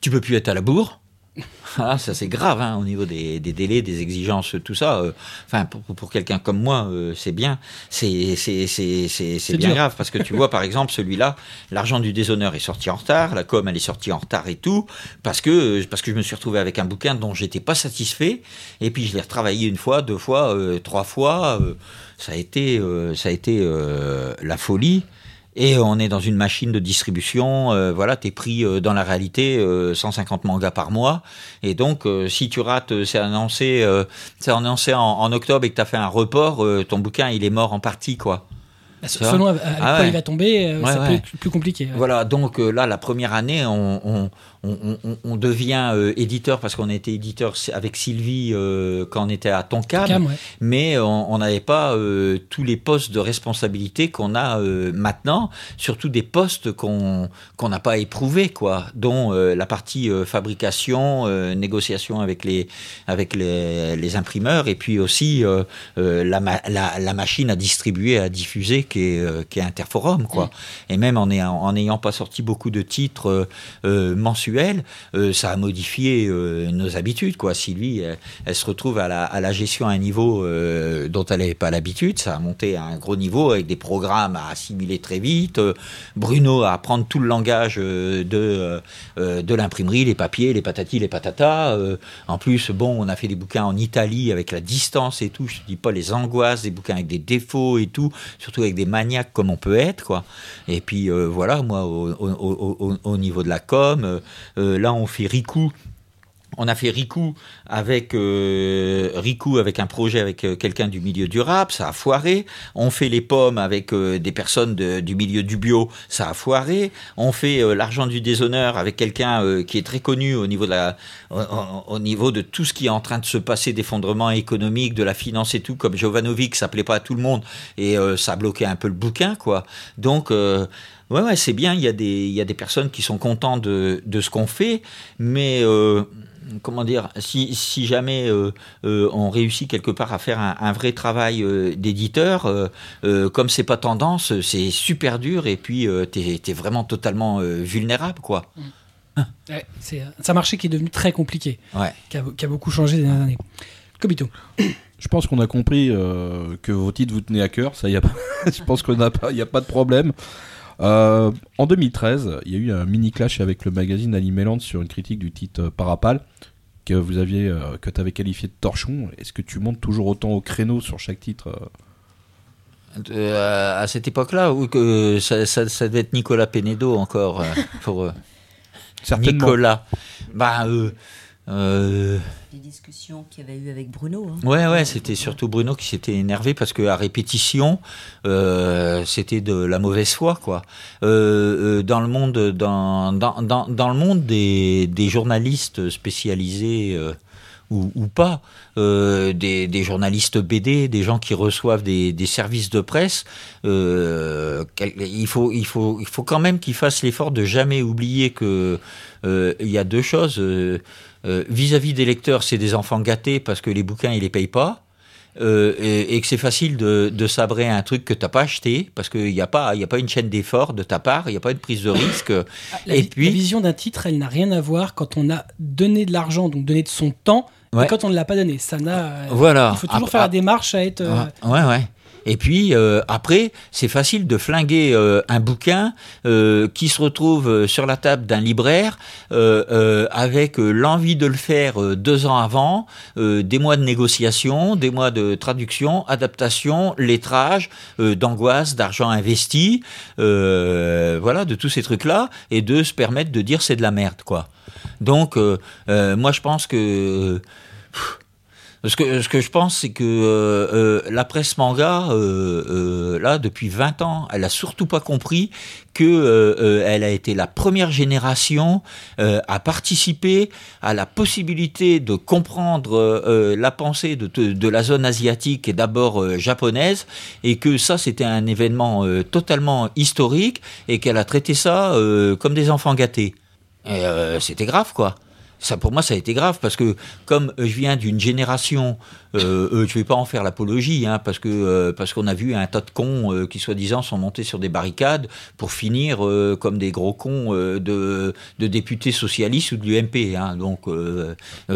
tu peux plus être à la bourre. Ah, ça c'est grave hein, au niveau des, des délais, des exigences, tout ça. Enfin, pour, pour quelqu'un comme moi, c'est bien. C'est c'est bien dur. grave parce que tu vois, par exemple, celui-là, l'argent du déshonneur est sorti en retard, la com elle est sortie en retard et tout, parce que parce que je me suis retrouvé avec un bouquin dont j'étais pas satisfait, et puis je l'ai retravaillé une fois, deux fois, euh, trois fois. euh, ça a été euh, ça a été euh, la folie. Et on est dans une machine de distribution, euh, voilà, t'es pris euh, dans la réalité euh, 150 mangas par mois, et donc si tu rates, c'est annoncé, c'est annoncé en, en octobre et que t'as fait un report, ton bouquin il est mort en partie quoi. Vois Selon avec Ah quoi ouais. il va tomber, Ouais, ça ouais. peut être plus compliqué. Voilà, donc là, la première année, on, on, on, on- on devient euh, éditeur parce qu'on était éditeur avec Sylvie euh, quand on était à Tonkam, ouais. mais on on n'avait pas euh, tous les postes de responsabilité qu'on a euh, maintenant, surtout des postes qu'on qu'on n'a pas éprouvés, quoi, dont euh, la partie euh, fabrication, euh, négociation avec les avec les, les imprimeurs, et puis aussi euh, euh, la, ma- la, la machine à distribuer, à diffuser, qui est, euh, qui est Interforum, quoi. Et même en ayant, en n'ayant pas sorti beaucoup de titres euh, euh, euh, ça a modifié euh, nos habitudes, quoi. Sylvie, elle, elle se retrouve à la, gestion à un niveau euh, dont elle n'avait pas l'habitude. Ça a monté à un gros niveau avec des programmes à assimiler très vite. Euh, Bruno à apprendre tout le langage euh, de, euh, de l'imprimerie, les papiers, les patatis, les patatas. Euh, en plus, bon, on a fait des bouquins en Italie avec la distance et tout. Je te dis pas les angoisses, des bouquins avec des défauts et tout, surtout avec des maniaques comme on peut être, quoi. Et puis euh, voilà, moi, au, au- au- au- au niveau de la com, euh, euh, là, on fait. On a fait Riku avec euh, avec un projet avec euh, quelqu'un du milieu du rap, ça a foiré. On fait les pommes avec euh, des personnes du milieu du bio, ça a foiré. On fait euh, l'argent du déshonneur avec quelqu'un euh, qui est très connu au niveau de tout ce qui est en train de se passer, d'effondrement économique, de la finance et tout, comme Jovanovic, ça plaît pas à tout le monde et euh, ça a bloqué un peu le bouquin, quoi. Donc euh, Ouais, ouais, c'est bien. Il y a des, il y a des personnes qui sont contents de, de ce qu'on fait, mais euh, comment dire, si, si jamais euh, euh, on réussit quelque part à faire un, un vrai travail euh, d'éditeur, euh, euh, comme c'est pas tendance, c'est super dur et puis euh, t'es es vraiment totalement euh, vulnérable, quoi. Ouais, c'est un marché qui est devenu très compliqué, Ouais. qui a, qui a beaucoup changé les dernières années. Kobito. Je pense qu'on a compris euh, que vos titres vous tenaient à cœur. Ça, y a pas... je pense qu'il n'y a, pas- y a pas de problème. Euh, en 2013, il y a eu un mini clash avec le magazine Animeland sur une critique du titre euh, Parapal que vous aviez, euh, que tu avais qualifié de torchon. Est-ce que tu montes toujours autant au créneau sur chaque titre euh à cette époque-là, ou que ça, ça, ça devait être Nicolas Penedo encore pour. Nicolas. Bah, euh, Les discussions qu'il y avait eu avec Bruno. hein. ouais, ouais, c'était surtout Bruno qui s'était énervé parce que à répétition, euh, c'était de la mauvaise foi, quoi. Euh, euh, dans le monde, dans, dans, dans, dans le monde des, des journalistes spécialisés. ou, ou pas, euh, des, des journalistes BD, des gens qui reçoivent des, des services de presse, euh, il, faut, il, faut, il faut quand même qu'ils fassent l'effort de jamais oublier que euh, il y a deux choses. Euh, Vis-à-vis des lecteurs, c'est des enfants gâtés parce que les bouquins, ils les payent pas. euh, et, et que c'est facile de, de sabrer un truc que t'as pas acheté parce qu'il n'y a pas il y a pas une chaîne d'effort de ta part il n'y a pas une prise de risque La, Et puis- la vision d'un titre, elle n'a rien à voir quand on a donné de l'argent, donc donné de son temps, Ouais. et quand on ne l'a pas donné. Ça n'a. voilà Il faut toujours Ap- faire la ap- démarche à être. euh, Ah, Ouais, ouais. Et puis euh, après, c'est facile de flinguer euh, un bouquin euh, qui se retrouve euh, sur la table d'un libraire euh, euh, avec l'envie de le faire deux ans avant, des mois de négociation, des mois de traduction, adaptation, lettrage, d'angoisse, d'argent investi, voilà, de tous ces trucs-là, et de se permettre de dire c'est de la merde, quoi. Donc, moi, je pense que ce que, ce que je pense, c'est que euh, euh, la presse manga, euh, là, depuis 20 ans, elle a surtout pas compris que euh, elle a été la première génération à participer à la possibilité de comprendre la pensée de, la zone asiatique et d'abord japonaise, et que ça, c'était un événement totalement historique, et qu'elle a traité ça comme des enfants gâtés. C'était grave, quoi. Ça, pour moi, ça a été grave parce que comme je viens d'une génération, euh, euh, je vais pas en faire l'apologie, hein, parce que euh, parce qu'on a vu un tas de cons euh, qui soi-disant sont montés sur des barricades pour finir comme des gros cons de, de députés socialistes ou de l'UMP. Hein, donc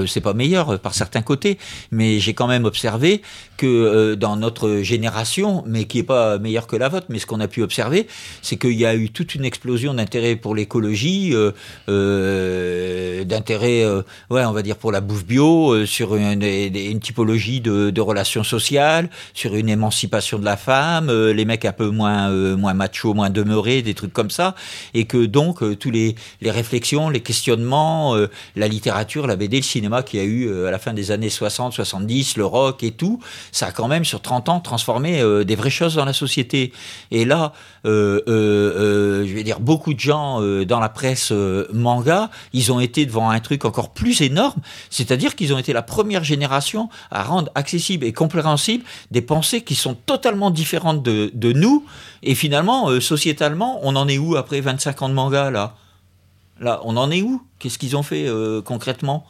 c'est pas meilleur par certains côtés, mais j'ai quand même observé que dans notre génération, mais qui est pas meilleure que la vôtre, mais ce qu'on a pu observer, c'est qu'il y a eu toute une explosion d'intérêt pour l'écologie, d'intérêt, ouais, on va dire pour la bouffe bio, sur une, une typologie de, relations sociales, sur une émancipation de la femme, euh, les mecs un peu moins euh, moins machos, moins demeurés, des trucs comme ça, et que donc euh, tous les les réflexions, les questionnements, euh, la littérature, la BD, le cinéma qui a eu à la fin des années 60, 70, le rock et tout, ça a quand même sur 30 ans transformé des vraies choses dans la société. Et là, je vais dire beaucoup de gens dans la presse manga, ils ont été devant un truc encore plus énorme, c'est-à-dire qu'ils ont été la première génération à rendre accessible et compréhensible des pensées qui sont totalement différentes de, nous. Et finalement, euh, sociétalement, on en est où après 25 ans de manga là? Là, on en est où? Qu'est-ce qu'ils ont fait euh, concrètement?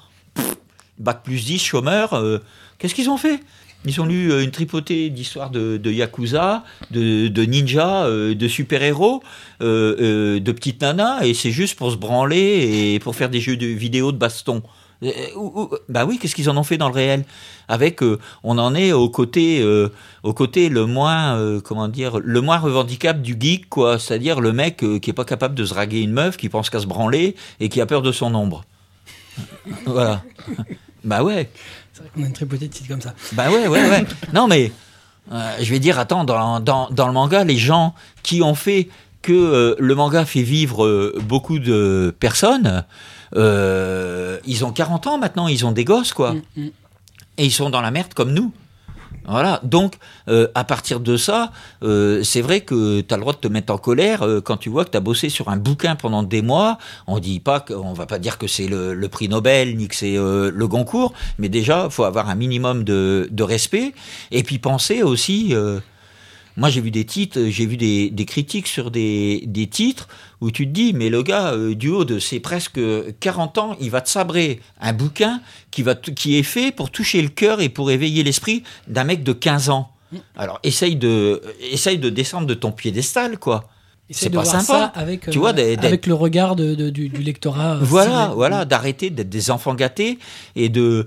Bac plus 10, chômeurs, euh, qu'est-ce qu'ils ont fait? Ils ont lu une tripotée d'histoires de, yakuza, de, ninja, de super-héros, de petites nanas, et c'est juste pour se branler et pour faire des jeux de vidéo de baston. Euh, bah oui, qu'est-ce qu'ils en ont fait dans le réel? Avec, euh, on en est au côté, euh, au côté le moins, euh, comment dire, le moins revendicable du geek, quoi. C'est-à-dire le mec qui est pas capable de se draguer une meuf, qui pense qu'à se branler et qui a peur de son ombre. voilà. Bah ouais. C'est vrai qu'on a une tripotée de titres comme ça. Bah ouais, ouais, ouais. Non, mais je vais dire, attends, dans, dans, dans le manga, les gens qui ont fait que le manga fait vivre beaucoup de personnes, euh, ils ont 40 ans maintenant, ils ont des gosses, quoi. Mm, mm. Et ils sont dans la merde comme nous. Voilà, donc euh, à partir de ça, euh, c'est vrai que tu as le droit de te mettre en colère euh, quand tu vois que tu as bossé sur un bouquin pendant des mois. On dit pas que, on va pas dire que c'est le, le prix Nobel ni que c'est le Goncourt, mais déjà faut avoir un minimum de, de respect et puis penser aussi. moi, j'ai vu des titres, j'ai vu des, des critiques sur des, des titres où tu te dis, mais le gars, euh, du haut de ses presque 40 ans, il va te sabrer un bouquin qui, va qui est fait pour toucher le cœur et pour éveiller l'esprit d'un mec de 15 ans. Alors, essaye de, essaye de descendre de ton piédestal, quoi. C'est pas voir sympa. ça avec, Tu euh, vois, des- avec le regard de- de- du, du lectorat. euh, Voilà, voilà, d'arrêter d'être des enfants gâtés et de,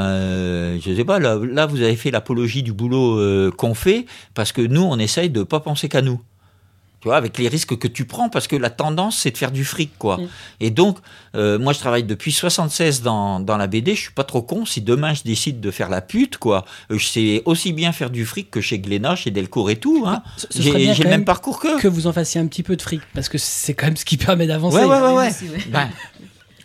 euh, je sais pas, là, là, vous avez fait l'apologie du boulot euh, qu'on fait parce que nous, on essaye de pas penser qu'à nous. Tu vois, avec les risques que tu prends, parce que la tendance, c'est de faire du fric, quoi. Mm. Et donc, euh, moi, je travaille depuis 76 dans, dans la BD. Je suis pas trop con. Si demain, je décide de faire la pute, quoi, euh, je sais aussi bien faire du fric que chez Glénat, chez Delcourt et tout. Hein. Ce- ce serait J'ai le même parcours qu'eux. que vous en fassiez un petit peu de fric, parce que c'est quand même ce qui permet d'avancer. Ouais, ouais, ouais, ouais. Ben,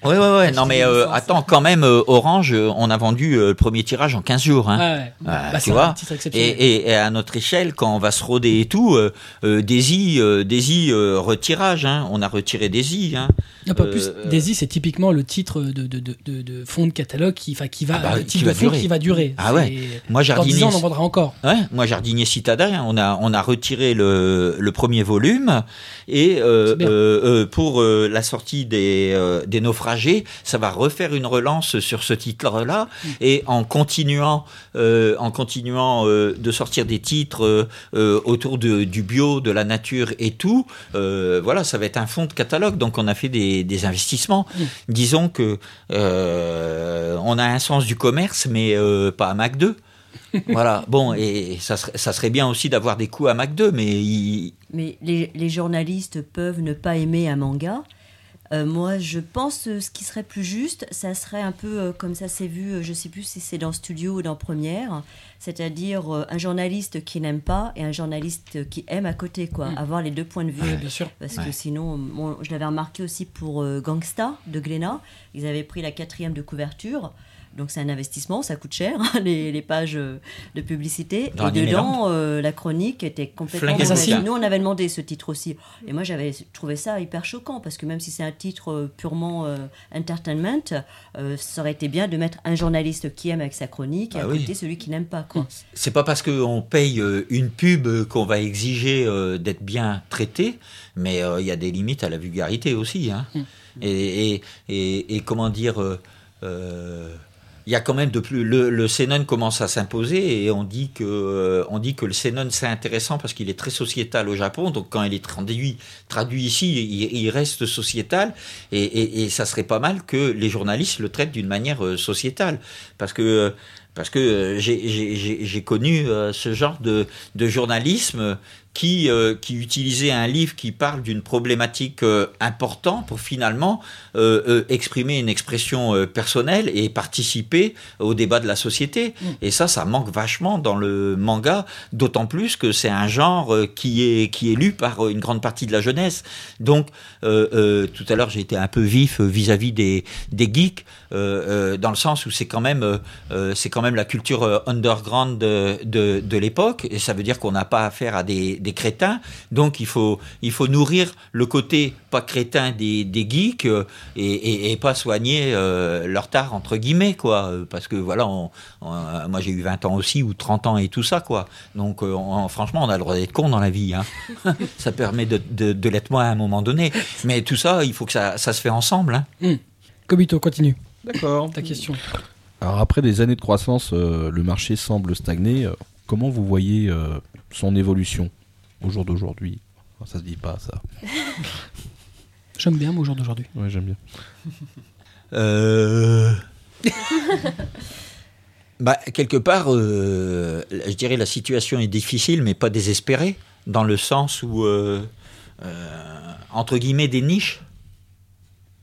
ouais, ouais, ouais. Non, mais euh, attends, quand même, euh, Orange, euh, on a vendu le premier tirage en 15 jours. Hein. Ouais, ouais. Ah, Bah, tu vois. Et, exceptionnel. et, et à notre échelle, quand on va se roder et tout, Daisy, Daisy retirage. Hein. On a retiré Daisy. Hein. Non, pas plus. Daisy, c'est typiquement le titre de, de, de, de, de fond de catalogue qui, enfin, qui va, Ah bah, qui va fond durer. qui va durer. Ah ouais. Moi, Dans 10 jardinier. ans, on en vendra encore. Ouais, moi, jardinier citadin, on a, on a retiré le, le premier volume et pour la sortie des, des ça va refaire une relance sur ce titre-là Mm. et en continuant, euh, en continuant euh, de sortir des titres euh, autour de, du bio, de la nature et tout, voilà, ça va être un fonds de catalogue. Donc, on a fait des, des investissements. Mm. Disons que on a un sens du commerce, mais pas à Mac 2. voilà, bon, et ça serait, ça serait bien aussi d'avoir des coups à Mac 2, mais il- Mais les, les journalistes peuvent ne pas aimer un manga. Euh, moi, je pense euh, ce qui serait plus juste, ça serait un peu euh, comme ça s'est vu, euh, je sais plus si c'est dans Studio ou dans Première, c'est-à-dire un journaliste qui n'aime pas et un journaliste qui aime à côté, quoi. Mm. Avoir les deux points de vue. Oui, bien sûr. Parce Ouais. que sinon, bon, je l'avais remarqué aussi pour Gangsta de Glénat. Ils avaient pris la quatrième de couverture. Donc c'est un investissement, ça coûte cher, les, les pages euh, de publicité. Dans et dedans, euh, la chronique était complètement... Mauvaise. Nous, on avait demandé ce titre aussi. Et moi, j'avais trouvé ça hyper choquant, parce que même si c'est un titre euh, purement euh, entertainment, euh, ça aurait été bien de mettre un journaliste qui aime avec sa chronique et Ah à oui. côté celui qui n'aime pas. C'est pas parce qu'on paye une pub qu'on va exiger d'être bien traité, mais il y a des limites à la vulgarité aussi. Hein. Mm. Et, et, et- et comment dire, euh, il y a quand même de plus. Le, le Xénon commence à s'imposer et on dit que euh, on dit que le Xénon c'est intéressant parce qu'il est très sociétal au Japon. Donc quand il est traduit traduit ici, il, il reste sociétal et, et, et ça serait pas mal que les journalistes le traitent d'une manière euh, sociétale parce que euh, parce que j'ai- connu ce genre de, de journalisme qui, euh, qui utilisait un livre qui parle d'une problématique euh, importante pour finalement euh, euh, exprimer une expression euh, personnelle et participer au débat de la société. Mm. Et ça, ça manque vachement dans le manga, d'autant plus que c'est un genre euh, qui est, qui est lu par une grande partie de la jeunesse. Donc, euh, euh, tout à l'heure, j'ai été un peu vif vis-à-vis des, des geeks, euh, euh, dans le sens où c'est quand même, euh, c'est quand même la culture underground de, de, l'époque, et ça veut dire qu'on n'a pas affaire à des, des crétins. Donc, il faut, il faut nourrir le côté pas crétin des, des geeks et, pas soigner leur tard entre guillemets, quoi. Parce que voilà, moi j'ai eu 20 ans aussi ou 30 ans et tout ça, quoi. Donc, on- franchement, on a le droit d'être con dans la vie. Hein. ça permet de, de, l'être moins à un moment donné. Mais tout ça, il faut que ça, se fait ensemble. Hein. Kobito, continue D'accord. ta question. Alors après des années de croissance, euh, le marché semble stagner. Euh, comment vous voyez euh, son évolution au jour d'aujourd'hui? Ça se dit pas ça. J'aime bien, moi, au jour d'aujourd'hui. Ouais, j'aime bien. Euh... bah, quelque part, euh, je dirais la situation est difficile, mais pas désespérée, dans le sens où, euh, euh, entre guillemets, des niches.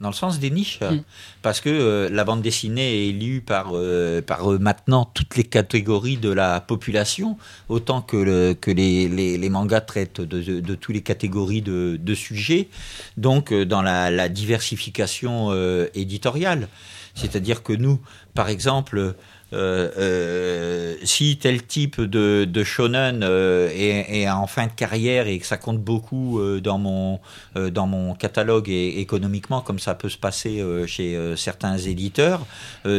Dans le sens des niches. Mm. Parce que euh, la bande dessinée est lue par, euh, par euh, maintenant toutes les catégories de la population, autant que, le- que les, les, les mangas traitent de, de, de toutes les catégories de, de sujets. Donc, dans la, la diversification éditoriale. C'est-à-dire que nous, par exemple, euh, euh, si tel type de, de shonen euh, est, est en fin de carrière et que ça compte beaucoup dans, mon, dans mon catalogue et économiquement, comme ça peut se passer chez certains éditeurs,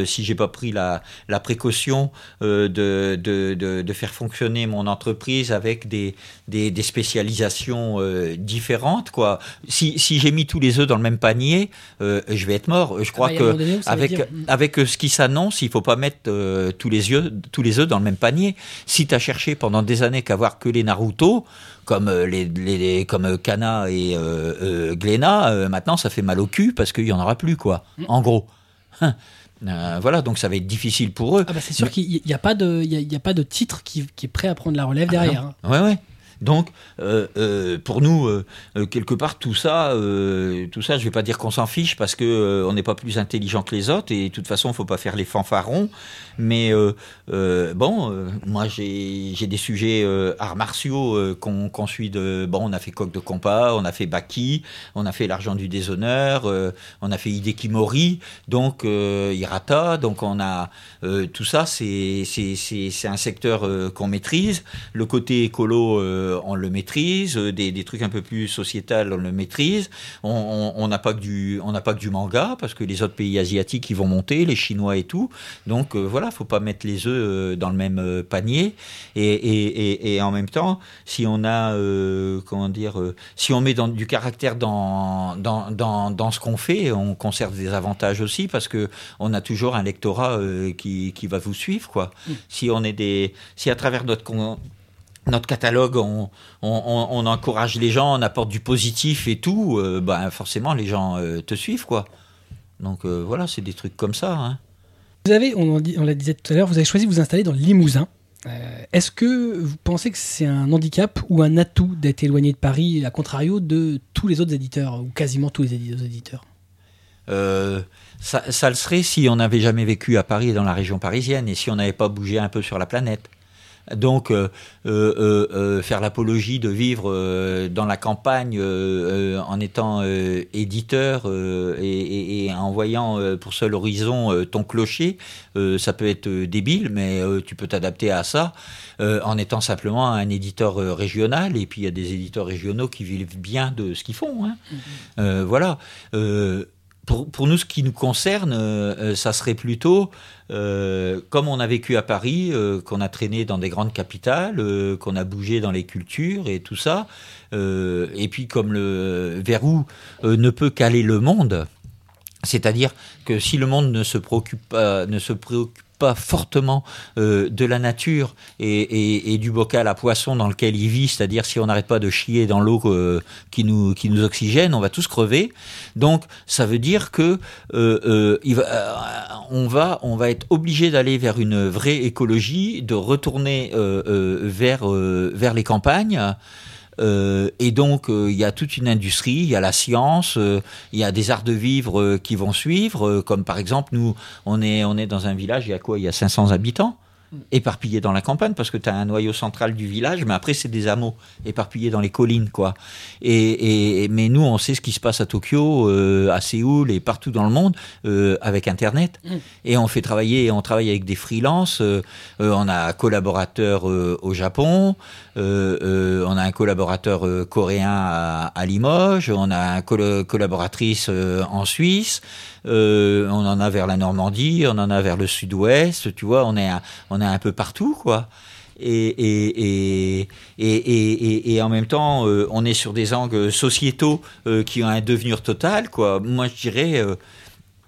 si j'ai pas pris la, la précaution de, de, de, de faire fonctionner mon entreprise avec des, des, des spécialisations différentes, quoi. Si, si j'ai mis tous les œufs dans le même panier, je vais être mort. Je crois Ah que avec, avec ce qui s'annonce, il faut pas mettre euh, tous les yeux, tous les œufs dans le même panier. Si tu as cherché pendant des années qu'à voir que les Naruto, comme euh, les, comme Kana et euh, euh, Glénat, euh, maintenant ça fait mal au cul parce qu'il y en aura plus quoi. En gros. Hein. Euh, voilà, donc ça va être difficile pour eux. Ah bah c'est sûr qu'il n'y a, a, pas de titre qui, qui est prêt à prendre la relève derrière. hein. Ouais, ouais. Donc, euh, euh, pour nous, euh, quelque part, tout ça, tout ça, je vais pas dire qu'on s'en fiche parce que on n'est pas plus intelligent que les autres et de toute façon, faut pas faire les fanfarons. Mais bon, moi, j'ai des sujets arts martiaux qu'on suit de. Bon, on a fait Coq de Compas, on a fait Baki, on a fait l'argent du déshonneur, on a fait Hideki Mori, donc Hirata, donc on a tout ça, c'est un secteur qu'on maîtrise. Le côté écolo, on le maîtrise. Euh, Des, des trucs un peu plus sociétal, on le maîtrise. On- n'a pas que du on n'a pas que du manga parce que les autres pays asiatiques ils vont monter, les Chinois et tout. Donc euh, voilà, faut pas mettre les œufs euh, dans le même euh, panier. Et, et, et, et en même temps, si on a euh, comment dire, euh, si on met dans, du caractère dans dans dans, dans ce qu'on fait, on conserve des avantages aussi parce que on a toujours un lectorat euh, qui qui va vous suivre quoi. Si on est des si à travers notre con- notre catalogue, on, on, on- on encourage les gens, on apporte du positif et tout, euh, ben forcément les gens euh, te suivent quoi. Donc euh, voilà, c'est des trucs comme ça. Hein. Vous avez, on, on l'a disait tout à l'heure, vous avez choisi de vous installer dans le Limousin. Est-ce que vous pensez que c'est un handicap ou un atout d'être éloigné de Paris, à contrario de tous les autres éditeurs, ou quasiment tous les édi- éditeurs? Ça, ça le serait si on n'avait jamais vécu à Paris et dans la région parisienne et si on n'avait pas bougé un peu sur la planète. Donc, euh, euh, euh, faire l'apologie de vivre dans la campagne en étant éditeur et, en voyant pour seul horizon ton clocher, ça peut être débile, mais tu peux t'adapter à ça en étant simplement un éditeur régional. Et puis, il y a des éditeurs régionaux qui vivent bien de ce qu'ils font. hein. Euh, voilà. Pour, nous, ce qui nous concerne, euh, euh, ça serait plutôt, euh, comme on a vécu à Paris, qu'on a traîné dans des grandes capitales, qu'on a bougé dans les cultures et tout ça, et puis comme le verrou ne peut qu'aller le monde, c'est-à-dire que si le monde ne se préoccupe pas, ne se préoccupe fortement euh, de la nature et, du bocal à poisson dans lequel il vit, c'est-à-dire si on n'arrête pas de chier dans l'eau euh, qui, nous, oxygène, on va tous crever. Donc ça veut dire que euh, va, on, va, être obligé d'aller vers une vraie écologie, de retourner vers les campagnes. Euh, et donc, euh, il y a toute une industrie, il y a la science, euh, il y a des arts de vivre euh, qui vont suivre, euh, comme par exemple, nous, on est, on est dans un village, il y a quoi? Il y a 500 habitants éparpillés dans la campagne parce que tu as un noyau central du village mais après c'est des hameaux éparpillés dans les collines quoi. Et, et mais nous on sait ce qui se passe à Tokyo euh, à Séoul et partout dans le monde euh, avec internet. Et on fait travailler on travaille avec des freelances euh, on a un collaborateur au Japon on a un collaborateur coréen à, à Limoges, on a un colo- collaboratrice en Suisse, euh, on en a vers la Normandie, on en a vers le sud-ouest, tu vois, on est, un, on est un peu partout, quoi. Et, et, et, et, en même temps, euh, on est sur des angles sociétaux euh, qui ont un devenir total, quoi. Moi, je dirais...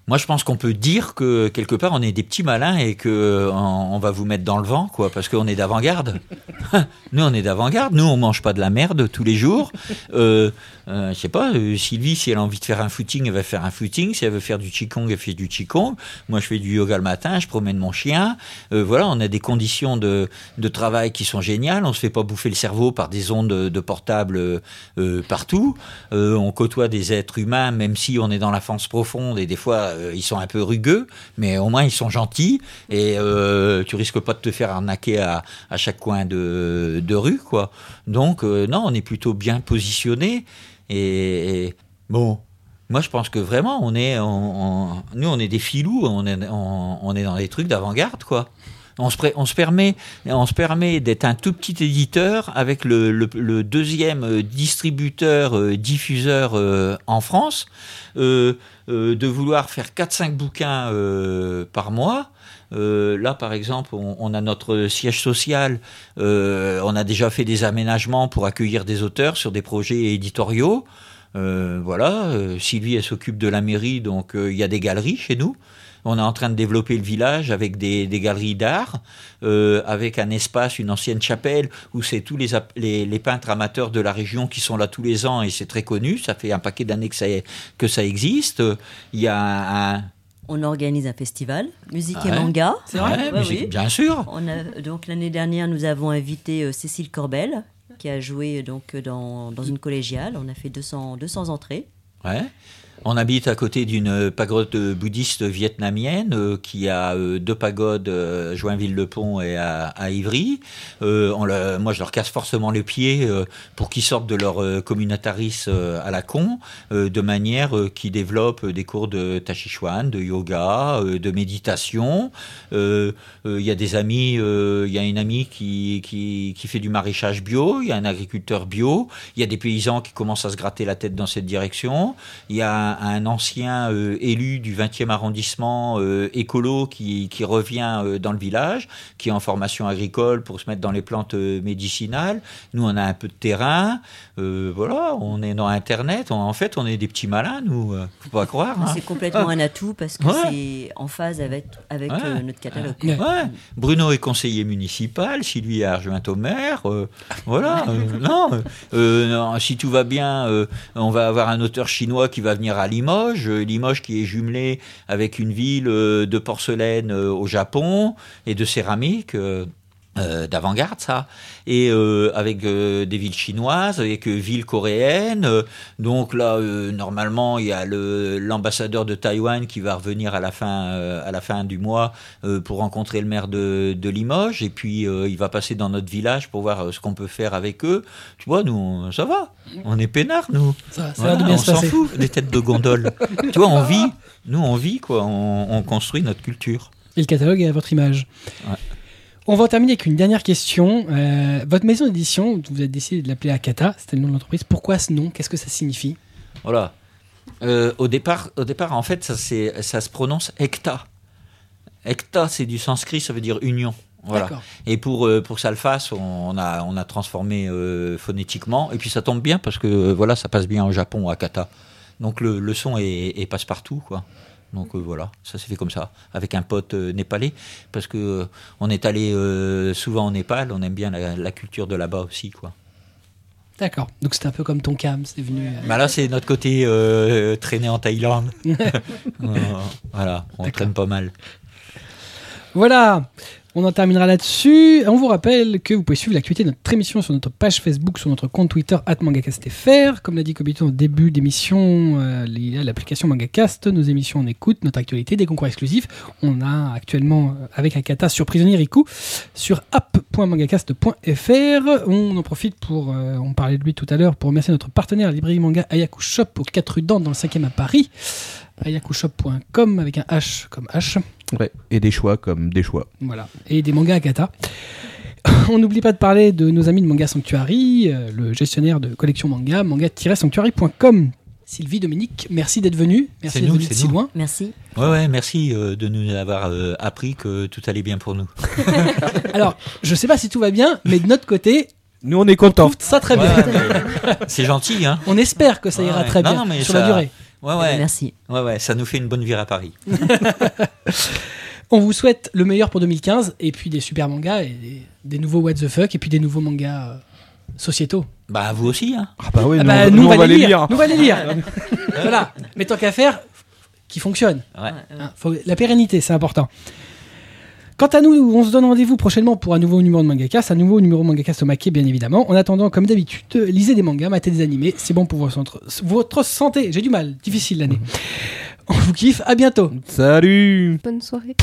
moi, je pense qu'on peut dire que quelque part, on est des petits malins et que on, on va vous mettre dans le vent, quoi, parce qu'on est d'avant-garde. nous, on est d'avant-garde. Nous, on mange pas de la merde tous les jours. Euh, je sais pas, euh, Sylvie, si elle a envie de faire un footing, elle va faire un footing. Si elle veut faire du qigong, elle fait du qigong. Moi, je fais du yoga le matin, je promène mon chien. Euh, voilà, on a des conditions de, de travail qui sont géniales. On se fait pas bouffer le cerveau par des ondes de, de portable euh, partout. Euh, on côtoie des êtres humains, même si on est dans la France profonde et des fois euh, ils sont un peu rugueux, mais au moins ils sont gentils et tu risques pas de te faire arnaquer à, à chaque coin de, de rue, quoi. Donc non, on est plutôt bien positionné et, bon. Moi, je pense que vraiment, on est, on- nous, on est des filous, on est, on, est dans des trucs d'avant-garde, quoi. On se, on se permet, on se permet d'être un tout petit éditeur avec le, deuxième euh, distributeur, euh, diffuseur euh, en France, de vouloir faire 4-5 bouquins par mois. Euh, là, par exemple, on, a notre siège social. euh, on a déjà fait des aménagements pour accueillir des auteurs sur des projets éditoriaux. Euh, voilà, Sylvie, elle s'occupe de la mairie, donc il y a des galeries chez nous. On est en train de développer le village avec des, galeries d'art, avec un espace, une ancienne chapelle où c'est tous les, peintres amateurs de la région qui sont là tous les ans et c'est très connu. Ça fait un paquet d'années que ça, que ça existe. Il y a un- On organise un festival, musique Ouais. et manga. C'est vrai Ouais, oui. bien sûr. On a, donc l'année dernière, nous avons invité euh, Cécile Corbel, qui a joué donc dans, dans une collégiale. On a fait 200, 200 entrées. Ouais. On habite à côté d'une pagode bouddhiste vietnamienne euh, qui a euh, deux pagodes, euh, Joinville-le-Pont et à, à Ivry. On moi, je leur casse forcément les pieds pour qu'ils sortent de leur communautarisme à la con, de manière qu'ils développent des cours de tachichuan, de yoga, de méditation. Il y a des amis, il y a une amie qui, qui, qui fait du maraîchage bio, il y a un agriculteur bio, il y a des paysans qui commencent à se gratter la tête dans cette direction. Il y a un, un ancien euh, élu du 20e arrondissement euh, écolo qui, qui revient euh, dans le village, qui est en formation agricole pour se mettre dans les plantes médicinales. Nous, on a un peu de terrain. Voilà, on est dans Internet. On- en fait, on est des petits malins, nous. Faut pas croire. hein. C'est complètement un atout parce que Ouais. c'est en phase avec, avec Ouais. notre catalogue. Ouais. Bruno est conseiller municipal, Sylvie est adjoint au maire. euh, voilà. non, non, si tout va bien, on va avoir un auteur chinois qui va venir à Limoges. euh, Limoges qui est jumelé avec une ville euh, de porcelaine euh, au Japon et de céramique. Euh, d'avant-garde ça. Et euh, avec euh, des villes chinoises avec villes coréennes donc là normalement il y a le l'ambassadeur de Taïwan qui va revenir à la fin à la fin du mois pour rencontrer le maire de, de Limoges. Et puis il va passer dans notre village pour voir ce qu'on peut faire avec eux. Tu vois nous ça va. On est peinards nous. Ça, ça a Voilà, l'air de bien on se s'en fout des têtes de gondole. Tu vois on vit nous on vit quoi. On, on construit notre culture. Et le catalogue est à votre image. Ouais. On va en terminer avec une dernière question. Euh, votre maison d'édition, vous avez décidé de l'appeler Akata, c'était le nom de l'entreprise. Pourquoi ce nom? Qu'est-ce que ça signifie? Voilà. Euh, au, départ, au départ, en fait, ça, se prononce Ekta. Ekta, c'est du sanskrit, ça veut dire union. Voilà. Et pour, euh, pour que ça le fasse, on a, on a transformé phonétiquement. Et puis ça tombe bien parce que voilà, ça passe bien au Japon, à Kata. Donc le, le son est, est passe-partout, quoi. Donc euh, voilà, ça s'est fait comme ça, avec un pote euh, népalais, parce que euh, on est allé souvent au Népal, on aime bien la, la culture de là-bas aussi, quoi. D'accord. Donc c'était un peu comme ton cam, c'est venu. Bah là, c'est notre côté traîner en Thaïlande. Voilà, on traîne pas mal. Voilà, on en terminera là-dessus. On vous rappelle que vous pouvez suivre l'actualité de notre émission sur notre page Facebook, sur notre compte Twitter, mangacastfr. Comme l'a dit Kobito au début d'émission, euh, l'application Mangacast, nos émissions en écoute, notre actualité, des concours exclusifs. On a actuellement, euh, avec Akata sur Prisonnier Riku, sur app.mangacast.fr. On en profite pour, euh, on parlait de lui tout à l'heure, pour remercier notre partenaire, la librairie manga Ayaku Shop, aux 4 rue dans le 5e à Paris. ayakushop.com avec un H comme H. Ouais. Et des choix comme des choix. Voilà. Et des mangas Akata. On n'oublie pas de parler de nos amis de Manga Sanctuary, euh, le gestionnaire de collection manga, manga-sanctuary.com. Sylvie, Dominique, merci d'être venu. Merci d'être nous, venu de si nous. loin. Merci. Ouais, ouais, merci euh, de nous avoir euh, appris que tout allait bien pour nous. Alors, je sais pas si tout va bien, mais de notre côté, Nous, on est contents. ça très bien. Ouais, c'est gentil, hein On espère que ça ira Ouais. très Non, bien non, mais sur ça- la durée. Ouais, Eh ben, ouais. Merci. Ouais, ouais, ça nous fait une bonne vie à Paris. On vous souhaite le meilleur pour 2015 et puis des super mangas et des, des nouveaux what the fuck et puis des nouveaux mangas euh, sociétaux. Bah, vous aussi, hein Ah bah oui, Ah nous, bah, on- nous, nous, on va les lire. Nous, on va les lire. voilà. Mais tant qu'à faire, qui fonctionne. Ouais. Hein, faut- la pérennité, c'est important. Quant à nous, on se donne rendez-vous prochainement pour un nouveau numéro de Mangacast, un nouveau numéro au maquet, bien évidemment. En attendant, comme d'habitude, lisez des mangas, matez des animés, c'est bon pour votre, votre santé. J'ai du mal, difficile l'année. On vous kiffe, à bientôt. Salut Bonne soirée.